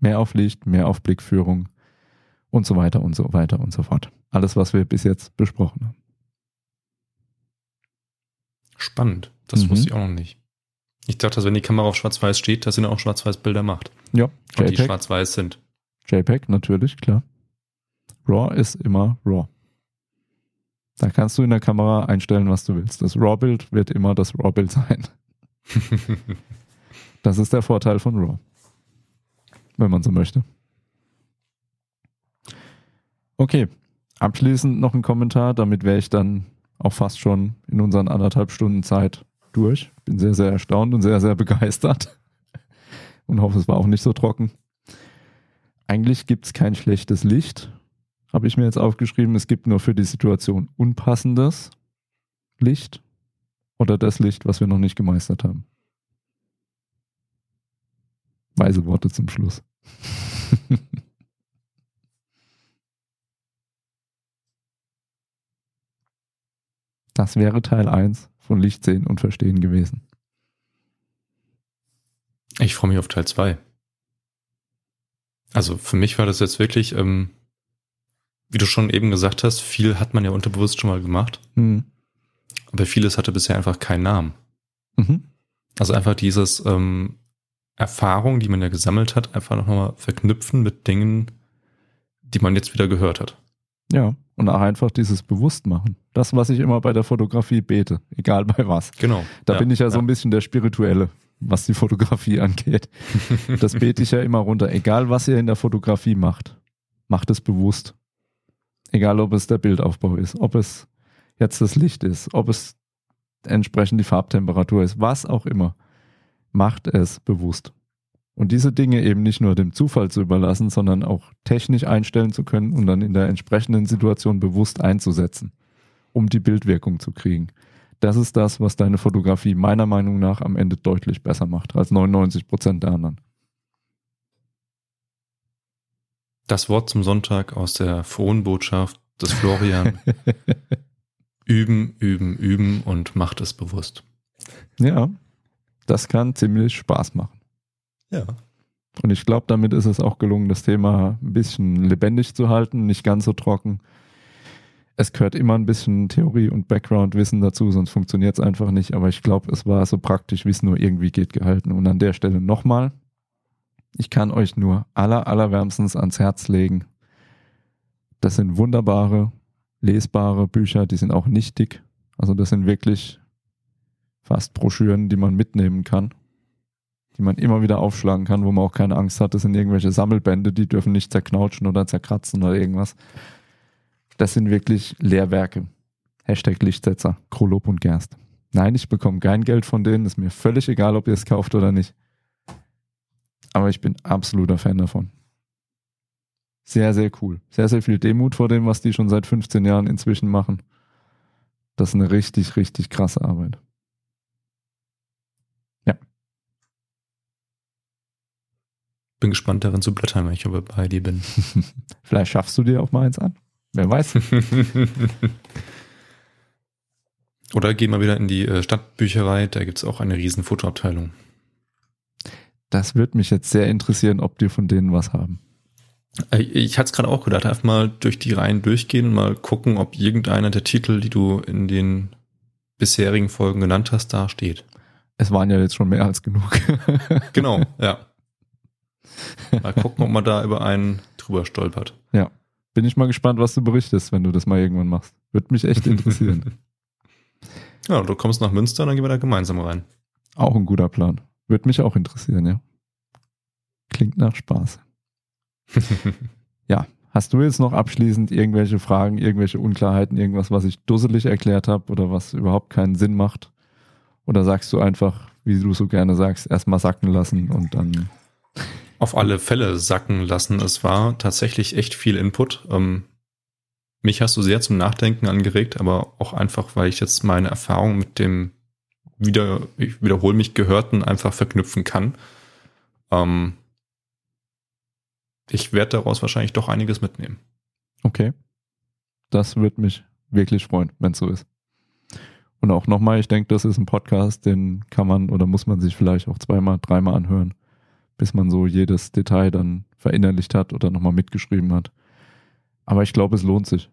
Speaker 2: Mehr auf Licht, mehr auf Blickführung und so weiter und so weiter und so fort. Alles, was wir bis jetzt besprochen haben.
Speaker 3: Spannend. Das
Speaker 2: Mhm.
Speaker 3: wusste ich auch noch nicht. Ich dachte, dass wenn die Kamera auf Schwarz-Weiß steht, dass sie dann auch Schwarz-Weiß-Bilder macht.
Speaker 2: Ja,
Speaker 3: Und die
Speaker 2: JPEG,
Speaker 3: schwarz-weiß sind.
Speaker 2: JPEG natürlich, klar. RAW ist immer RAW. Da kannst du in der Kamera einstellen, was du willst. Das RAW-Bild wird immer das RAW-Bild sein. Das ist der Vorteil von RAW. Wenn man so möchte. Okay, abschließend noch ein Kommentar. Damit wäre ich dann auch fast schon in unseren anderthalb Stunden Zeit durch. Bin sehr, sehr erstaunt und sehr, sehr begeistert. Und hoffe, es war auch nicht so trocken. Eigentlich gibt es kein schlechtes Licht, habe ich mir jetzt aufgeschrieben. Es gibt nur für die Situation unpassendes Licht oder das Licht, was wir noch nicht gemeistert haben. Weise Worte zum Schluss. Das wäre Teil 1 von Licht sehen und verstehen gewesen.
Speaker 3: Ich freue mich auf Teil 2. Also für mich war das jetzt wirklich, ähm, wie du schon eben gesagt hast, viel hat man ja unterbewusst schon mal gemacht,
Speaker 2: Hm.
Speaker 3: aber vieles hatte bisher einfach keinen Namen.
Speaker 2: Mhm.
Speaker 3: Also einfach dieses ähm, Erfahrung, die man ja gesammelt hat, einfach nochmal verknüpfen mit Dingen, die man jetzt wieder gehört hat.
Speaker 2: Ja, und auch einfach dieses Bewusstmachen. Das, was ich immer bei der Fotografie bete, egal bei was.
Speaker 3: Genau.
Speaker 2: Da bin ich ja so ein bisschen der Spirituelle, was die Fotografie angeht. Das bete ich ja immer runter. Egal, was ihr in der Fotografie macht, macht es bewusst. Egal, ob es der Bildaufbau ist, ob es jetzt das Licht ist, ob es entsprechend die Farbtemperatur ist, was auch immer. Macht es bewusst. Und diese Dinge eben nicht nur dem Zufall zu überlassen, sondern auch technisch einstellen zu können und dann in der entsprechenden Situation bewusst einzusetzen, um die Bildwirkung zu kriegen. Das ist das, was deine Fotografie meiner Meinung nach am Ende deutlich besser macht als 99 Prozent der anderen.
Speaker 3: Das Wort zum Sonntag aus der frohen Botschaft des Florian. üben, üben, üben und macht es bewusst.
Speaker 2: Ja, das kann ziemlich Spaß machen.
Speaker 3: Ja.
Speaker 2: Und ich glaube, damit ist es auch gelungen, das Thema ein bisschen lebendig zu halten, nicht ganz so trocken. Es gehört immer ein bisschen Theorie und Background-Wissen dazu, sonst funktioniert es einfach nicht. Aber ich glaube, es war so praktisch, wie es nur irgendwie geht, gehalten. Und an der Stelle nochmal, ich kann euch nur aller, allerwärmstens ans Herz legen. Das sind wunderbare, lesbare Bücher, die sind auch nicht dick. Also das sind wirklich fast Broschüren, die man mitnehmen kann die man immer wieder aufschlagen kann, wo man auch keine Angst hat. Das sind irgendwelche Sammelbände, die dürfen nicht zerknautschen oder zerkratzen oder irgendwas. Das sind wirklich Lehrwerke. Hashtag Lichtsetzer, Krolop und Gerst. Nein, ich bekomme kein Geld von denen. Ist mir völlig egal, ob ihr es kauft oder nicht. Aber ich bin absoluter Fan davon. Sehr, sehr cool. Sehr, sehr viel Demut vor dem, was die schon seit 15 Jahren inzwischen machen. Das ist eine richtig, richtig krasse Arbeit.
Speaker 3: Bin gespannt darin zu blättern, wenn ich aber bei dir bin.
Speaker 2: Vielleicht schaffst du dir auch mal eins an. Wer weiß.
Speaker 3: Oder geh mal wieder in die äh, Stadtbücherei, da gibt's auch eine riesen Fotoabteilung.
Speaker 2: Das würde mich jetzt sehr interessieren, ob die von denen was haben.
Speaker 3: Äh, Ich hatte es gerade auch gedacht, einfach mal durch die Reihen durchgehen und mal gucken, ob irgendeiner der Titel, die du in den bisherigen Folgen genannt hast, da steht.
Speaker 2: Es waren ja jetzt schon mehr als genug.
Speaker 3: Genau, ja. Mal gucken, ob man da über einen drüber stolpert.
Speaker 2: Bin ich mal gespannt, was du berichtest, wenn du das mal irgendwann machst. Würde mich echt interessieren.
Speaker 3: Ja, du kommst nach Münster, dann gehen wir da gemeinsam rein.
Speaker 2: auch ein guter Plan. Würde mich auch interessieren, ja. Klingt nach Spaß. Hast du jetzt noch abschließend irgendwelche Fragen, irgendwelche Unklarheiten, irgendwas, was ich dusselig erklärt habe oder was überhaupt keinen Sinn macht? Oder sagst du einfach, wie du so gerne sagst, erstmal sacken lassen und dann.
Speaker 3: Auf alle Fälle sacken lassen. Es war tatsächlich echt viel Input. Ähm, mich hast du sehr zum Nachdenken angeregt, aber auch einfach, weil ich jetzt meine Erfahrung mit dem wieder, ich wiederhole mich, Gehörten einfach verknüpfen kann. Ähm, ich werde daraus wahrscheinlich doch einiges mitnehmen.
Speaker 2: Okay. Das würde mich wirklich freuen, wenn es so ist. Und auch nochmal, ich denke, das ist ein Podcast, den kann man oder muss man sich vielleicht auch zweimal, dreimal anhören, bis man so jedes Detail dann verinnerlicht hat oder nochmal mitgeschrieben hat. Aber ich glaube, es lohnt sich.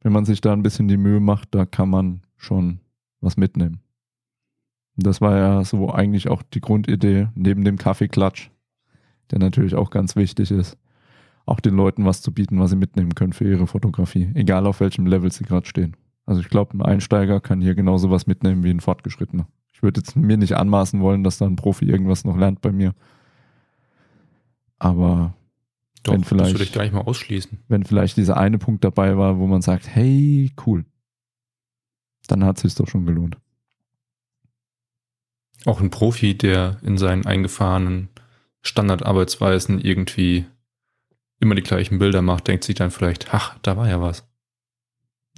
Speaker 2: Wenn man sich da ein bisschen die Mühe macht, da kann man schon was mitnehmen. Das war ja so eigentlich auch die Grundidee neben dem Kaffeeklatsch, der natürlich auch ganz wichtig ist, auch den Leuten was zu bieten, was sie mitnehmen können für ihre Fotografie, egal auf welchem Level sie gerade stehen. Also ich glaube, ein Einsteiger kann hier genauso was mitnehmen wie ein Fortgeschrittener. Ich würde jetzt mir nicht anmaßen wollen, dass da ein Profi irgendwas noch lernt bei mir. Aber
Speaker 3: Doch,
Speaker 2: wenn vielleicht,
Speaker 3: das würde ich gar nicht mal ausschließen.
Speaker 2: wenn vielleicht dieser eine Punkt dabei war, wo man sagt, hey, cool, dann hat es sich doch schon gelohnt.
Speaker 3: Auch ein Profi, der in seinen eingefahrenen Standardarbeitsweisen irgendwie immer die gleichen Bilder macht, denkt sich dann vielleicht, ach, da war ja was.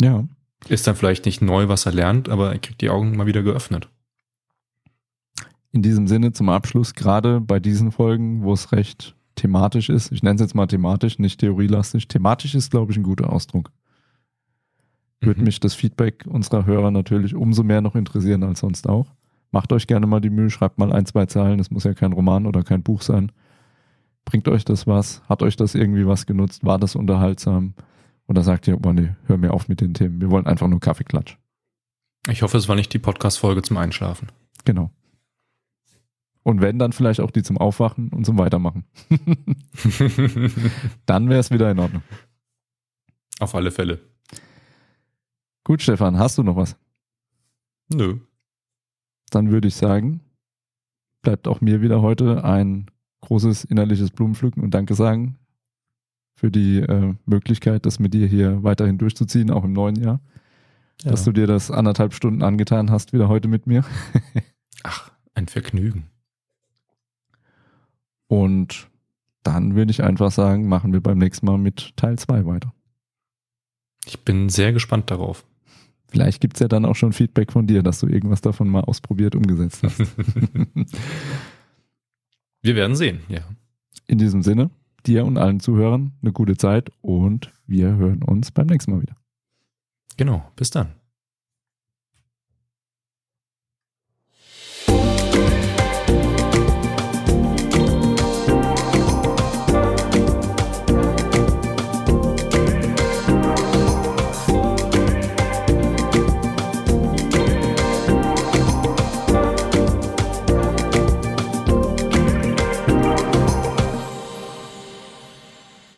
Speaker 2: Ja,
Speaker 3: Ist dann vielleicht nicht neu, was er lernt, aber er kriegt die Augen mal wieder geöffnet.
Speaker 2: in diesem Sinne zum Abschluss, gerade bei diesen Folgen, wo es recht thematisch ist, ich nenne es jetzt mal thematisch, nicht theorielastig, thematisch ist, glaube ich, ein guter Ausdruck. Würde
Speaker 3: Mhm.
Speaker 2: mich das Feedback unserer Hörer natürlich umso mehr noch interessieren als sonst auch. Macht euch gerne mal die Mühe, schreibt mal ein, zwei Zeilen, das muss ja kein Roman oder kein Buch sein. Bringt euch das was? Hat euch das irgendwie was genutzt? War das unterhaltsam? Oder sagt ihr, oh nee, hör mir auf mit den Themen. Wir wollen einfach nur Kaffeeklatsch.
Speaker 3: Ich hoffe, es war nicht die Podcast-Folge zum Einschlafen.
Speaker 2: Genau. Und wenn, dann vielleicht auch die zum Aufwachen und zum Weitermachen. Dann wäre es wieder in Ordnung.
Speaker 3: Auf alle Fälle.
Speaker 2: Gut, Stefan, hast du noch was?
Speaker 3: Nö.
Speaker 2: Dann würde ich sagen, bleibt auch mir wieder heute ein großes innerliches Blumenpflücken und Danke sagen für die äh, Möglichkeit, das mit dir hier weiterhin durchzuziehen, auch im neuen Jahr.
Speaker 3: Ja.
Speaker 2: Dass du dir das anderthalb Stunden angetan hast, wieder heute mit mir.
Speaker 3: Ach, ein Vergnügen.
Speaker 2: Und dann würde ich einfach sagen, machen wir beim nächsten Mal mit Teil 2 weiter.
Speaker 3: Ich bin sehr gespannt darauf.
Speaker 2: Vielleicht gibt's ja dann auch schon Feedback von dir, dass du irgendwas davon mal ausprobiert, umgesetzt hast.
Speaker 3: Wir werden sehen, ja.
Speaker 2: In diesem Sinne, dir und allen Zuhörern eine gute Zeit und wir hören uns beim nächsten Mal wieder.
Speaker 3: Genau. Bis dann.